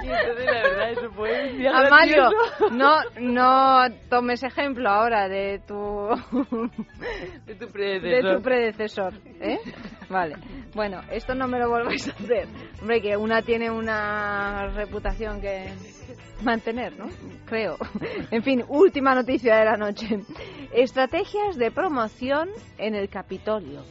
Y entonces la verdad eso fue un día Amalio, gracioso. no, no tomes ejemplo ahora de tu de tu de predecesor. tu predecesor, ¿eh? Vale. Bueno, esto no me lo volváis a hacer. Hombre, que una tiene una reputación que mantener, ¿no? Creo. En fin, última noticia de la noche. Estrategias de promoción en el Capitolio.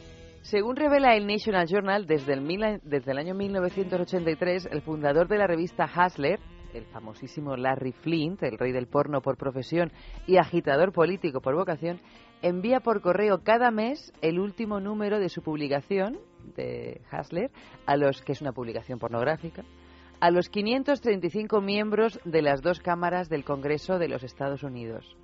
Según revela el National Journal, desde el, mil- desde el año 1983, el fundador de la revista Hustler, el famosísimo Larry Flint, el rey del porno por profesión y agitador político por vocación, envía por correo cada mes el último número de su publicación de Hustler, a los que es una publicación pornográfica, a los 535 miembros de las dos cámaras del Congreso de los Estados Unidos.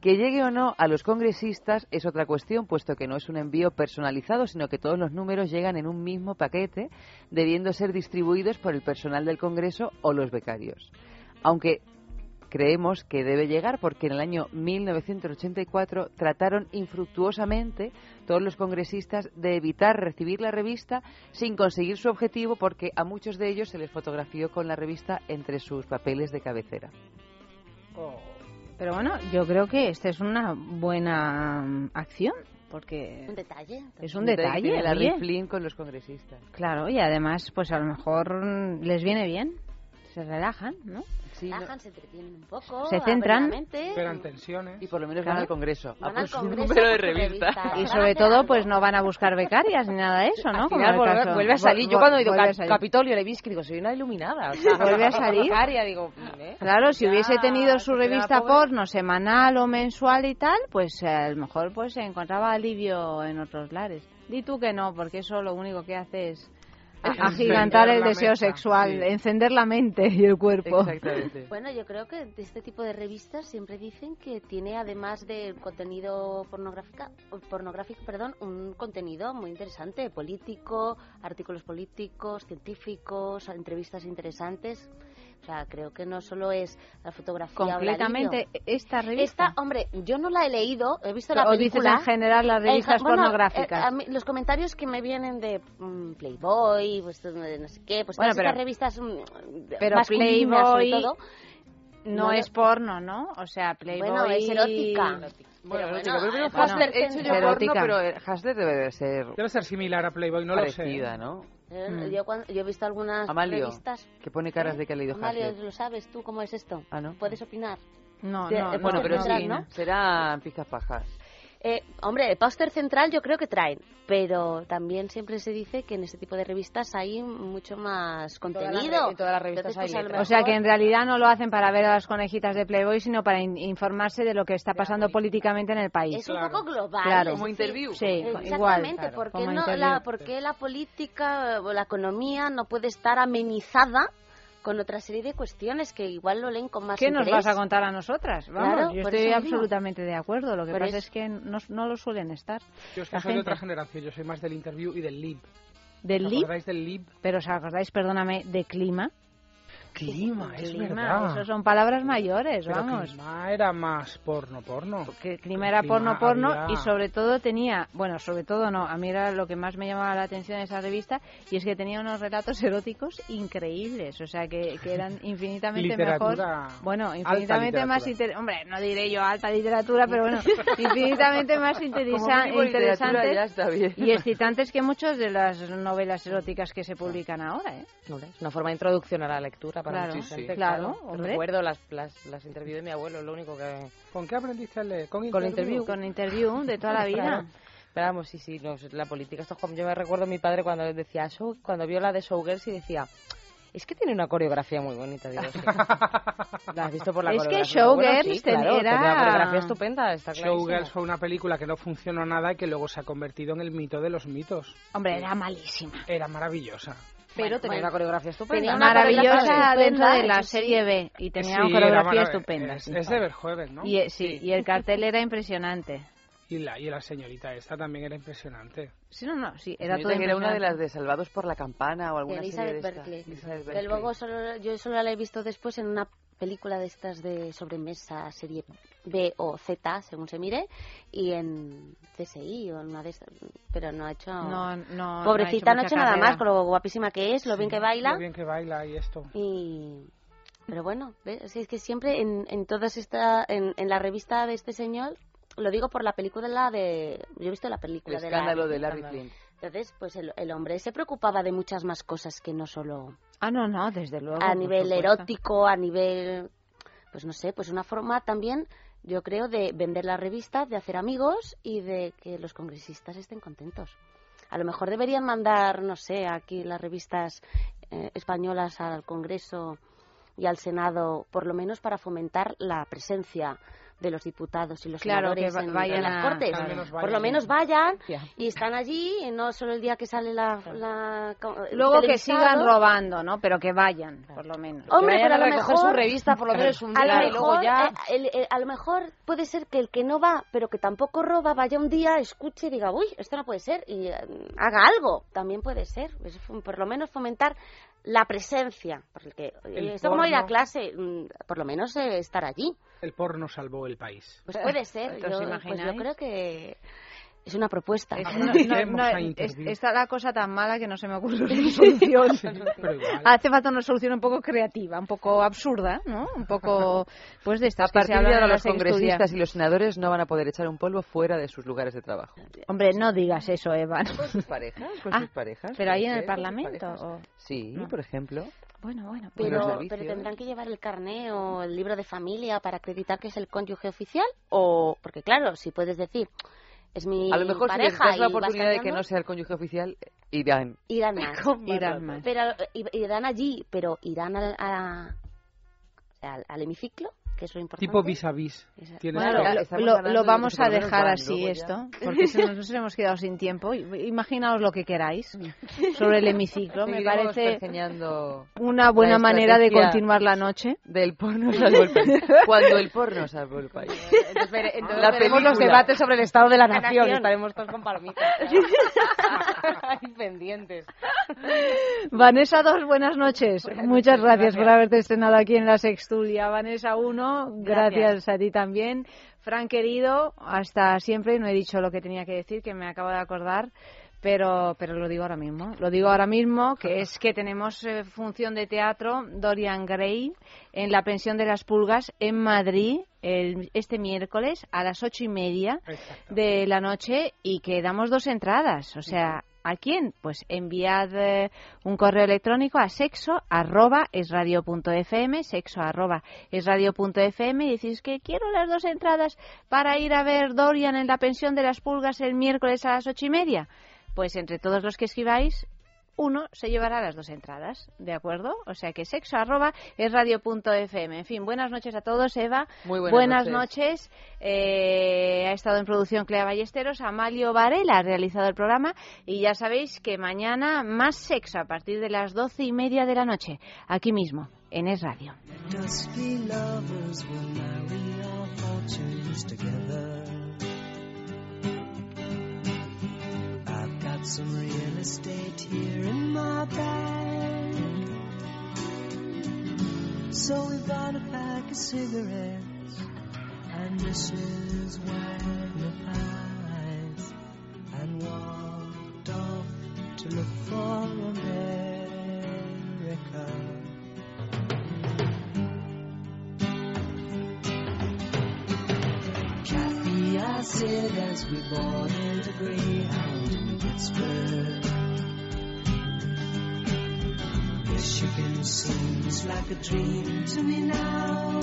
Que llegue o no a los congresistas es otra cuestión, puesto que no es un envío personalizado, sino que todos los números llegan en un mismo paquete, debiendo ser distribuidos por el personal del Congreso o los becarios. Aunque creemos que debe llegar porque en el año 1984 trataron infructuosamente todos los congresistas de evitar recibir la revista sin conseguir su objetivo porque a muchos de ellos se les fotografió con la revista entre sus papeles de cabecera. Pero bueno, yo creo que esta es una buena mm, acción, porque Un detalle. es un detalle. oye. Flynn con los congresistas. Claro, y además, pues a lo mejor mm, les viene bien, se relajan, ¿no? Relajan, se entretienen un poco. Se centran. Esperan tensiones. Y por lo menos Claro. van al Congreso. Van a al por su Congreso número de su revista. revista. Y sobre todo, pues no van a buscar becarias ni nada de eso, ¿no? Al Como final el vuelve, vuelve a salir. Yo cuando he ido a. Capitolio Levinsky digo, soy una iluminada. O sea, Vuelve a salir. becaria, digo, ¿eh? Claro, si Ya, hubiese tenido su revista porno semanal o mensual y tal, pues eh, a lo mejor pues se encontraba alivio en otros lares. Di tú que no, porque eso lo único que hace es a- agigantar el deseo sexual, sí. encender la mente y el cuerpo. Exactamente. Bueno, yo creo que de este tipo de revistas siempre dicen que tiene, además del contenido pornográfica, pornográfico, perdón, un contenido muy interesante, político, artículos políticos, científicos, entrevistas interesantes. O sea, creo que no solo es la fotografía Completamente habladillo. esta revista. Esta, hombre, yo no la he leído, he visto la o dices película. en general las Eh, revistas bueno, pornográficas. eh, a mí los comentarios que me vienen de mm, Playboy, pues de no sé qué, pues Bueno, todas pero- estas revistas mm, pero masculinas, sobre Playboy todo. no, no es porno, ¿no? O sea, Playboy... Bueno, es erótica. Bueno, Pero erótica, bueno, pero bueno, Hustler, he es hecho yo porno, pero eh, Hustler debe de ser Debe ser similar a Playboy, no lo sé. parecida, ¿no? Eh, Mm. Yo, cuando- yo he visto algunas Amalio, revistas. que pone caras ¿Eh? de que ha leído Amalio. ¿lo sabes tú cómo es esto? Ah, ¿no? ¿Puedes opinar? No, no, eh, no, Bueno, no, pero no, sí, ¿no? serán pizcas pajas. Eh, hombre, el póster central yo creo que traen, pero también siempre se dice que en este tipo de revistas hay mucho más contenido. re- en todas las revistas Entonces, hay pues, letras. O sea que en realidad no lo hacen para ver a las conejitas de Playboy, sino para in- informarse de lo que está pasando políticamente en el país. Es un poco global. Claro. Como interview. Sí, igual. Exactamente. Claro, ¿por, qué como no la, por qué la política o la economía no puede estar amenizada con otra serie de cuestiones que igual lo leen con más ¿Qué nos interés? vas a contar a nosotras? Vamos, Claro, yo estoy absolutamente de acuerdo. Lo que Por pasa eso. es que no, no lo suelen estar. Yo es que La soy de gente. otra generación, yo soy más del interview y del lib. ¿Del ¿Os LIB? acordáis del lib? Pero os acordáis, perdóname, de clima. Clima, es clima, verdad. eso son palabras mayores, Pero vamos. clima era más porno, porno. que el clima era Clima porno porno había- y sobre todo tenía, bueno, sobre todo no, a mí era lo que más me llamaba la atención de esa revista y es que tenía unos relatos eróticos increíbles, o sea que, que eran infinitamente Literatura- mejor, bueno, infinitamente más inter- hombre, no diré yo alta literatura, pero bueno, infinitamente más interesa- ya interesantes está bien. y excitantes que muchas de las novelas eróticas que se publican ahora, ¿eh? Es una forma de introducción a la lectura para Claro, mucha gente. sí. Claro, hombre. Recuerdo las, las, las interviews de mi abuelo, lo único que... ¿Con qué aprendiste a leer? Con, Con interview. Con interview de toda la vida. Claro. Pero vamos, sí, sí, no, la política, esto es como yo me recuerdo a mi padre cuando decía, "Show", cuando vio la de Showgirls y decía, Es que tiene una coreografía muy bonita, digo. sí. La has visto por la Es que coreografía. Bueno, Showgirls sí, claro, era- tenía una coreografía estupenda, está. Showgirls fue una película que no funcionó nada y que luego se ha convertido en el mito de los mitos. Hombre, era malísima. Era maravillosa. Pero tenía bueno. una coreografía estupenda. Tenía una maravillosa coreografía dentro de la sí. serie B y tenía Sí, una coreografía estupenda. Es, sí. es de Verhoeven, ¿no? Y, eh, sí, y el cartel era impresionante. Y la, y la señorita esta también era impresionante. Sí, no, no, sí, Era todo era una de las de Salvados por la Campana o alguna Elizabeth serie de esta. Berkley. Elizabeth Que Berkley. luego solo, yo solo la he visto después en una película de estas de sobremesa, serie B o Z, según se mire, y en CSI o en una de estas, pero no ha hecho... No, no, Pobrecita, no no ha ha hecho hecho nada carrera. más, con lo guapísima que es, lo bien Sí, que baila. Lo bien que baila y esto. Y... Pero bueno, ¿ves? es que siempre en, en todas esta, en, en la revista de este señor, lo digo por la película de... Yo he visto la película El de escándalo de Larry Larry Flint. Entonces, pues el, el hombre se preocupaba de muchas más cosas que no solo Ah, no, no, desde luego. a nivel erótico, a nivel, pues no sé, pues una forma también, yo creo, de vender la revista, de hacer amigos y de que los congresistas estén contentos. A lo mejor deberían mandar, no sé, aquí las revistas eh, españolas al Congreso y al Senado, por lo menos para fomentar la presencia de los diputados y los Claro, senadores que en, vayan en las a- Cortes. Por lo vayan. menos vayan Ya. y están allí, y no solo el día que sale la... Luego que sigan robando, ¿no? Pero que vayan, por lo menos. Hombre, vayan pero a a lo recoger mejor su revista, por lo menos un día, y luego ya- eh, el- el- a lo mejor puede ser que el que no va, pero que tampoco roba, vaya un día, escuche y diga, uy, esto no puede ser, y eh, haga algo. También puede ser. Es por lo menos fomentar la presencia. Porque El esto como ir a porno. clase, mm, por lo menos eh, estar allí. El porno salvó el país. Pues puede ser. ¿Os Yo, pues yo creo que es una propuesta. Es- ¿A no- no- no, a es- está la cosa tan mala que no se me ocurre una solución. Hace falta una solución un poco creativa, un poco absurda, ¿no? Un poco, pues de A estas que se partir de hablan ahora los congresistas y los senadores no van a poder echar un polvo fuera de sus lugares de trabajo. Hombre, no digas eso, Eva. ¿no? Con sus parejas, con Ah, sus parejas. pero ahí en el Parlamento. o- Sí, No. por ejemplo. Bueno, bueno. Pero, pero tendrán que llevar el carné o el libro de familia para acreditar que es el cónyuge oficial o porque claro si puedes decir es mi A lo mejor si les pareja das la oportunidad de que no sea el cónyuge oficial, irán. irán más Irán más. pero irán allí pero irán al, a- al, al hemiciclo que es lo importante Tipo vis a vis. Tienes Bueno, que- lo- de vamos a dejar así esto, porque si no nos hemos quedado sin tiempo. Imaginaos lo que queráis sobre el hemiciclo. Me parece una buena manera de continuar la noche. Del porno salvó el país. Cuando el porno salvó el país. Entonces, vere- entonces La veremos los debates sobre el estado de la La nación. nación. Estaremos todos con palomitas. Ahí pendientes. Vanessa 2, buenas noches. Muchas gracias, por haberte estrenado aquí en la Sextulia. Vanessa 1, gracias. a ti también. Fran querido, hasta siempre. No he dicho lo que tenía que decir, que me acabo de acordar. Pero, pero lo digo ahora mismo. Lo digo ahora mismo, que es que tenemos eh, función de teatro Dorian Gray en la Pensión de las Pulgas en Madrid el- este miércoles a las ocho y media de la noche y que damos dos entradas. O sea, ¿a quién? Pues enviad eh, un correo electrónico a sexo arroba esradio.fm, sexo arroba esradio.fm y decís que quiero las dos entradas para ir a ver Dorian en la pensión de las pulgas el miércoles a las ocho y media. Pues entre todos los que escribáis, uno se llevará las dos entradas, ¿de acuerdo? O sea que sexo arroba es radio.fm. En fin, buenas noches a todos, Eva. Muy buenas noches. Eh, ha estado en producción Clea Ballesteros, Amalio Varela ha realizado el programa y ya sabéis que mañana más sexo a partir de las doce y media de la noche, aquí mismo, en Es Radio. Got some real estate here in my bag. So we bought a pack of cigarettes and Mrs. Wagner pies and walked off to look for America. I as we boarded a greyhound in Pittsburgh. Michigan seems like a dream to me now.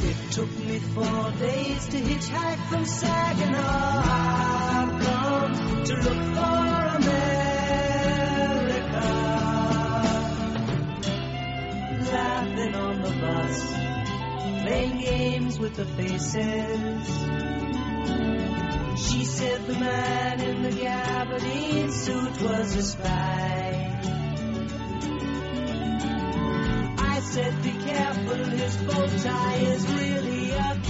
It took me four days to hitchhike from Saginaw. I've come to look for America. Laughing on the bus playing games with the faces. She said the man in the gabardine suit was a spy. I said, be careful, his bow tie is really a